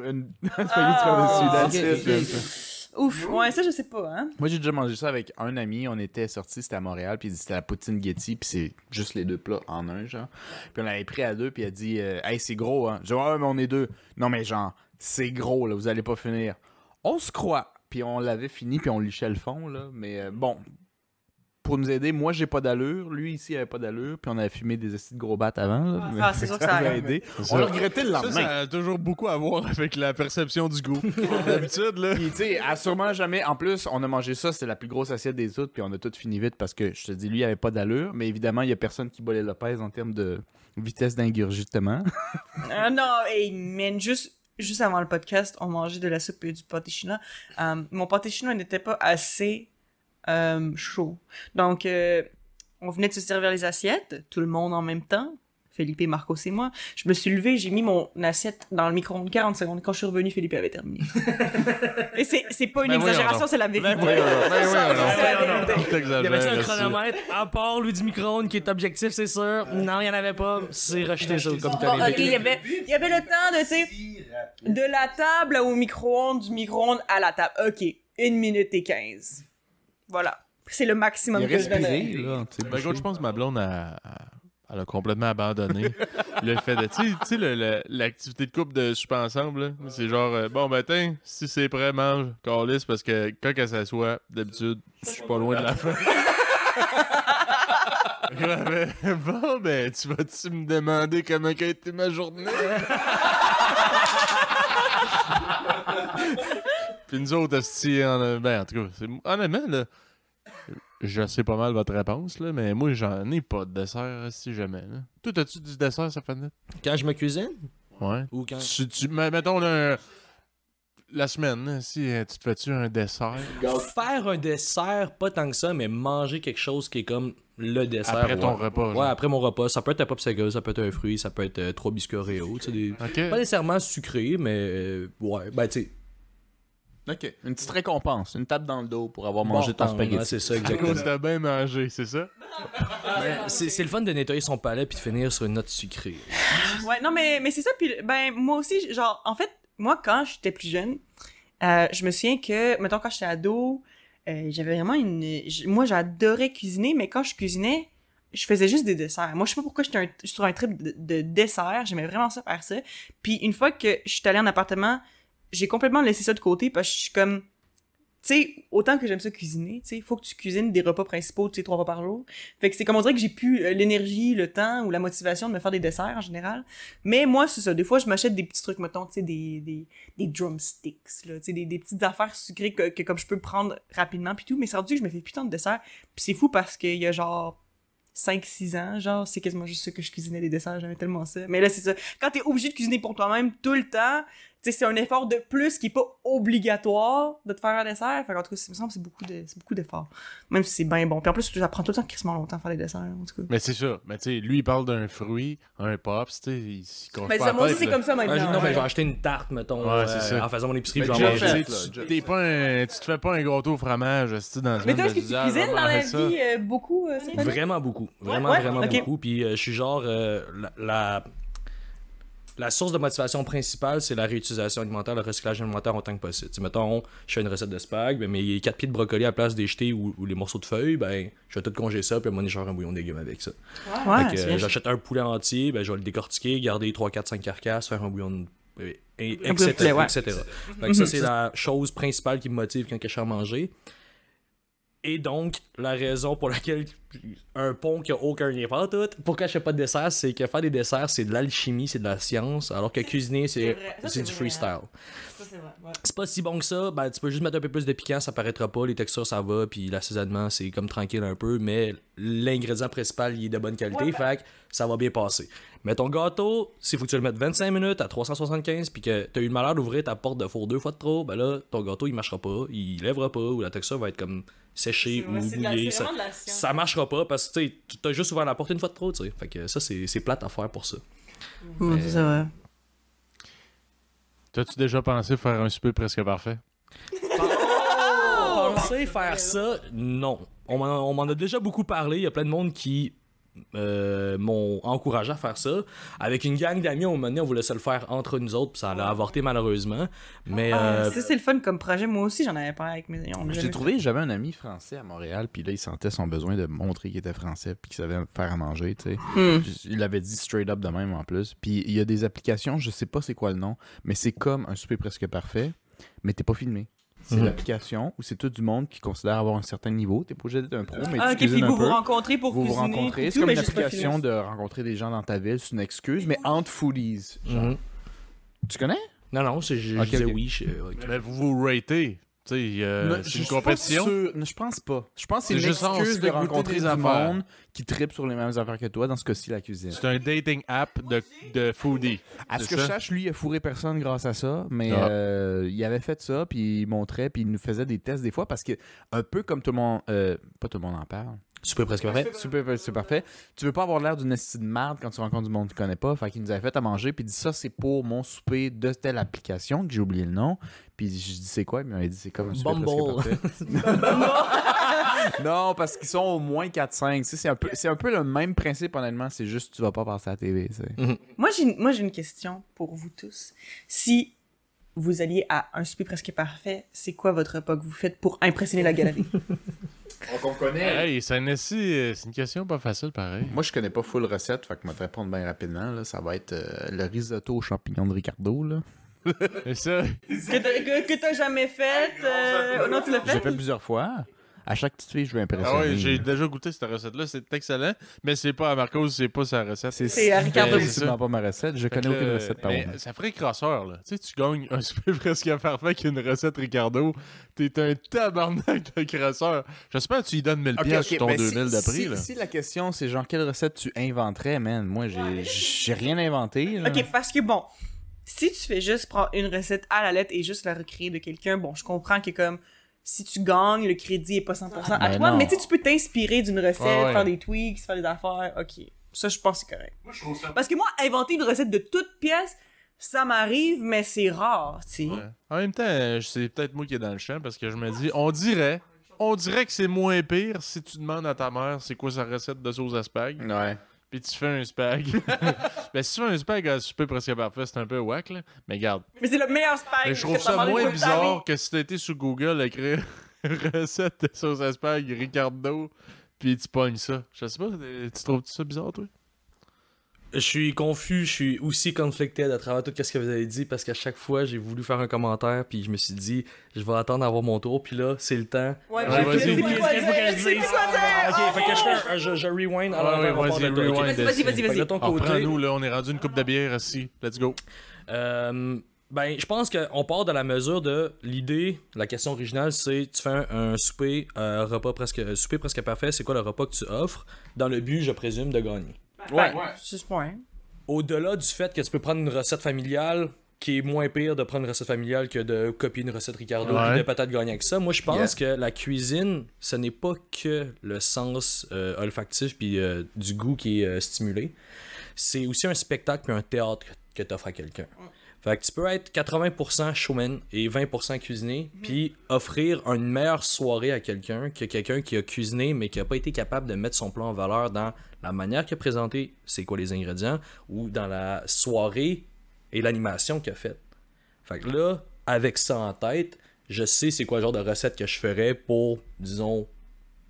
une [laughs] spaghetti Ah, par-dessus. Ouf, ouais, ça, je sais pas, hein. Moi, j'ai déjà mangé ça avec un ami. On était sortis, c'était à Montréal, puis il dit c'était la poutine Getty, puis c'est juste les deux plats en un, genre. Puis on l'avait pris à deux, puis il a dit euh, Hey, c'est gros, hein. J'ai dit Ouais, mais on est deux. Non, mais genre, c'est gros, là, vous allez pas finir. On se croit. Puis on l'avait fini, puis on lichait le fond, là. Mais euh, bon, pour nous aider, moi, j'ai pas d'allure. Lui, ici, il avait pas d'allure, puis on avait fumé des assis de gros battes avant, là. Mais Ah, c'est sûr que ça a aidé. On ça. l'a regretté le Ça, lendemain. ça a toujours beaucoup à voir avec la perception du goût. [laughs] D'habitude, là. Puis, tu sais, sûrement jamais. En plus, on a mangé ça, c'était la plus grosse assiette des autres, puis on a tout fini vite parce que, je te dis, lui, il avait pas d'allure. Mais évidemment, il y a personne qui les Lopez en termes de vitesse d'ingurgitement. [laughs] Ah non, hey, man, juste, juste avant le podcast, on mangeait de la soupe et du pâté chinois. Euh, mon pâté chinois n'était pas assez euh, chaud. Donc, euh, on venait de se servir les assiettes, tout le monde en même temps. Philippe, Marcos et moi. Je me suis levé, j'ai mis mon assiette dans le micro-ondes 40 secondes. Quand je suis revenu, Philippe avait terminé. [laughs] et c'est, c'est pas une Ben exagération, c'est la vérité. Ben. Ben. Tout Il y avait un chronomètre à part lui du micro-ondes qui est objectif, c'est sûr? Non, il y en avait pas. C'est rejeté ça comme Bon, il y avait, il y avait le temps de, de la table au micro-ondes, du micro-ondes à la table. Ok, une minute et 15. Voilà. c'est le maximum Il que je donnerais. respirait, là. Ben, je pense que ma blonde a, a- elle a complètement abandonné [laughs] le fait de. Tu sais- l'activité de couple de souper ensemble, c'est genre, euh, bon matin, si c'est prêt, mange, calisse, parce que quand elle s'assoit, d'habitude, je suis pas loin de la fin. Ouais, [laughs] bon, ben, tu vas-tu me demander comment a été ma journée? [laughs] Puis nous autres, esti, en, ben, en tout cas, honnêtement, là, je sais pas mal votre réponse, là, mais moi, j'en ai pas de dessert, si jamais. Là. Toi, as-tu du dessert, ça fait Quand je me cuisine? Ouais. ou quand. Tu, tu- mettons, là, la semaine, si euh, tu te fais-tu un dessert? Faire un dessert, pas tant que ça, mais manger quelque chose qui est comme le dessert. après ton ouais. repas? Ouais, genre? après mon repas. Ça peut être un popsicle, ça peut être un fruit, ça peut être euh, trois biscuits Oreo. tu sais, Des... Ok. Pas nécessairement sucré, mais euh, ouais, ben tu sais. OK. Une petite récompense, une tape dans le dos pour avoir mangé ton ouais, spaghetti. c'est ça, exactement. t'as bien mangé, c'est ça? [laughs] Ben, c'est c'est le fun de nettoyer son palais puis de finir sur une note sucrée. [laughs] Ouais, non, mais, mais c'est ça. Puis, ben, moi aussi, genre, en fait, moi, quand j'étais plus jeune, euh, je me souviens que, mettons, quand j'étais ado, euh, j'avais vraiment une. j- Moi, j'adorais cuisiner, mais quand je cuisinais, je faisais juste des desserts. Moi, je sais pas pourquoi j'étais un- sur un trip de, de dessert. J'aimais vraiment ça faire ça. Puis, une fois que je suis allée en appartement, j'ai complètement laissé ça de côté parce que je suis comme. Tu sais, autant que j'aime ça cuisiner, tu sais, faut que tu cuisines des repas principaux, tu sais, trois fois par jour. Fait que c'est comme on dirait que j'ai plus euh, l'énergie, le temps ou la motivation de me faire des desserts en général. Mais moi, c'est ça. Des fois, je m'achète des petits trucs, mettons, tu sais, des, des, des drumsticks, là, tu sais, des, des petites affaires sucrées que, que comme je peux prendre rapidement puis tout. Mais rendu que je me fais putain de desserts. Puis c'est fou parce qu'il y a genre 5-6 ans, genre, c'est quasiment juste ça que je cuisinais des desserts. J'aimais tellement ça. Mais là, c'est ça. Quand t'es obligé de cuisiner pour toi-même tout le temps, c'est un effort de plus qui est pas obligatoire de te faire un dessert. Fait qu'en tout cas, ça me semble que c'est beaucoup de, c'est beaucoup d'efforts. Même si c'est bien bon. Puis en plus, ça prend tout le temps quasiment longtemps à faire des desserts, en tout cas. Mais c'est ça. Mais tu sais, lui, il parle d'un fruit, un pops, tu sais, il s'y Mais pas ça, moi aussi, c'est comme ça Ouais, maintenant. non, ben, ouais. je vais acheter une tarte, mettons, Ouais, euh, ça. en faisant mon épicerie, Mais je vais en Jeff, manger. tu tu- tu te fais pas un gâteau au fromage, esti, dans Mais toi, est-ce que de tu cuisines dans la vie euh, beaucoup, euh? Vraiment beaucoup. Vraiment, vraiment beaucoup. Puis je suis genre. la, la, source de motivation principale, c'est la réutilisation alimentaire, le recyclage alimentaire autant que possible. Tu sais, mettons, je fais une recette de spag, ben, mes 4 pieds de brocoli à la place des jetés ou, ou les morceaux de feuilles, ben, je vais tout congeler ça, puis vais faire un bouillon de légumes avec ça. Ouais, euh, bien. j'achète un poulet entier, ben, je vais le décortiquer, garder 3, 4, 5 carcasses, faire un bouillon de. et- et- etc. etc. Que ça, c'est la chose principale qui me motive quand je suis à manger. Et donc, la raison pour laquelle un pont qui a aucun lien pas tout, pourquoi je fais pas de dessert, c'est que faire des desserts, c'est de l'alchimie, c'est de la science, alors que cuisiner, C'est du freestyle. C'est ouais. Pas si bon que ça, ben tu peux juste mettre un peu plus de piquant, ça paraîtra pas, les textures ça va, puis l'assaisonnement c'est comme tranquille un peu, mais l'ingrédient principal il est de bonne qualité, Ouais, ben- fait que ça va bien passer. Mais ton gâteau, s'il faut que tu le mettes 25 minutes à 375 puis que t'as eu le malheur d'ouvrir ta porte de four deux fois de trop, ben là ton gâteau il marchera pas, il lèvera pas, ou la texture va être comme séchée C'est ou vrai, c'est c'est ça, ça marchera pas parce que tu t'as juste ouvert la porte une fois de trop, tu sais. Fait que ça c'est c'est plate à faire pour ça. Ouais, c'est ça, ouais. T'as-tu déjà pensé faire un souper presque parfait? Penser faire ça, non. On m'en on m'en a déjà beaucoup parlé. Il y a plein de monde qui euh, m'ont encouragé à faire ça. Avec une gang d'amis, au moment donné, on voulait se le faire entre nous autres, puis ça allait avorter malheureusement. Mais Ah, euh, c'est le fun comme projet. Moi aussi, j'en avais parlé avec mes on J'ai trouvé, j'avais un ami français à Montréal, puis là, il sentait son besoin de montrer qu'il était français, puis qu'il savait faire à manger, tu sais. Hmm. Il l'avait dit straight up de même en plus. Puis il y a des applications, je sais pas c'est quoi le nom, mais c'est comme un souper presque parfait, mais t'es pas filmé. C'est Mhm. l'application où c'est tout du monde qui considère avoir un certain niveau. T'es pas obligé d'être un pro, mais Ah, tu ok, puis cuisines un vous vous peu. rencontrez pour Vous vous cuisiner. rencontrez. C'est comme une application de rencontrer des gens dans ta ville. C'est une excuse, mais entre foodies. genre. mhm. Tu connais? non, non, c'est je, je Ok, disais ok. oui. je- vous vous ratez. Tu sais, euh, Non, c'est je une compétition. Je pense pas. Je pense que c'est une juste excuse de rencontrer des monde qui tripe sur les mêmes affaires que toi, dans ce cas-ci, la cuisine. C'est un dating app de, de foodie. À ce que je ça? sache, lui, il a fourré personne grâce à ça, mais Ah. euh, il avait fait ça, puis il montrait, puis il nous faisait des tests des fois, parce que, un peu comme tout le monde, euh, pas tout le monde en parle, Super presque parfait. super, c'est parfait, tu veux pas avoir l'air d'une esti de merde quand tu rencontres du monde que tu connais pas, fait qu'il nous avait fait à manger, puis il dit ça, c'est pour mon souper de telle application, que j'ai oublié le nom, puis je dis c'est quoi, il m'avait dit c'est comme un souper Bumble. presque parfait. [laughs] non, parce qu'ils sont au moins 4-5, tu sais, c'est un, peu- c'est un peu le même principe, honnêtement, c'est juste tu vas pas passer à la TV, tu sais. Moi, j'ai une, moi, j'ai une question pour vous tous. Si vous alliez à un souper presque parfait, c'est quoi votre repas que vous faites pour impressionner la galerie? [laughs] On connaît. Hey, c'est euh, c'est une question pas facile, pareil. Moi, je connais pas full recette, fait que je vais te répondre bien rapidement. Là. Ça va être euh, le risotto aux champignons de Ricardo. Là. [laughs] Et ça, Que t'as- jamais fait. euh, Non, tu l'as J'ai fait? fait plusieurs fois. À chaque petite fille, je veux impressionner. ah ouais, j'ai déjà goûté cette recette-là, c'est excellent, mais c'est pas à Marcos, c'est pas sa recette. C'est à Ricardo. C'est pas ma recette. Je connais aucune recette par mais contre. Ça ferait crosseur, là. Tu sais, tu gagnes un super [laughs] presque parfait avec une recette Ricardo. T'es un tabarnak de crosseur. J'espère que tu y donnes 1000 pièces sur ton ben 2000 si, d'après, si, là. si la question c'est genre quelle recette tu inventerais, man, moi j'ai rien inventé. Ok, parce que bon, si tu fais juste prendre une recette à la lettre et juste la recréer de quelqu'un, bon, je comprends que comme si tu gagnes, le crédit est pas 100% à Ben toi, non. mais tu sais, tu peux t'inspirer d'une recette, Ouais, ouais. faire des tweaks, faire des affaires, ok. Ça, je pense que c'est correct. Parce que moi, inventer une recette de toute pièce, ça m'arrive, mais c'est rare, tu sais. Ouais. En même temps, euh, c'est peut-être moi qui est dans le champ parce que je me dis, on dirait, on dirait que c'est moins pire si tu demandes à ta mère c'est quoi sa recette de sauce à spag, Ouais. Puis tu fais un spag. [laughs] ben, si tu fais un spag à souper presque parfait, c'est un peu whack, là. Mais garde. Mais c'est le meilleur spag. Mais je trouve ça moins bizarre que si t'étais sur Google à écrire [laughs] recette de sauce à spag Ricardo, puis tu pognes ça. Je sais pas, tu trouves ça bizarre, toi? Je suis confus, je suis aussi conflicted à travers tout ce que vous avez dit parce qu'à chaque fois j'ai voulu faire un commentaire puis je me suis dit je vais attendre d'avoir mon tour puis là c'est le temps. Ouais, Ouais, puis je sais vas-y. plus quoi dire, je sais plus quoi dire. Ok, fait que je fais un, un- je, je rewind alors ouais, vas-y, rewind. Vas-y, vas-y, vas-y, vas-y. de ton Ah, côté, Prends-nous, là, on est rendu une coupe de bière ici. Let's go. Euh, ben, je pense qu'on part de la mesure de l'idée, la question originale, c'est tu fais un, un souper, un repas presque, un souper presque parfait, c'est quoi le repas que tu offres, dans le but, je présume, de gagner. Ouais. C'est ce point. Au-delà du fait que tu peux prendre une recette familiale, qui est moins pire de prendre une recette familiale que de copier une recette Ricardo Ouais. et de peut-être gagner avec ça, moi je pense Yeah. que la cuisine, ce n'est pas que le sens euh, olfactif puis euh, du goût qui est euh, stimulé. C'est aussi un spectacle puis un théâtre que tu offres à quelqu'un. Fait que tu peux être 80% showman et 20% cuisinier, puis offrir une meilleure soirée à quelqu'un que quelqu'un qui a cuisiné mais qui a pas été capable de mettre son plat en valeur dans la manière qu'il a présenté, c'est quoi les ingrédients, ou dans la soirée et l'animation qu'il a faite. Fait que là, avec ça en tête, je sais c'est quoi le genre de recette que je ferais pour, disons,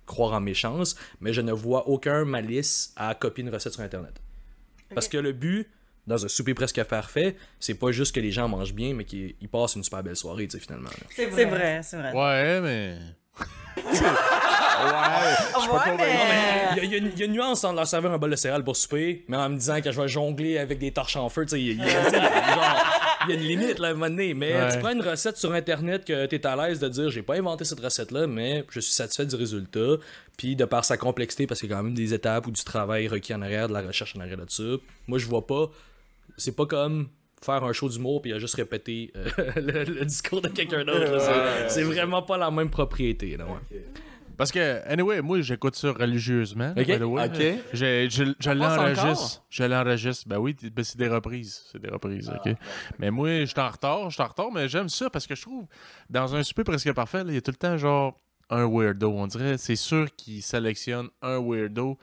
croire en mes chances, mais je ne vois aucun malice à copier une recette sur Internet. Parce que le but, dans un souper presque parfait, c'est pas juste que les gens mangent bien, mais qu'ils ils passent une super belle soirée, tu sais, finalement. C'est vrai, c'est vrai. Ouais, mais. [laughs] Ouais, mais... Il y, a- il y a une- il y a une nuance entre leur servir un bol de céréales pour souper, mais en me disant que je vais jongler avec des torches en feu, tu sais, il y, a- une limite là, à un moment donné. Mais Ouais. tu prends une recette sur internet que t'es à l'aise de dire j'ai pas inventé cette recette-là, mais je suis satisfait du résultat. Puis de par sa complexité, parce qu'il y a quand même des étapes ou du travail requis en arrière, de la recherche en arrière de ça. Moi je vois pas. C'est pas comme faire un show d'humour puis il a juste répété euh, [laughs] le, le discours de quelqu'un d'autre. C'est- vraiment pas la même propriété. Là, ouais. Parce que, anyway, moi, j'écoute ça religieusement. Ok. Je, je, je passe l'enregistre. Je l'enregistre. Ben oui, ben c'est des reprises. C'est des reprises, OK? Mais moi, je suis en retard. Je suis en retard, mais j'aime ça parce que je trouve, dans un souper presque parfait, il y a tout le temps, genre, un weirdo. On dirait, c'est sûr qu'il sélectionne un weirdo.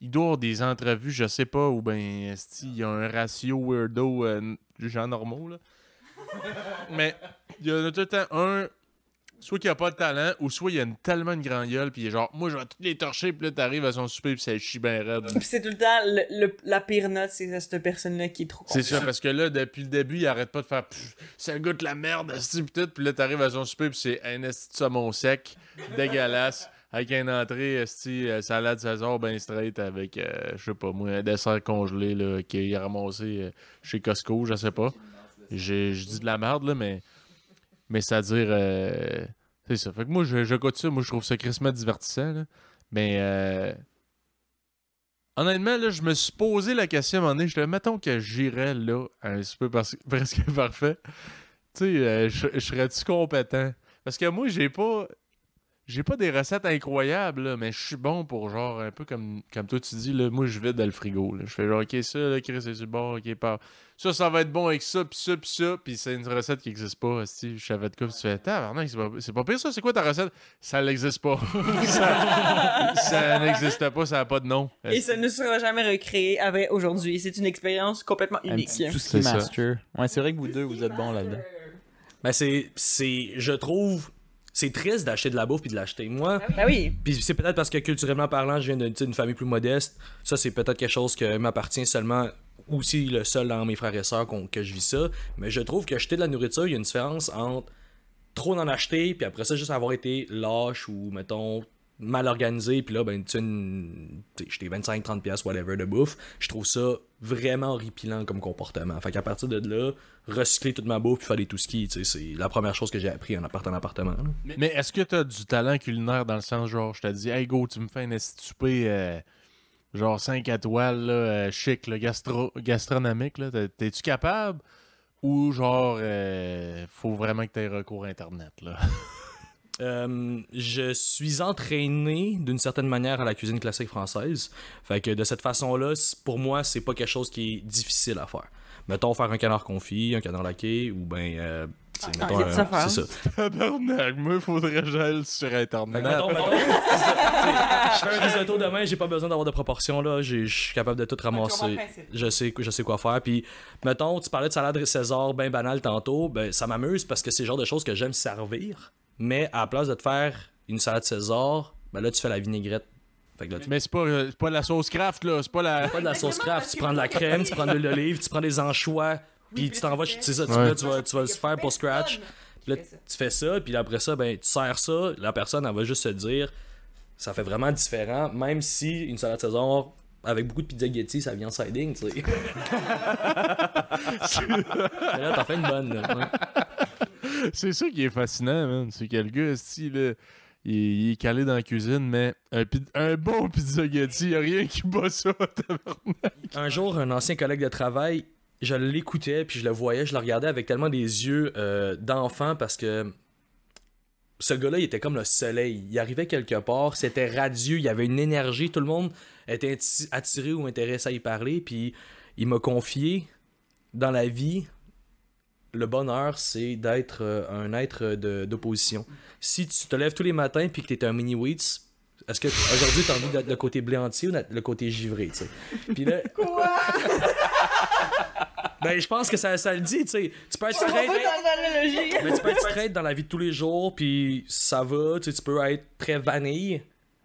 Il doit avoir des entrevues, je sais pas, ou ben, il y a un ratio weirdo, euh, gens normaux, là. [laughs] mais il y en a tout le temps un soit qu'il a pas de talent, ou soit il a une, tellement une grande gueule, puis il est genre, moi je vais toutes les torcher, puis là t'arrives à son souper, puis ça chie bien raide. Puis c'est tout le temps le, le- la pire note, c'est cette personne-là qui est trop C'est ça, parce que là, depuis le début, il arrête pas de faire ça goûte la merde, pis tout, puis là t'arrives à son souper, puis c'est un esti de saumon sec, dégueulasse, avec une entrée, esti, euh, salade César, ben straight, avec, euh, je sais pas moi, un dessert congelé, là, qu'il a ramassé euh, chez Costco, je sais pas. Je dis de la merde, là, mais. Mais c'est-à-dire. c'est ça. Fait que moi, je, je goûte ça. Moi, je trouve ça crissement divertissant. là. Mais. honnêtement, là, je me suis posé la question à un moment donné. Je mettons que j'irais là, un super par- [laughs] presque parfait. Tu sais, je serais-tu compétent? Parce que moi, j'ai pas. J'ai pas des recettes incroyables, là, mais je suis bon pour genre un peu comme, comme toi tu dis, là, moi je vide dans le frigo. là. Je fais genre ok ça, là, Chris c'est sur le bord, ok pas. Ça, ça va être bon avec ça, pis ça, pis ça, pis c'est une recette qui existe pas. Si je savais de quoi, pis tu fais, tabarnak, c'est pas, c'est pas pire ça, c'est quoi ta recette? Ça n'existe pas. [laughs] ça ça n'existe pas, ça a pas de nom. Et ça ne sera jamais recréé avec aujourd'hui. C'est une expérience complètement Un unique. petit tout ce qui est ça. master. Ouais, c'est vrai que vous deux, vous êtes bons là-dedans. Ben c'est, c'est, je trouve c'est triste d'acheter de la bouffe puis de l'acheter. Moi, Ben oui. puis c'est peut-être parce que culturellement parlant, je viens d'une famille plus modeste. Ça, c'est peut-être quelque chose qui m'appartient seulement aussi le seul dans mes frères et sœurs qu'on- que je vis ça. Mais je trouve que acheter de la nourriture, il y a une différence entre trop d'en acheter, puis après ça, juste avoir été lâche ou, mettons, mal organisé, puis là, ben, tu sais, j'étais 25-30$, piastres, whatever, de bouffe. Je trouve ça vraiment horripilant comme comportement. Fait qu'à partir de là, recycler toute ma bouffe puis faire des tout skis, tu sais, c'est la première chose que j'ai appris en appartant en appartement. là. Mais est-ce que t'as du talent culinaire dans le sens, genre, je te dis, hey go, tu me fais un souper, euh, genre 5 étoiles, là, euh, chic, là, gastro gastronomique, là, T'es- t'es-tu capable? Ou genre, euh, faut vraiment que t'aies recours à Internet, là? [laughs] Euh, je suis entraîné d'une certaine manière à la cuisine classique française. Fait que de cette façon-là, pour moi, c'est pas quelque chose qui est difficile à faire. Mettons faire un canard confit, un canard laqué, ou ben. euh, sais, Ah, un- c'est ça. Tabarnak, moi, faudrait que j'aille sur Internet. que mettons, mettons, je fais un risotto demain, j'ai pas besoin d'avoir de proportions là, je suis capable de tout ramasser. Je sais, je sais quoi faire. Puis, mettons, tu parlais de salade César bien banal tantôt, ben ça m'amuse parce que c'est le genre de choses que j'aime servir. Mais à la place de te faire une salade César, ben là tu fais la vinaigrette. Fait que là, tu Mais c'est pas, euh, c'est pas la sauce craft, là, c'est pas la... pas de la sauce craft, tu prends de la crème, tu prends de l'huile d'olive, tu prends des anchois, puis tu t'envoies, c'est ça, tu, Ouais. là, tu vas, tu vas le faire pour scratch. Puis là, tu fais ça, puis après ça, ben, tu sers ça, la personne, elle va juste se dire, ça fait vraiment différent, même si une salade César, avec beaucoup de pizza Getty, ça vient en siding, tu sais. [laughs] Là, t'en fais une bonne, là. ouais. [laughs] [laughs] C'est ça qui est fascinant, man. C'est que le gars, esti, là, il, est calé dans la cuisine, mais un, bon pizzaghetti, y a rien qui bat ça. [laughs] Un jour, un ancien collègue de travail, je l'écoutais, puis je le voyais, je le regardais avec tellement des yeux euh, d'enfant parce que ce gars-là, il était comme le soleil. Il arrivait quelque part, c'était radieux, il y avait une énergie, tout le monde était atti- attiré ou intéressé à y parler, puis il m'a confié dans la vie. Le bonheur, c'est d'être euh, un être de- d'opposition. Si tu te lèves tous les matins puis que tu es un mini Wheats, est-ce que aujourd'hui tu as envie d'être le côté blé entier ou le côté givré, tu sais? Puis là, [laughs] [laughs] ben, je pense que ça, ça le dit, tu sais. Tu peux être straight, dans tu peux être straight dans la vie de tous les jours, puis ça va, tu peux être très vanille,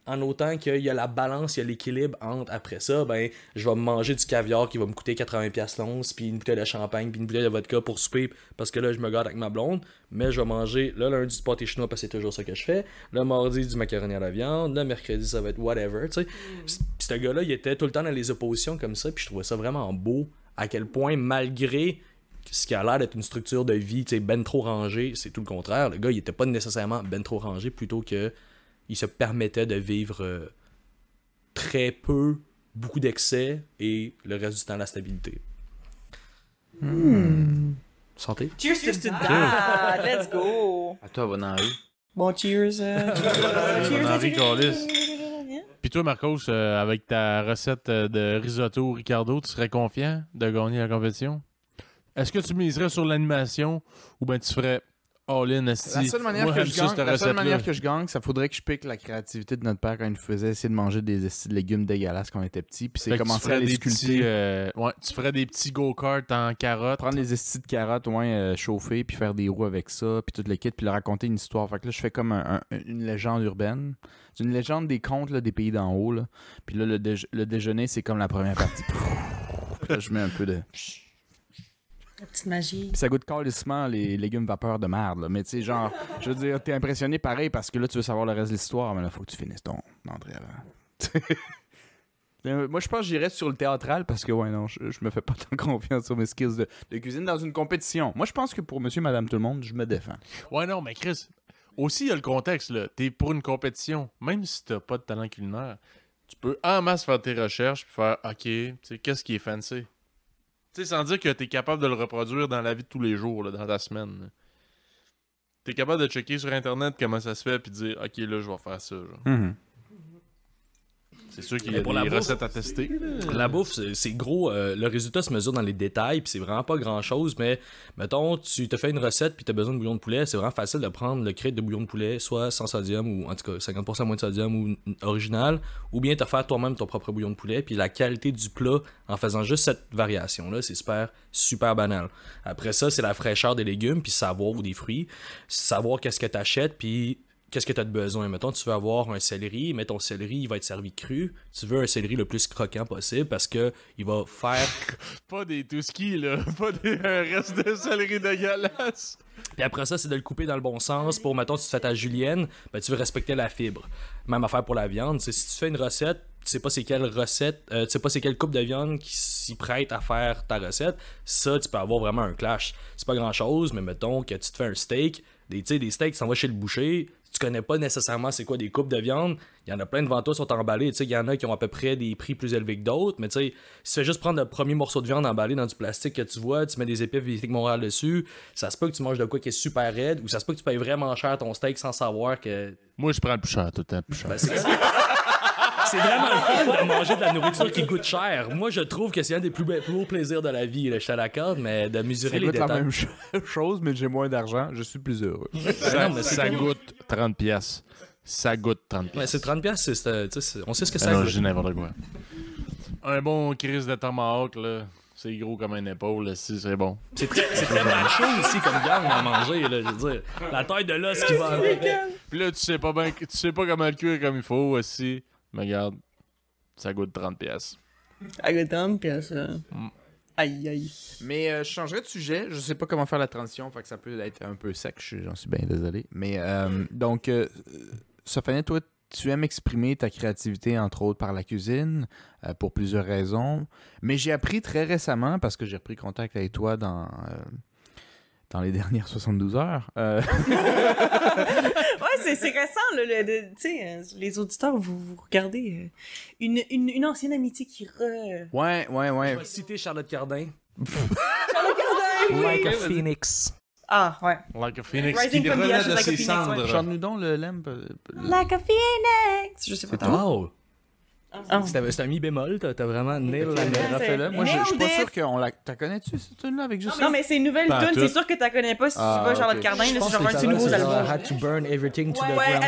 en autant qu'il y a la balance, il y a l'équilibre entre, après ça, ben, je vais me manger du caviar qui va me coûter 80$ l'once, puis une bouteille de champagne, puis une bouteille de vodka pour souper, parce que là, je me garde avec ma blonde, mais je vais manger le lundi du pâté chinois, parce que c'est toujours ça que je fais, le mardi du macaroni à la viande, le mercredi, ça va être whatever, tu sais. Puis ce gars-là, il était tout le temps dans les oppositions comme ça, puis je trouvais ça vraiment beau, à quel point, malgré ce qui a l'air d'être une structure de vie, tu sais, ben trop rangée, c'est tout le contraire. Le gars, il était pas nécessairement ben trop rangé, plutôt que il se permettait de vivre euh, très peu, beaucoup d'excès et le reste du temps la stabilité. Santé. Cheers to that. Let's go. À toi, Bonari. Bon, cheers. euh, Bon [laughs] Henri cheers. Callis. Puis toi, Marcos, euh, avec ta recette euh, de risotto Ricardo, tu serais confiant de gagner la compétition? Est-ce que tu miserais sur l'animation ou ben tu ferais all-in? La seule manière, Moi, que je, gagne, la seule manière que je gagne, ça faudrait que je pique la créativité de notre père quand il nous faisait essayer de manger des de légumes dégueulasses quand on était petit. Puis c'est commencer ferais à les des sculpter. petits, euh, ouais, tu ferais des petits go-karts en carottes. Prendre les estis de carottes, ouais, euh, chauffer, puis faire des roues avec ça, puis tout le kit, puis leur raconter une histoire. Fait que là, je fais comme un- un- une légende urbaine. C'est une légende des contes là, des pays d'en haut. Là. Puis là, le, le déjeuner, c'est comme la première partie. [laughs] Là, je mets un peu de... La petite magie. Puis ça goûte calissement les légumes vapeur de merde. Là. Mais tu sais, genre, [laughs] je veux dire, t'es impressionné pareil parce que là, tu veux savoir le reste de l'histoire, mais là, faut que tu finisses ton entrée avant. [laughs] Euh, Moi, je pense que j'irais sur le théâtral parce que, ouais, non, je, je me fais pas tant [laughs] confiance sur mes skills de, de cuisine dans une compétition. Moi, je pense que pour monsieur, madame, tout le monde, je me défends. Ouais, non, mais Chris, aussi, il y a le contexte, là. T'es pour une compétition. Même si t'as pas de talent culinaire, tu peux en masse faire tes recherches puis faire, OK, tu sais, qu'est-ce qui est fancy? Tu sais, sans dire que t'es capable de le reproduire dans la vie de tous les jours, dans ta semaine. là. T'es capable de checker sur Internet comment ça se fait puis dire, OK, là, je vais faire ça. genre. C'est sûr qu'il y a pour des la bouffe- recettes à tester. La bouffe, c'est gros. euh, le résultat se mesure dans les détails, puis c'est vraiment pas grand chose. Mais mettons, tu te fais une recette, puis tu as besoin de bouillon de poulet. C'est vraiment facile de prendre le crate de bouillon de poulet, soit sans sodium, ou en tout cas 50% moins de sodium, ou n- original, ou bien te faire toi-même ton propre bouillon de poulet. Puis la qualité du plat, en faisant juste cette variation-là, c'est super, super banal. Après ça, c'est la fraîcheur des légumes, puis savoir, ou des fruits, savoir qu'est-ce que tu achètes, puis qu'est-ce que tu as de besoin? Mettons, tu veux avoir un céleri, mais ton céleri, il va être servi cru. Tu veux un céleri le plus croquant possible parce que il va faire. [laughs] Pas des touskis, là. [laughs] Pas des un reste de céleri dégueulasse. Puis après ça, c'est de le couper dans le bon sens. Pour, mettons, si tu fais ta julienne, ben, tu veux respecter la fibre. Même affaire pour la viande. c'est si tu fais une recette, tu sais pas c'est quelle recette, euh, tu sais pas c'est quelle coupe de viande qui s'y prête à faire ta recette, ça, tu peux avoir vraiment un clash. C'est pas grand chose, mais mettons que tu te fais un steak, des, des steaks, tu s'en vas chez le boucher, tu connais pas nécessairement c'est quoi des coupes de viande, il y en a plein devant toi qui sont sais, il y en a qui ont à peu près des prix plus élevés que d'autres, mais tu sais, si tu fais juste prendre le premier morceau de viande emballé dans du plastique que tu vois, tu mets des épées Vivifique Montréal dessus, ça se peut que tu manges de quoi qui est super raide, ou ça se peut que tu payes vraiment cher ton steak sans savoir que Moi, je prends le plus cher, tout le temps, plus cher. ben, c'est vraiment le fun de manger de la nourriture qui coûte cher. Moi, je trouve que c'est un des plus, be- plus beaux plaisirs de la vie. là, Je te l'accorde, mais de mesurer Ça les goûte la même cho- [laughs] chose, mais j'ai moins d'argent. Je suis plus heureux. ça, non, mais c'est ça cool. goûte 30 pièces. Ça goûte 30 Ouais, pièces. c'est 30$, piastres, c'est, c'est- tu sais, c'est- on sait ce que Ah ça non, coûte. je dis n'importe quoi. Un bon crise de tomahawk, là. C'est gros comme une épaule, si c'est bon. C'est très, c'est très macho aussi comme viande à manger. Là, je veux dire. La taille de l'os qui va. Puis là, tu sais pas bien, tu sais pas comment le cuire comme il faut aussi. Mais regarde, ça goûte 30 pièces. À Gotham, pis ça. Mm. Aïe, aïe. Mais euh, je changerais de sujet. Je sais pas comment faire la transition, fait que ça peut être un peu sec. je- J'en suis bien désolé. Mais euh, donc, euh, Sophanie, toi, tu aimes exprimer ta créativité, entre autres, par la cuisine, euh, pour plusieurs raisons. Mais j'ai appris très récemment, parce que j'ai repris contact avec toi dans, euh, dans les dernières 72 heures. euh, [laughs] Ouais, c'est, c'est récent, là. le- le- Tu sais, euh, les auditeurs, vous, vous regardez euh, une, une, une ancienne amitié qui re. ouais, ouais, ouais. Je vais citer Charlotte Cardin. [laughs] Regardez! Like a phoenix. Ah, ouais. Like a phoenix Rising qui from the relève ashes de like a ses phoenix, ouais. Chante-nous donc le lemme. le- Like a phoenix! Je sais pas. Wow! Ah. C'est c'est un mi bémol, t'as t'as vraiment nail la Ouais, note. c'est- Refais-le. Moi, je suis pas sûr qu'on la. T'as connais-tu cette tune-là avec juste Non, mais c'est une nouvelle tune, c'est sûr que tu connais pas si Ah, tu vas Charlotte. Cardin, là, c'est pense genre que un de ses ça va, nouveaux c'est genre, I albums. had to burn everything to the ground.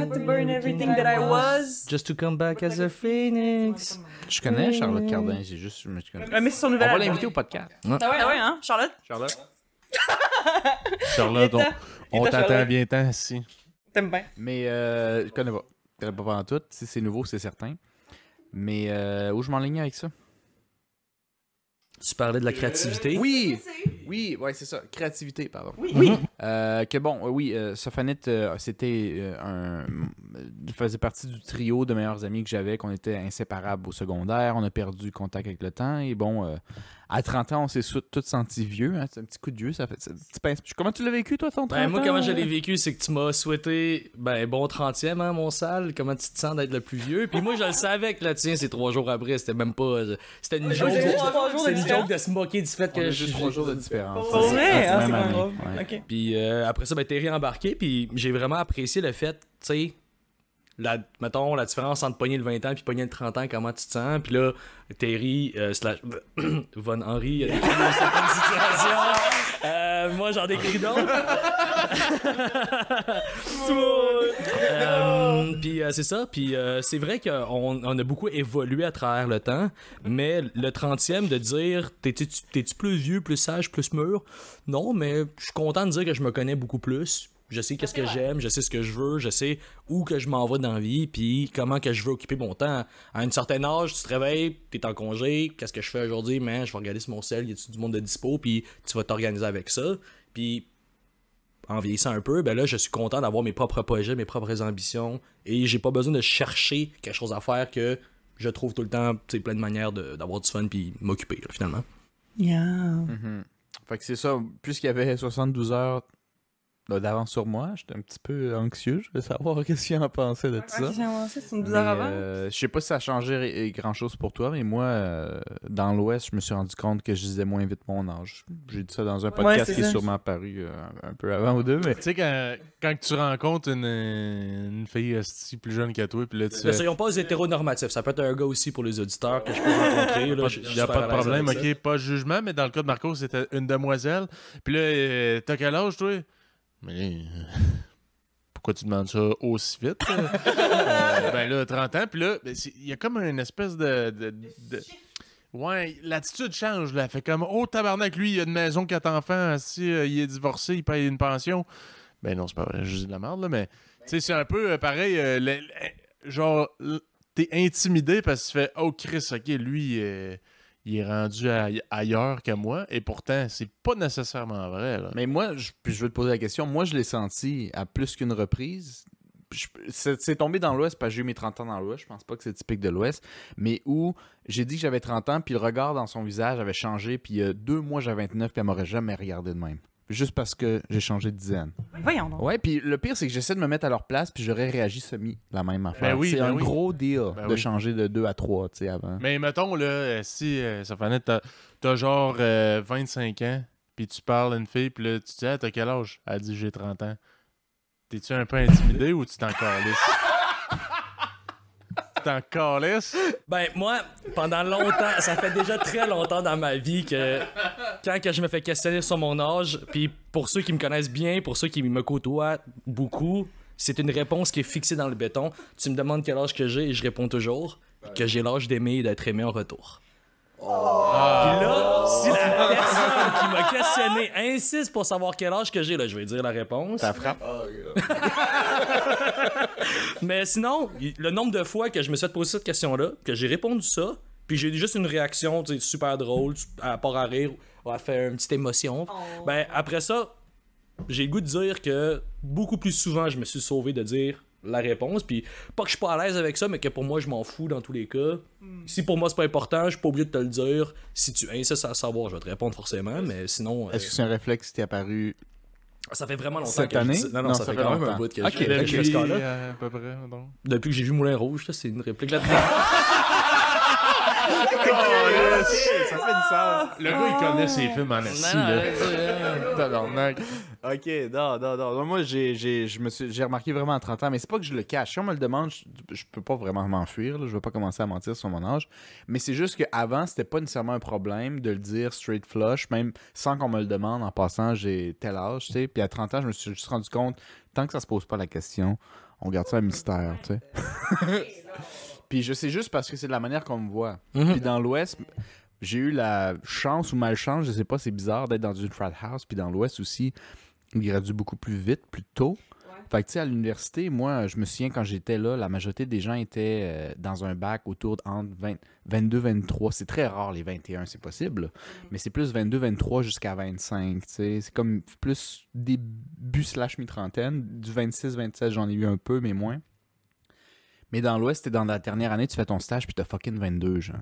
had to burn everything that I was. Just to come back as a phoenix. Je connais Charlotte Cardin, j'ai juste. Je me connais. Ouais, mais c'est son On nouvel va album. l'inviter au podcast. Ah ouais, ah ouais, hein, Charlotte? Charlotte. [laughs] Charlotte, on, on t'attend bien temps ici. T'aimes bien. Mais euh, je connais pas. Pas pendant tout. Si c'est nouveau, c'est certain. Mais euh, où je m'enlignais avec ça? Tu parlais de la créativité. Oui! Oui, ouais, c'est ça. Créativité, pardon. Oui, oui. Euh, que bon, oui, euh, Sophanite, euh, c'était euh, un. faisait partie du trio de meilleurs amis que j'avais, qu'on était inséparables au secondaire. On a perdu contact avec le temps. Et bon, euh, à 30 ans, on s'est tous sentis vieux. hein. C'est un petit coup de vieux. Ça fait, c'est- tu penses- comment tu l'as vécu, toi, ton 30 Ben, moi, comment je l'ai vécu, c'est que tu m'as souhaité, ben, bon 30e, hein, mon sale. Comment tu te sens d'être le plus vieux? Puis moi, je le savais que le tien, c'est trois jours après. C'était même pas. C'était une joke. C'était une joke de se moquer du fait On que a je juste trois jours de différence. Pour vrai, C'est même pas grave. Ouais. Ok. Puis euh, après ça, ben, Terry a embarqué, puis j'ai vraiment apprécié le fait, tu sais, la, mettons, la différence entre pogner le 20 ans puis pogner le 30 ans, comment tu te sens. Puis là, Terry, euh, slash, [coughs] Von Henry, a [laughs] décrit une certaine situation. Euh, moi, j'en décris d'autres. Euh, puis euh, c'est ça. Puis euh, c'est vrai qu'on on a beaucoup évolué à travers le temps, mais le 30e de dire t'es-tu plus vieux, plus sage, plus mûr? Non, mais je suis content de dire que je me connais beaucoup plus. Je sais qu'est-ce que j'aime, je sais ce que je veux, je sais où que je m'en vais dans la vie, puis comment que je veux occuper mon temps. À un certain âge, tu te réveilles, t'es en congé, qu'est-ce que je fais aujourd'hui, man, je vais regarder sur mon sel, y a-tu du monde de dispo, puis tu vas t'organiser avec ça. Puis en vieillissant un peu, ben là, je suis content d'avoir mes propres projets, mes propres ambitions, et j'ai pas besoin de chercher quelque chose à faire que je trouve tout le temps, tu sais, plein de manières de- d'avoir du fun puis m'occuper, là, finalement. Yeah. Mhm. Fait que c'est ça. Puisqu'il y avait 72 heures d'avance sur moi. J'étais un petit peu anxieux. Je voulais savoir [laughs] qu'est-ce qu'il en pensait de tout ça. C'est une Mais, 12 heures avant. euh, je sais pas si ça a changé grand chose pour toi, mais moi, euh, dans l'Ouest, je me suis rendu compte que je disais moins vite mon âge. J'ai dit ça dans un podcast qui est sûrement apparu euh, un peu avant ou deux, mais Tu sais, quand, quand tu rencontres une, une fille esti, plus jeune que toi, puis là, tu Ne soyons pas hétéronormatifs. Ça peut être un gars aussi pour les auditeurs que je peux [laughs] rencontrer. Il n'y a pas de problème, ok, pas de jugement, mais dans le cas de Marco, c'était une demoiselle. Puis là, euh, t'as quel âge, toi? Mais euh, [laughs] pourquoi tu demandes ça aussi vite? là? [laughs] Euh, ben là, 30 ans, puis là, ben, il y a comme une espèce de. de- de- Ouais, l'attitude change, là. Fait comme, oh tabarnak, lui, il a une maison, quatre enfants, si euh, il est divorcé, il paye une pension. Ben non, c'est pas vrai, je dis de la merde, là, mais. Tu sais, c'est un peu euh, pareil, euh, le- le- genre, t'es intimidé parce que tu fais, oh Chris, ok, lui, euh, il est rendu aille- ailleurs que moi, et pourtant, c'est pas nécessairement vrai. Mais moi, je, puis je vais te poser la question. Moi, je l'ai senti à plus qu'une reprise. C'est tombé dans l'Ouest parce que j'ai eu mes 30 ans dans l'Ouest. Je pense pas que c'est typique de l'Ouest. Mais où j'ai dit que j'avais 30 ans, puis le regard dans son visage avait changé. Puis il y a deux mois, j'avais 29, puis elle m'aurait jamais regardé de même. Juste parce que j'ai changé de dizaine. Voyons donc. Ouais, puis le pire, c'est que j'essaie de me mettre à leur place, puis j'aurais réagi semi la même affaire. Ben oui, c'est ben un oui. gros deal Ben de oui. changer de 2 à 3, tu sais, avant. Mais mettons, là, euh, si, euh, ça fait t'as t'as genre euh, 25 ans, puis tu parles à une fille, puis là, tu dis, ah, t'as quel âge? Elle dit, j'ai 30 ans. T'es-tu un peu intimidé ou tu t'en calisses? T'en calisses? Ben, moi, pendant longtemps, ça fait déjà très longtemps dans ma vie que quand que je me fais questionner sur mon âge, puis pour ceux qui me connaissent bien, pour ceux qui me côtoient beaucoup, c'est une réponse qui est fixée dans le béton. Tu me demandes quel âge que j'ai et je réponds toujours que j'ai l'âge d'aimer et d'être aimé en retour. Puis là, si la personne qui m'a questionné insiste pour savoir quel âge que j'ai, là, je vais dire la réponse. Ça frappe. [laughs] Mais sinon, le nombre de fois que je me suis fait poser cette question-là, que j'ai répondu ça, puis j'ai eu juste une réaction tu sais, super drôle, à part à rire, ou à faire une petite émotion. Ben, après ça, j'ai le goût de dire que beaucoup plus souvent, je me suis sauvé de dire la réponse, puis pas que je suis pas à l'aise avec ça, mais que pour moi, je m'en fous dans tous les cas. Si pour moi, c'est pas important, je suis pas obligé de te le dire. Si tu insistes à savoir, je vais te répondre forcément, mais sinon... euh, Est-ce que c'est un réflexe qui t'est apparu ça fait vraiment longtemps Cette que je année? dis- Non, non, ça, fait, quand même un longtemps. bout que Ok, je, je fais ce Depuis, cas-là. euh, à peu près. Depuis que j'ai vu Moulin Rouge, c'est une réplique là-dedans. [laughs] ça fait du sens. Le gars, il connaît ses films en assis, là. Tabarnak. Ok, non, non, non. Moi, j'ai, j'ai, je me suis, j'ai remarqué vraiment à 30 ans, mais c'est pas que je le cache. Si on me le demande, je, je peux pas vraiment m'enfuir. là. Je vais pas commencer à mentir sur mon âge. Mais c'est juste qu'avant, c'était pas nécessairement un problème de le dire straight flush, même sans qu'on me le demande en passant, j'ai tel âge, tu sais. Puis à 30 ans, je me suis juste rendu compte, tant que ça se pose pas la question, on garde ça un mystère, tu sais. [laughs] Puis je sais juste parce que c'est de la manière qu'on me voit. Puis dans l'Ouest, j'ai eu la chance ou malchance, je sais pas, c'est bizarre d'être dans une frat house. Puis dans l'Ouest aussi, graduent beaucoup plus vite, plus tôt. Fait que tu sais, à l'université, moi, je me souviens quand j'étais là, la majorité des gens étaient euh, dans un bac autour de entre 20 22, 23. C'est très rare les 21, c'est possible. Mais c'est plus 22, 23 jusqu'à 25. tu sais. C'est comme plus début slash mi-trentaine. Du 26, 27, j'en ai eu un peu, mais moins. Mais dans l'Ouest, t'es dans la dernière année, tu fais ton stage, puis t'as fucking 22, genre.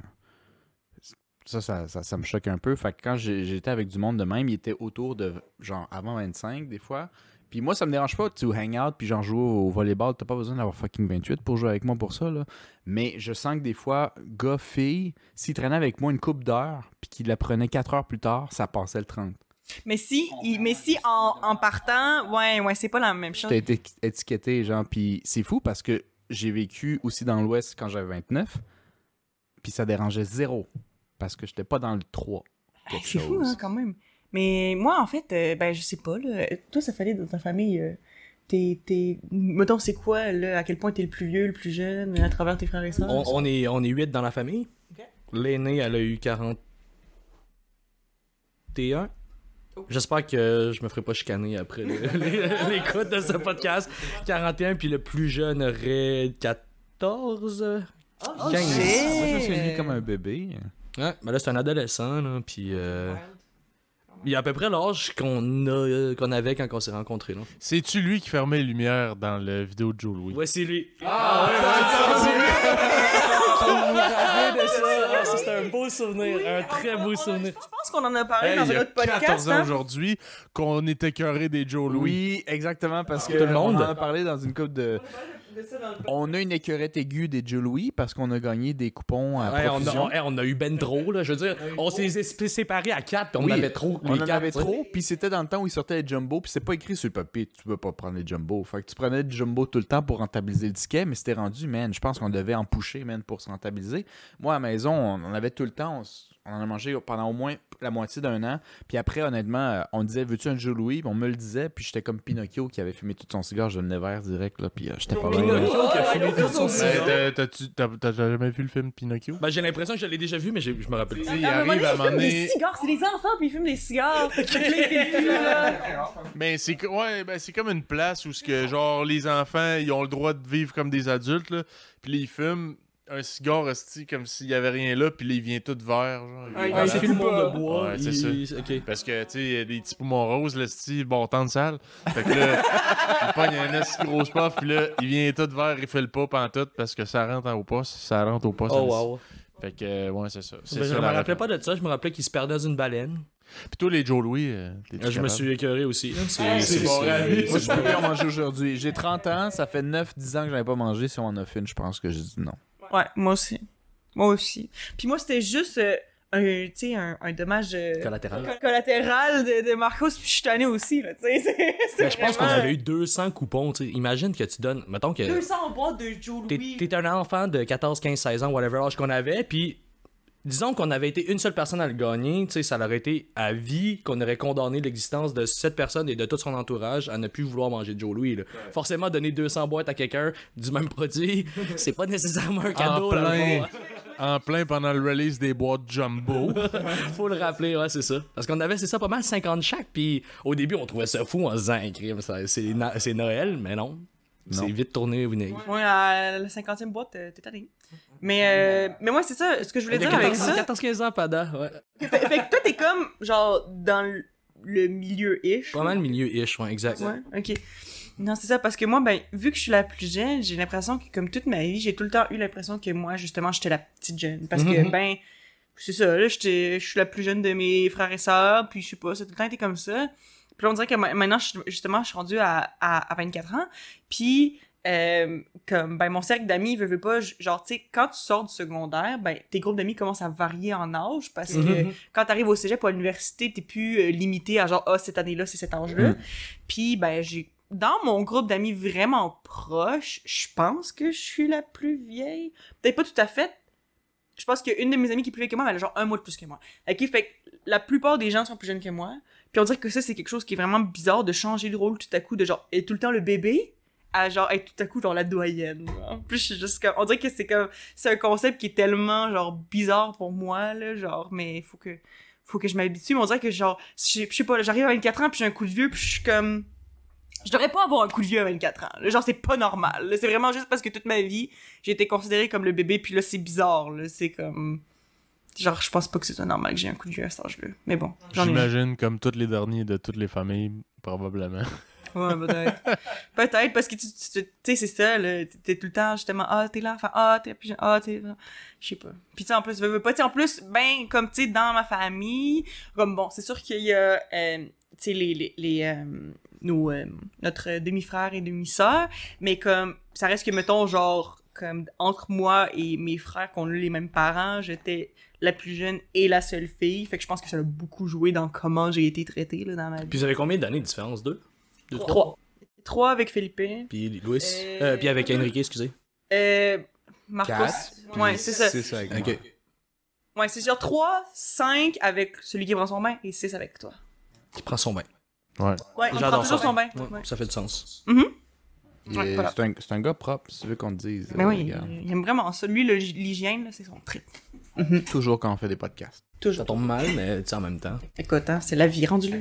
Ça, ça, ça, ça me choque un peu. Fait que quand j'étais avec du monde de même, il était autour de, genre, avant 25, des fois. Puis moi, ça me dérange pas, tu hang out, puis genre, jouer au volleyball. T'as pas besoin d'avoir fucking 28 pour jouer avec moi pour ça, là. Mais je sens que des fois, gars, filles, s'ils traînaient avec moi une coupe d'heures, puis qu'ils la prenaient 4 heures plus tard, ça passait le 30. Mais si, il- mais si en, en partant, ouais, ouais, c'est pas la même chose. T'as été étiqueté, genre, puis c'est fou parce que j'ai vécu aussi dans l'Ouest quand j'avais 29, puis ça dérangeait zéro, parce que j'étais pas dans le 3. Hey, quelque C'est fou, hein, quand même. Mais moi, en fait, euh, ben, je sais pas, là. Toi, ça fallait dans ta famille. euh, t'es, t'es, mettons, c'est quoi, là, à quel point t'es le plus vieux, le plus jeune, à travers tes frères et sœurs? on, on est, on est 8 dans la famille. Ok. L'aînée, elle a eu 41. J'espère que je me ferai pas chicaner après [laughs] les- l'écoute de ce podcast. 41, puis le plus jeune aurait 14. Oh, 15. shit! Moi, je me suis comme un bébé. Ouais, mais là, c'est un adolescent, là, puis euh, il a à peu près l'âge qu'on a, euh, qu'on avait quand on s'est rencontrés. C'est-tu lui qui fermait les lumières dans la vidéo de Joe Louis? Ouais, c'est lui. Ah, ouais, ouais, c'est lui. Je me rappelais de ça. Ah, c'était un beau souvenir, Oui, un très on- beau on- souvenir. Je pense qu'on en a parlé Hey, dans il y a autre podcast. 14 ans hein. aujourd'hui qu'on était cœuré des Joe Louis. Oui, exactement, parce que Tout le monde. on en a parlé dans une coupe de... On a une écurette aiguë des Joe Louis parce qu'on a gagné des coupons à Ouais, on, a, hey, on a eu ben trop, là. Je veux dire, on s'est sé- séparés à quatre, puis on Oui, avait trop. On en quatre, avait trop, puis c'était dans le temps où ils sortaient les jumbo, puis c'est pas écrit sur le papier, tu peux pas prendre les jumbo. Fait que tu prenais du jumbo tout le temps pour rentabiliser le ticket, mais c'était rendu, man, je pense qu'on devait en pusher, man, pour se rentabiliser. Moi, à la maison, on en avait tout le temps, on, on en a mangé pendant au moins la moitié d'un an, puis après, honnêtement, euh, on disait, veux-tu un Joe Louis? Puis on me le disait, puis j'étais comme Pinocchio qui avait fumé tout son cigare, je le vert direct, là, puis euh, j'étais pas. Pinocchio qui a fumé tout son Ben, cigare. t'as- jamais vu le film Pinocchio? Ben, j'ai l'impression que je l'ai déjà vu, mais je me rappelle plus. il arrive à un moment donné, ils fument donné- des cigares, c'est des enfants, puis ils fument des cigares. [laughs] Ben c'est ouais, ben c'est comme une place où ce que genre les enfants ils ont le droit de vivre comme des adultes là, puis là, ils fument un cigare esti comme s'il y avait rien là, puis là il vient tout vert genre. Ouais, Il- c'est tout le pas- monde de bois. Ouais, c'est il- Ok. Parce que, tu sais, il y a des petits poumons roses, là, esti, bon temps de salle. Fait que là, il pogne un esti grosse puff, puis là, il vient tout vert, il fait le pas pantoute parce que ça rentre au poste. Ça rentre au poste. Oh, wow. Fait que, euh, ouais, c'est ça. Ben, ça je me la rappelais pas de ça, je me rappelais qu'il se perdait dans une baleine. Puis toi, les Joe Louis, euh, Euh, Je me suis écœuré aussi. là. C'est Ah, bon. Moi, je peux en manger aujourd'hui. J'ai 30 ans, ça fait 9-10 ans que j'avais pas mangé. Si on en a fait une, je pense que j'ai dit non. Ouais, moi aussi. Moi aussi. Puis moi, c'était juste euh, un, tu sais, un, un dommage euh, Collatéral. co- collatéral de, de Marcos, puis je suis tannée aussi, là, tu sais. [laughs] c'est- c'est Ben, je pense qu'on avait eu 200 coupons. tu sais. Imagine que tu donnes. Mettons que. 200 boîtes de Joe T'es Louis. t'es un enfant de 14, 15, 16 ans, whatever âge qu'on avait, puis disons qu'on avait été une seule personne à le gagner, tu sais, ça aurait été à vie qu'on aurait condamné l'existence de cette personne et de tout son entourage à ne plus vouloir manger de Joe Louis. là. Forcément, donner 200 boîtes à quelqu'un du même produit, [laughs] c'est pas nécessairement un cadeau. en plein, en plein pendant le release des boîtes Jumbo. [laughs] Faut le rappeler, ouais, c'est ça. Parce qu'on avait, c'est ça, pas mal 50 chaque, puis au début, on trouvait ça fou en se disant, c'est Noël, mais non. C'est vite tourné au vinaigre. Ouais, à la cinquantième boîte, euh, t'es tanné. Mais, euh, mais moi, c'est ça, ce que je voulais dire avec 14, ça. 14-15 ans, Pada, ouais. Fait, fait que toi, t'es comme, genre, dans le, le milieu-ish. Pas mal milieu-ish, ouais, exact. Ouais, ok. Non, c'est ça, parce que moi, ben, vu que je suis la plus jeune, j'ai l'impression que, comme toute ma vie, j'ai tout le temps eu l'impression que moi, justement, j'étais la petite jeune. Parce que, [laughs] ben, c'est ça, là, j'étais- je suis la plus jeune de mes frères et sœurs, puis je sais pas, ça a tout le temps été comme ça. Puis là, on dirait que ma- maintenant, justement, je suis rendue à, à, à 24 ans, puis... euh, comme ben mon cercle d'amis veut, veut pas genre tu sais quand tu sors du secondaire ben tes groupes d'amis commencent à varier en âge parce que Mhm. quand t'arrives au cégep ou à l'université, t'es plus euh, limité à genre, ah, cette année-là, c'est cet âge-là. Puis, ben, j'ai, dans mon groupe d'amis vraiment proche, je pense que je suis la plus vieille. Peut-être pas tout à fait. Je pense qu'une de mes amies qui est plus vieille que moi, elle a genre un mois de plus que moi. Ok, fait que la plupart des gens sont plus jeunes que moi. Puis on dirait que ça, c'est quelque chose qui est vraiment bizarre de changer de rôle tout à coup, de genre, être tout le temps le bébé à genre être tout à coup genre la doyenne. En plus, je suis juste comme, on dirait que c'est comme, c'est un concept qui est tellement genre bizarre pour moi là, genre, mais faut que, faut que je m'habitue. Mais on dirait que genre, je sais- pas, j'arrive à 24 ans puis j'ai un coup de vieux puis je suis comme, je devrais pas avoir un coup de vieux à 24 ans. Genre, c'est pas normal. C'est vraiment juste parce que toute ma vie, j'ai été considérée comme le bébé puis là, c'est bizarre. là. C'est comme, genre, je pense pas que c'est normal que j'ai un coup de vieux à cet âge-là. Mais bon, j'en ai. J'imagine comme tous les derniers de toutes les familles, probablement. [laughs] Ouais, peut-être. peut-être, parce que tu tu- tu sais, c'est ça, là. T'es- tout le temps, justement, ah, t'es là, enfin, ah, t'es ah, t'es là. Je sais pas. Puis, tu sais, en plus, veux, veux pas, tu en plus, ben, comme, tu sais, dans ma famille, comme, bon, c'est sûr qu'il y a, euh, tu sais, les, les, les, euh, nos, euh, notre demi-frère et demi-sœur, mais comme, ça reste que, mettons, genre, comme, entre moi et mes frères, qu'on a les mêmes parents, j'étais la plus jeune et la seule fille, fait que je pense que ça a beaucoup joué dans comment j'ai été traitée, là, dans ma vie. Puis vous avez combien d'années de différence? Deux? Deux, Trois. Trois avec Philippe. Puis Louis? Euh, Euh, puis avec Enrique, excusez. Euh, Marcos. Quatre, Ouais, c'est ça. C'est ça avec moi. Ok. Ouais, c'est genre 3, 5 avec celui qui prend son bain et 6 avec toi. Qui prend son bain. Ouais. Ouais, il prend J'adore toujours ça. son bain. Ouais, Ouais. Ça fait du sens. Il Ouais, est- voilà. C'est un, c'est un gars propre, si tu veux qu'on te dise. Mais Euh, oui, il, regarde. il aime vraiment ça. Lui, le- l'hygiène, là, c'est son trip. Toujours quand on fait des podcasts. Ça Toujours. tombe mal, mais tu sais, en même temps. Écoute, hein, c'est la vie rendue.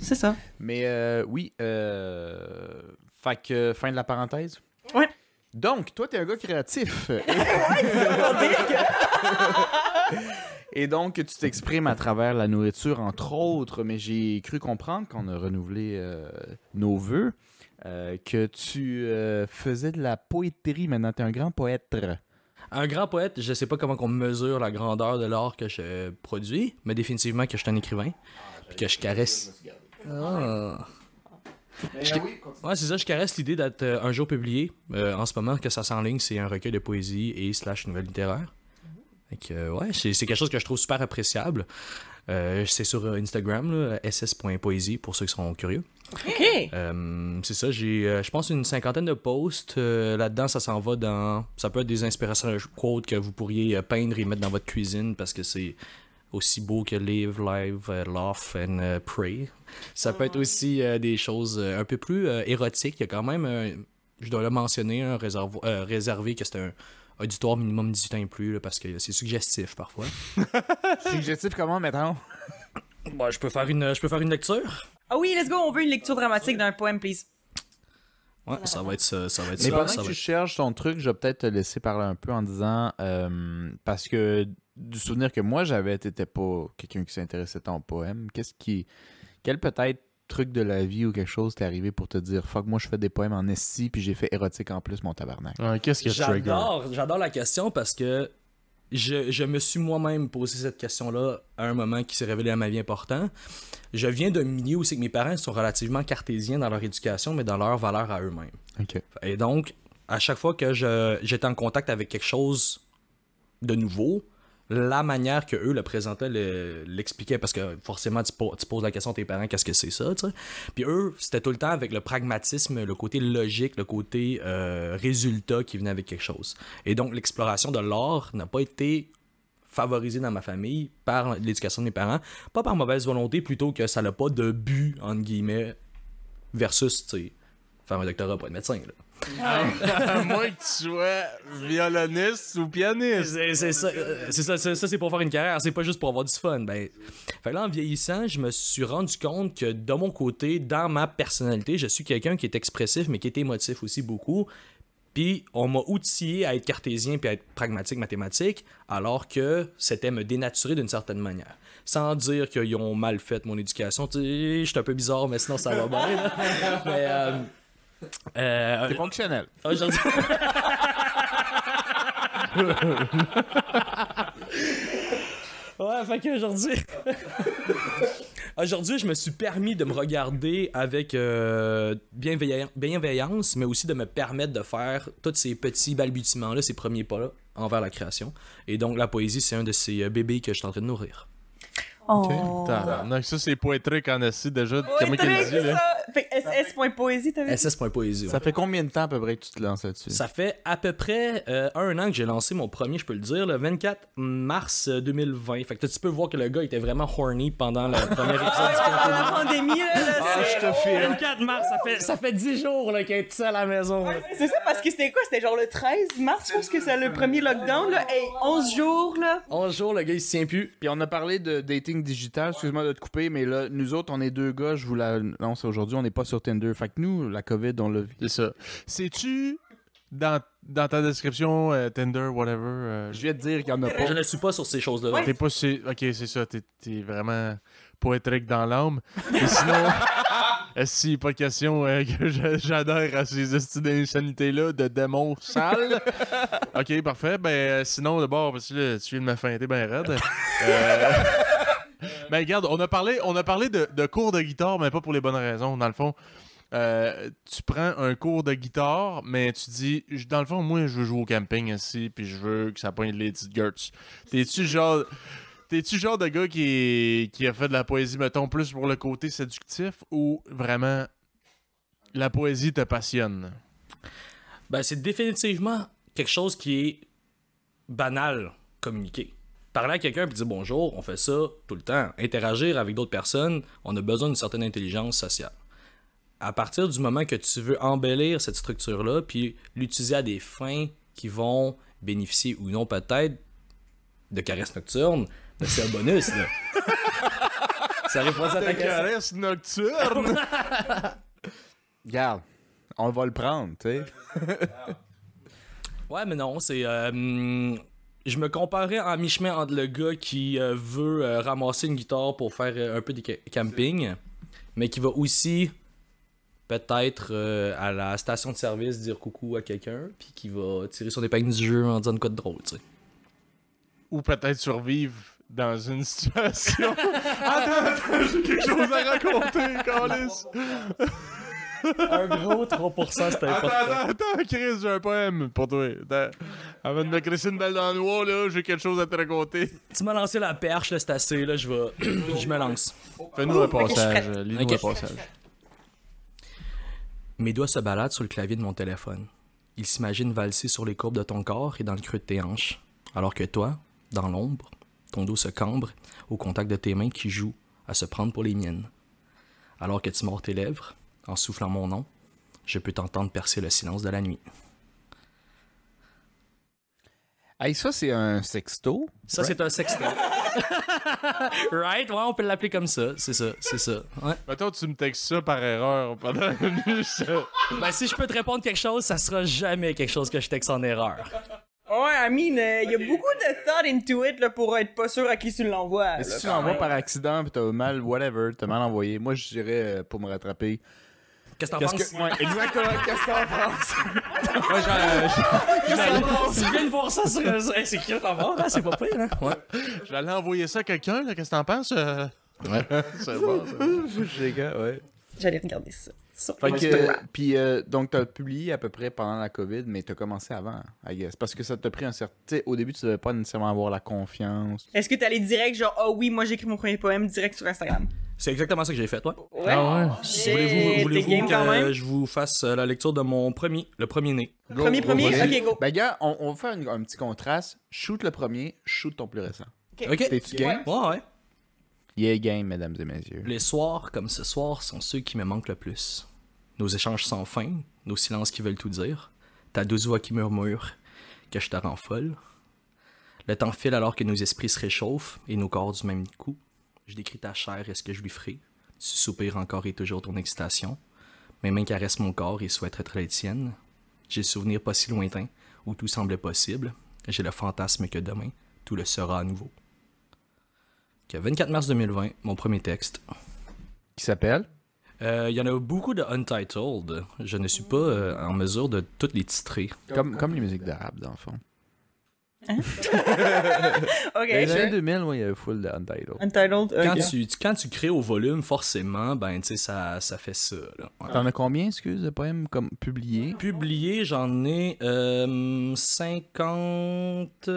C'est ça. Mais euh, oui, euh... fait que fin de la parenthèse. Ouais. Donc, toi, t'es un gars créatif. [laughs] Et donc, tu t'exprimes à travers la nourriture, entre autres, mais j'ai cru comprendre qu'on a renouvelé euh, nos vœux, euh, que tu euh, faisais de la poétrie maintenant. T'es un grand poète. Un grand poète, je sais pas comment on mesure la grandeur de l'art que je produis, mais définitivement que je suis un écrivain. Puis que je caresse. Ah. Je t'ai- Ouais, c'est ça, je caresse l'idée d'être euh, un jour publié. Euh, en ce moment, que ça s'enligne, c'est un recueil de poésie et slash nouvelle littéraire. Fait que, ouais, c'est quelque chose que je trouve super appréciable. Euh, c'est sur euh, Instagram, ss.poésie, pour ceux qui sont curieux. OK. Euh, c'est ça, j'ai, je pense, une cinquantaine de posts. Là-dedans, ça s'en va dans. Ça peut être des inspirations quotes que vous pourriez peindre et mettre dans votre cuisine parce que c'est aussi beau que live, live, laugh and pray. Ça peut être aussi des choses un peu plus érotiques. Il y a quand même, je dois le mentionner, un réservé que c'est un auditoire minimum 18 ans et plus là, parce que c'est suggestif parfois. [laughs] Suggestif comment, mettons? Bon, je peux faire une, je peux faire une lecture. Ah oui, let's go, on veut une lecture dramatique d'un poème, please. Ouais, ça va être ça, ça va être Mais ça. pendant ça que tu être- cherches ton truc, je vais peut-être te laisser parler un peu en disant euh, parce que du souvenir que moi j'avais, t'étais pas quelqu'un qui s'intéressait tant au poème. Qu'est-ce qui. Quel peut-être truc de la vie ou quelque chose t'est arrivé pour te dire fuck, moi je fais des poèmes en esti puis j'ai fait érotique en plus mon tabarnak. Qu'est-ce que? J'adore, j'adore la question parce que je, je me suis moi-même posé cette question-là à un moment qui s'est révélé à ma vie important. Je viens d'un milieu où c'est que mes parents sont relativement cartésiens dans leur éducation, mais dans leur valeur à eux-mêmes. Ok. Et donc, à chaque fois que je- j'étais en contact avec quelque chose de nouveau, la manière que eux le présentaient le- l'expliquaient, parce que forcément, tu, po- tu poses la question à tes parents, qu'est-ce que c'est ça. Puis eux, c'était tout le temps avec le pragmatisme, le côté logique, le côté euh, résultat qui venait avec quelque chose. Et donc, l'exploration de l'art n'a pas été favorisée dans ma famille par l'éducation de mes parents, pas par mauvaise volonté, plutôt que ça n'a pas de but, entre guillemets, versus, tu faire un doctorat pour être médecin. [laughs] À moins que tu sois violoniste ou pianiste. C'est ça, euh, c'est ça, ça, ça, c'est pour faire une carrière, c'est pas juste pour avoir du fun. Ben, fait là, en vieillissant, je me suis rendu compte que de mon côté, dans ma personnalité, je suis quelqu'un qui est expressif, mais qui est émotif aussi beaucoup. Puis on m'a outillé à être cartésien puis à être pragmatique, mathématique, alors que c'était me dénaturer d'une certaine manière. Sans dire qu'ils ont mal fait mon éducation. Tu sais, je suis un peu bizarre, mais sinon ça va bien. là. [laughs] mais, euh, euh, C'est fonctionnel. [laughs] Aujourd'hui. [laughs] ouais, fait qu'aujourd'hui. [laughs] Aujourd'hui, je me suis permis de me regarder avec euh, bienveillan- bienveillance, mais aussi de me permettre de faire tous ces petits balbutiements-là, ces premiers pas-là envers la création. Et donc, la poésie, c'est un de ces euh, bébés que je suis en train de nourrir. Oh. Tabarnak, ça c'est poétrique en assis déjà. Comment très dit là? ça. Fait que ss.poésie, t'avais dit? ss.poésie. ouais. Ça fait combien de temps à peu près que tu te lances là-dessus? Ça fait à peu près euh, un an que j'ai lancé mon premier, je peux le dire, le 24 mars euh, 2020. Fait que tu peux voir que le gars était vraiment horny pendant le [laughs] premier épisode du Quintet. la pandémie, là, là, Ah, c'est- je te filme. 24 mars, ça fait, ça fait 10 jours là, qu'il est seul à la maison. là. C'est ça, parce que c'était quoi? C'était genre le 13 mars, je pense que c'est le premier lockdown, là. Hey, 11 jours, là. 11 jours, le gars il se tient plus. Puis on a parlé de dating digital, excuse-moi de te couper, mais là, nous autres, on est deux gars, je vous l'annonce aujourd'hui, on n'est pas sur Tinder. Fait que nous, la COVID, on l'a vu. C'est ça. Sais-tu dans, dans ta description euh, Tinder, whatever, euh, Je viens de dire qu'il y en a pas. Je ne suis pas sur ces choses-là. Ouais. t'es pas c'est Ok, c'est ça. T'es t'es vraiment poétrique dans l'âme. [laughs] Et sinon, [laughs] est-ce qu'il n'est pas question euh, que j'adhère à ces estimes d'insanité-là de démons sales? [laughs] ok, parfait. Ben, euh, sinon, d'abord, parce que là, tu viens de me feinter bien raide. Euh, ben, regarde, on a parlé, on a parlé de, de cours de guitare, mais pas pour les bonnes raisons. Dans le fond, euh, tu prends un cours de guitare, mais tu dis, dans le fond, moi, je veux jouer au camping ici, puis je veux que ça pointe les petites girts. T'es-tu genre. T'es-tu genre de gars qui, est- qui a fait de la poésie, mettons, plus pour le côté séductif ou vraiment la poésie te passionne? Ben, c'est définitivement quelque chose qui est banal communiquer. Parler à quelqu'un et dire bonjour, on fait ça tout le temps. Interagir avec d'autres personnes, on a besoin d'une certaine intelligence sociale. À partir du moment que tu veux embellir cette structure-là, puis l'utiliser à des fins qui vont bénéficier ou non peut-être de caresses nocturnes, ben, c'est un bonus, là. [laughs] ça répond à ta question. caresse nocturne! [laughs] Regarde, on va le prendre, tu sais. Ouais, mais non, c'est. euh, hum, je me comparais en mi-chemin entre le gars qui euh, veut euh, ramasser une guitare pour faire euh, un peu de ca- camping, mais qui va aussi peut-être euh, à la station de service dire coucou à quelqu'un, puis qui va tirer son épingle du jeu en disant quoi de drôle, tu sais. Ou peut-être survivre dans une [laughs] situation. attends, attends, j'ai quelque chose à raconter, [laughs] Calis. Un gros 3%, c'était Attends, attends, attends, Chris, j'ai un poème pour toi. Attends. Avant de me crisser une balle dans le noix, là, j'ai quelque chose à te raconter. Tu m'as lancé la perche, là, c'est assez, là, je vais... [clears throat] je me lance. Fais-nous un passage. Lis-nous Ok. un passage. Mes doigts se baladent sur le clavier de mon téléphone. Ils s'imaginent valser sur les courbes de ton corps et dans le creux de tes hanches, alors que toi, dans l'ombre, ton dos se cambre au contact de tes mains qui jouent à se prendre pour les miennes. Alors que tu mords tes lèvres, en soufflant mon nom, je peux t'entendre percer le silence de la nuit. Hey, ça, c'est un sexto. Ça, c'est un sexto. [laughs] right? Ouais, on peut l'appeler comme ça. C'est ça, c'est ça. Ouais. Mettons, tu me textes ça par erreur pendant [laughs] une. Ben, si je peux te répondre quelque chose, ça sera jamais quelque chose que je texte en erreur. Ouais, I mean, euh, il y a beaucoup de thought into it là, pour être pas sûr à qui tu l'envoies. Mais là, si tu l'envoies par accident pis t'as mal, whatever, t'as mal envoyé, moi je dirais euh, pour me rattraper. Qu'est-ce que t'en Qu'est-ce penses? que. Exactement, qu'est-ce que t'en penses? Moi, j'en- Tu viens de voir ça sur c'est qui t'en penses? C'est pas pire, hein? Ouais. J'allais envoyer ça à quelqu'un, là. Qu'est-ce que t'en penses? euh? Ouais. [laughs] C'est bon, [laughs] ouais. J'allais regarder ça. Sur Fait que, Instagram. puis euh, donc t'as publié à peu près pendant la COVID, mais t'as commencé avant, I guess. Parce que ça t'a pris un certain. tu sais, Au début, tu devais pas nécessairement avoir la confiance. Est-ce que allé direct, genre, oh oui, moi j'ai écrit mon premier poème direct sur Instagram? C'est exactement ça que j'ai fait, ouais. Ouais. Ah ouais. Voulez-vous voulez-vous que je vous fasse euh, la lecture de mon premier, le premier né? Go, Premier, go, premier? Ok, go. Ben, gars, on, on va faire un, un petit contraste. Shoot le premier, shoot ton plus récent. Ok. T'es-tu game? Ouais, ouais. Yeah, game, mesdames et messieurs. Les soirs comme ce soir sont ceux qui me manquent le plus. Nos échanges sans fin, nos silences qui veulent tout dire, ta douce voix qui murmure que je te rends folle. Le temps file alors que nos esprits se réchauffent et nos corps du même coup. Je décris ta chair et ce que je lui ferai. Tu soupires encore et toujours ton excitation. Mes mains caressent mon corps et souhaitent être les tiennes. J'ai le souvenir pas si lointain où tout semblait possible. J'ai le fantasme que demain, tout le sera à nouveau. Que 24 mars 2020, mon premier texte. Qui s'appelle? Euh, Il y en a beaucoup de Untitled. Je ne suis pas euh, en mesure de toutes les titrer. Comme, comme les musiques d'arabe, dans le fond. [laughs] Ok. Les années 2000, ouais, il y avait full de Untitled. Untitled. Quand, ok. tu, quand tu crées au volume, forcément, ben, tu sais, ça, ça fait ça. Là. Ouais. T'en as combien, excuse, de poèmes comme publiés? Publié, j'en ai euh, 50...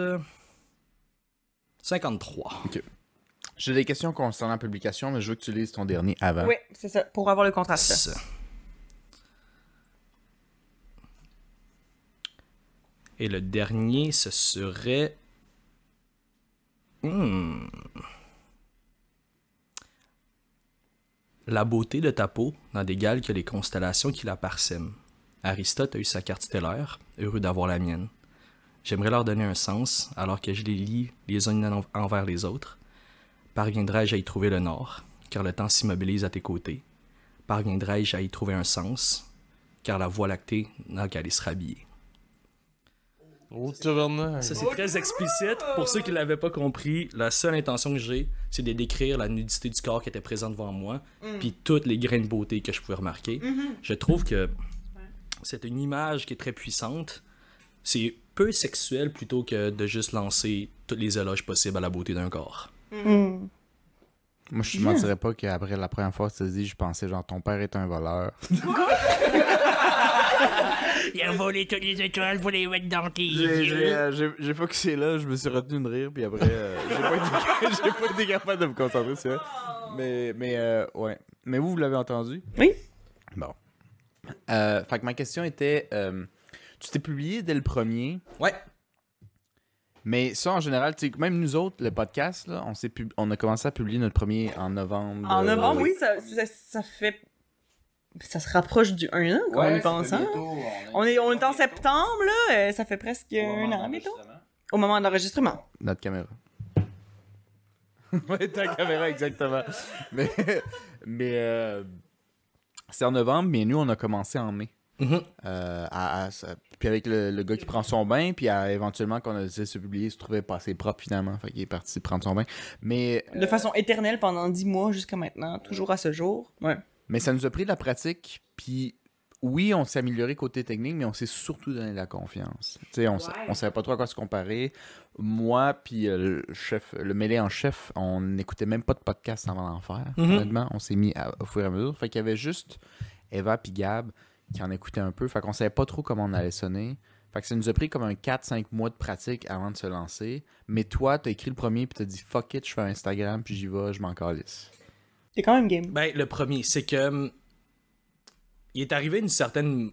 53. J'ai des questions concernant la publication, mais je veux que tu lises ton dernier avant. Oui, c'est ça, pour avoir le contraste. là. Ça. Et le dernier, ce serait... Hmm. La beauté de ta peau n'en d'égal que les constellations qui la parsèment. Aristote a eu sa carte stellaire, heureux d'avoir la mienne. J'aimerais leur donner un sens, alors que je les lis les uns en- envers les autres. Parviendrai-je à y trouver le nord, car le temps s'immobilise à tes côtés? Parviendrai-je à y trouver un sens, car la voie lactée n'a qu'à aller se rhabiller? Oh. Ça, c'est très explicite. Pour ceux qui ne l'avaient pas compris, la seule intention que j'ai, c'est de décrire la nudité du corps qui était présente devant moi, puis toutes les grains de beauté que je pouvais remarquer. Je trouve que c'est une image qui est très puissante. C'est peu sexuel plutôt que de juste lancer tous les éloges possibles à la beauté d'un corps. Moi, je te mentirais pas qu'après la première fois que tu te dis, je pensais genre ton père est un voleur. [laughs] Il a volé toutes les étoiles pour les mettre dans tes J'ai- J'ai euh, focusé là, je me suis retenu de rire, puis après, euh, j'ai pas, été- [laughs] j'ai pas été capable de me concentrer sur ça. Mais, mais euh, ouais. Mais vous, vous l'avez entendu? Oui. Bon. Euh, fait que ma question était, euh, tu t'es publié dès le premier, Ouais. Mais ça, en général, tu sais, même nous autres, le podcast, là, on, s'est pub- on a commencé à publier notre premier en novembre. En euh, novembre, oui, ça, ça, ça fait. Ça se rapproche du 1 an, quand on y pense, hein? On est, on est en septembre, là, euh, ça fait presque un an bientôt. Au moment de l'enregistrement. Notre caméra. ouais, ta caméra, exactement. Mais, mais euh, c'est en novembre, mais nous, on a commencé en mai. Mhm. Euh, à- puis avec le, le gars qui prend son bain, puis à- éventuellement, quand on a décidé de se publier, il se trouvait pas assez propre finalement. Fait qu'il est parti prendre son bain. Mais, De façon éternelle pendant 10 mois jusqu'à maintenant, toujours à ce jour. Ouais. Mais ça nous a pris de la pratique, puis oui, on s'est amélioré côté technique, mais on s'est surtout donné de la confiance. Tu sais, on, on savait pas trop à quoi se comparer. Moi, puis euh, le chef, le mêlé en chef, on n'écoutait même pas de podcast avant d'en faire. Mhm. Honnêtement, on s'est mis à- au fur et à mesure. Fait qu'il y avait juste Eva puis Gab qui en écoutaient un peu. Fait qu'on savait pas trop comment on allait sonner. Fait que ça nous a pris comme un 4-5 mois de pratique avant de se lancer. Mais toi, t'as écrit le premier puis t'as dit fuck it, je fais un Instagram puis j'y vais, je m'en calisse. T'es quand même game. Ben, le premier, c'est que. hum, Il est arrivé une certaine,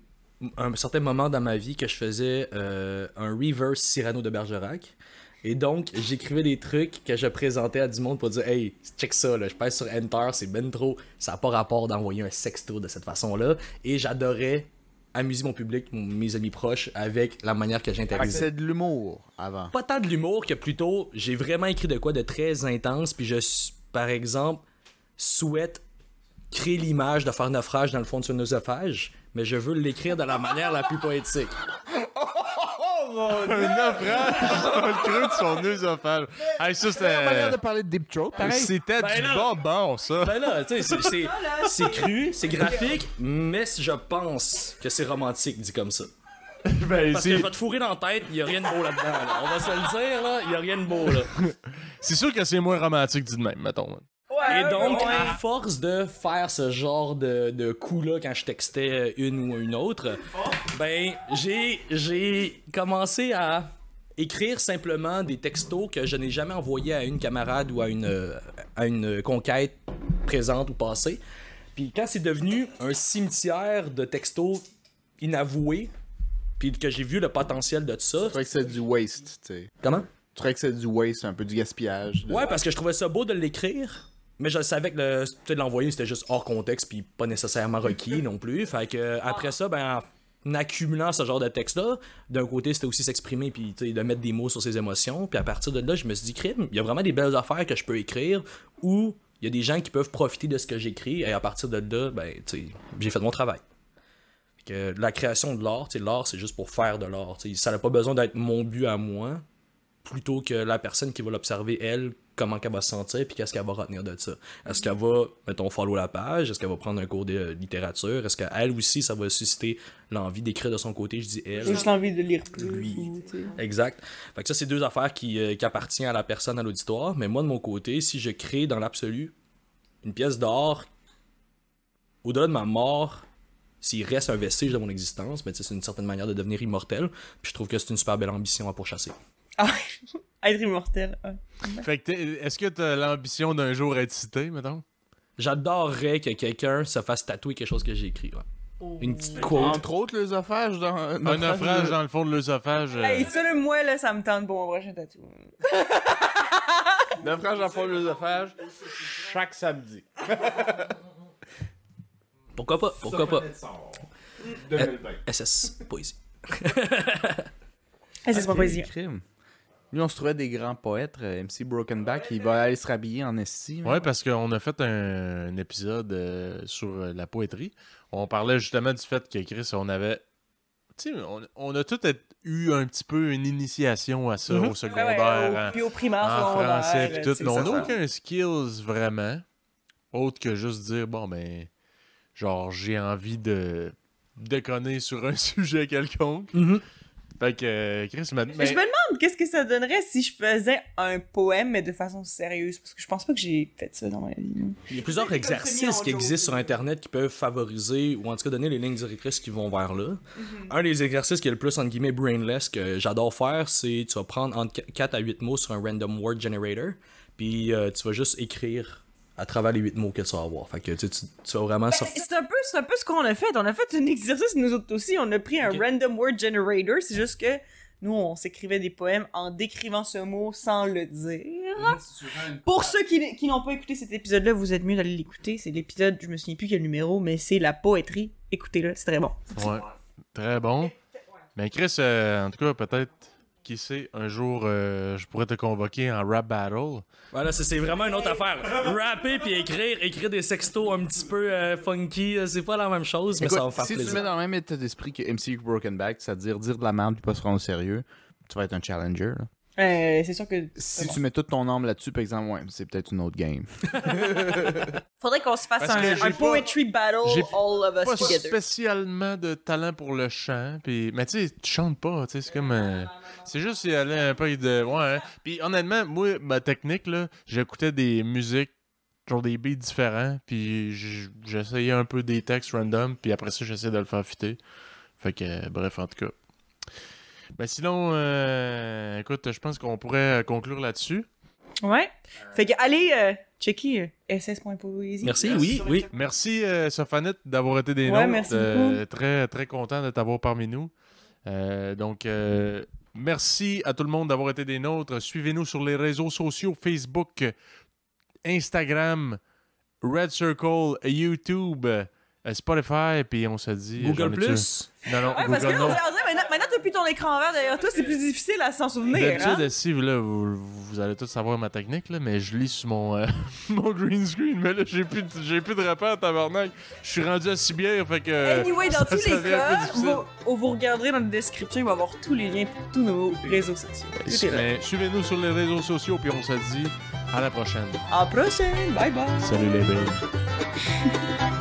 un certain moment dans ma vie que je faisais euh, un reverse Cyrano de Bergerac. Et donc, j'écrivais des trucs que je présentais à du monde pour dire Hey, check ça, là, je pèse sur Enter, c'est ben trop, ça n'a pas rapport d'envoyer un sexto de cette façon-là. Et j'adorais amuser mon public, mes amis proches, avec la manière que j'interagissais c'est de l'humour avant. pas tant de l'humour que plutôt j'ai vraiment écrit de quoi de très intense puis je par exemple souhaite créer l'image de faire naufrage dans le fond de son œsophage mais je veux l'écrire de la manière la plus poétique [laughs] Un naufrage dans le creux de son œsophage. Hey, ça, manière de c'était... parler de Deep Throat, pareil. C'était Ben du là. bonbon, ça. ben là tu sais c'est- c'est c'est cru c'est graphique mais je pense que c'est romantique dit comme ça Ben, parce que c'est- je vais te fourrer dans la tête il y a rien de beau là-dedans là. on va se le dire là il y a rien de beau là [laughs] c'est sûr que c'est moins romantique dit de même, mettons. Et donc, ouais. à force de faire ce genre de, de coup-là quand je textais une ou une autre, ben, j'ai, j'ai commencé à écrire simplement des textos que je n'ai jamais envoyés à une camarade ou à une, à une conquête présente ou passée. Puis quand c'est devenu un cimetière de textos inavoués, puis que j'ai vu le potentiel de ça. Je trouvais que c'est du waste, tu sais. Comment? Je trouvais que c'est du waste, un peu du gaspillage. de- Ouais, parce que je trouvais ça beau de l'écrire. Mais je savais que le, l'envoyer c'était juste hors contexte puis pas nécessairement requis non plus. Fait que après ça, ben en accumulant ce genre de texte-là, d'un côté c'était aussi s'exprimer puis de mettre des mots sur ses émotions. Puis à partir de là, je me suis dit, crime, il y a vraiment des belles affaires que je peux écrire où il y a des gens qui peuvent profiter de ce que j'écris et à partir de là, ben j'ai fait mon travail. Que la création de l'art, l'art c'est juste pour faire de l'art. Ça n'a pas besoin d'être mon but à moi plutôt que la personne qui va l'observer, elle, comment qu'elle va se sentir, puis qu'est-ce qu'elle va retenir de ça. Est-ce qu'elle va, mettons, follow la page? Est-ce qu'elle va prendre un cours de littérature? Est-ce qu'elle aussi, ça va susciter l'envie d'écrire de son côté? Je dis elle. Juste envie de lire plus. Lui. ou. Exact. Fait que ça, c'est deux affaires qui, euh, qui appartiennent à la personne, à l'auditoire. Mais moi, de mon côté, si je crée dans l'absolu une pièce d'art, au-delà de ma mort, s'il reste un vestige de mon existence, ben, sais, c'est une certaine manière de devenir immortel. Puis je trouve que c'est une super belle ambition à pourchasser. Ah, [laughs] être immortel. ouais. Fait que est-ce que t'as l'ambition d'un jour être cité, mettons? J'adorerais que quelqu'un se fasse tatouer quelque chose que j'ai écrit. ouais. Une petite quote. Entre autres, l'œsophage dans... Un naufrage dans le fond de l'œsophage. euh, Hey, ça, là, moi, là, ça me tente pour mon prochain tatou. [laughs] Naufrage dans le fond de l'œsophage, chaque samedi. [laughs] Pourquoi pas? Pourquoi pas? pas 2020. SS, poésie. Hey, c'est pas poésie. Crime. Lui, on se trouvait des grands poètes. euh, MC Brokenback, il va aller se rhabiller en esti. Ouais, parce qu'on a fait un, un épisode euh, sur euh, la poétrie. On parlait justement du fait que Chris, on avait. Tu sais, on, on a tous être- eu un petit peu une initiation à ça Mhm. au Ouais, ouais, secondaire, au- en- Puis au primaire, en français, puis tout. on n'a aucun skills vraiment, autre que juste dire, bon, ben, genre, j'ai envie de déconner sur un [laughs] sujet quelconque. Fait que, euh, Chris, m'a- Mais mais- Je me demande qu'est-ce que ça donnerait si je faisais un poème, mais de façon sérieuse? Parce que je pense pas que j'ai fait ça dans ma vie. Il y a plusieurs exercices qui existent sur. Internet qui peuvent favoriser ou en tout cas donner les lignes directrices qui vont vers là. Mhm. Un des exercices qui est le plus, entre guillemets, brainless que j'adore faire, c'est tu vas prendre entre 4 à 8 mots sur un random word generator, puis euh, tu vas juste écrire à travers les 8 mots que tu vas avoir. Fait que tu, tu, tu vas vraiment Ben, sortir. c'est un peu, c'est un peu ce qu'on a fait. On a fait un exercice nous autres aussi. On a pris un random word generator. C'est juste que nous, on s'écrivait des poèmes en décrivant ce mot sans le dire. Pour ceux qui, qui n'ont pas écouté cet épisode-là, vous êtes mieux d'aller l'écouter. C'est l'épisode, je me souviens plus quel numéro, mais c'est la poétrie. Écoutez-le, c'est très bon. Ouais. Très bon. Mais Chris, euh, en tout cas, peut-être, qui sait, un jour, euh, je pourrais te convoquer en rap battle. Voilà, c'est c'est vraiment une autre affaire. Rapper puis écrire, écrire des sextos un petit peu euh, funky, euh, c'est pas la même chose, mais Écoute, ça va faire si tu plaisir. mets dans le même état d'esprit que MC Brokenback, c'est-à-dire dire de la merde puis pas se prendre au sérieux, tu vas être un challenger. là. Euh, c'est sûr que. Si bon. tu mets toute ton âme là-dessus, par exemple, ouais, c'est peut-être une autre game. [laughs] Faudrait qu'on se fasse Parce un, un pas- poetry battle, j'ai all of us Pas together. spécialement de talent pour le chant. Puis, mais tu sais, tu chantes pas. tu sais, C'est comme. euh, c'est juste y aller un peu de. Ouais. hein. Puis honnêtement, moi, ma technique, là, j'écoutais des musiques, genre des beats différents. Puis j'essayais un peu des textes random. Puis après ça, j'essayais de le faire fitter. Fait que, euh, bref, en tout cas. Ben sinon, euh, écoute, je pense qu'on pourrait euh, conclure là-dessus. Ouais. Fait que allez euh, checker euh, ss.poésie. Merci, oui, oui. Merci, euh, Sophanette, d'avoir été des Ouais, nôtres. merci Euh, très, très content de t'avoir parmi nous. Euh, donc, euh, merci à tout le monde d'avoir été des nôtres. Suivez-nous sur les réseaux sociaux Facebook, Instagram, Red Circle, YouTube, Spotify, puis on se dit... Google Plus? Non, non, Ouais, parce que on non. dirait, on dirait maintenant, depuis ton écran vert derrière toi, c'est plus difficile à s'en souvenir. Hein? D'habitude, si là, vous, vous allez tous savoir ma technique, là, mais je lis sur mon, euh, [laughs] mon green screen. Mais là, j'ai plus, de- j'ai plus de repères, tabarnak. Je suis rendu à six bières, fait que. Anyway, dans [laughs] ça- tous ça les cas, vous, vous regarderez dans la description, il va y avoir tous les liens pour tous nos réseaux sociaux. Suivez-nous sur les réseaux sociaux, puis on se dit à la prochaine. À la prochaine! Bye bye! Salut les belles. [laughs]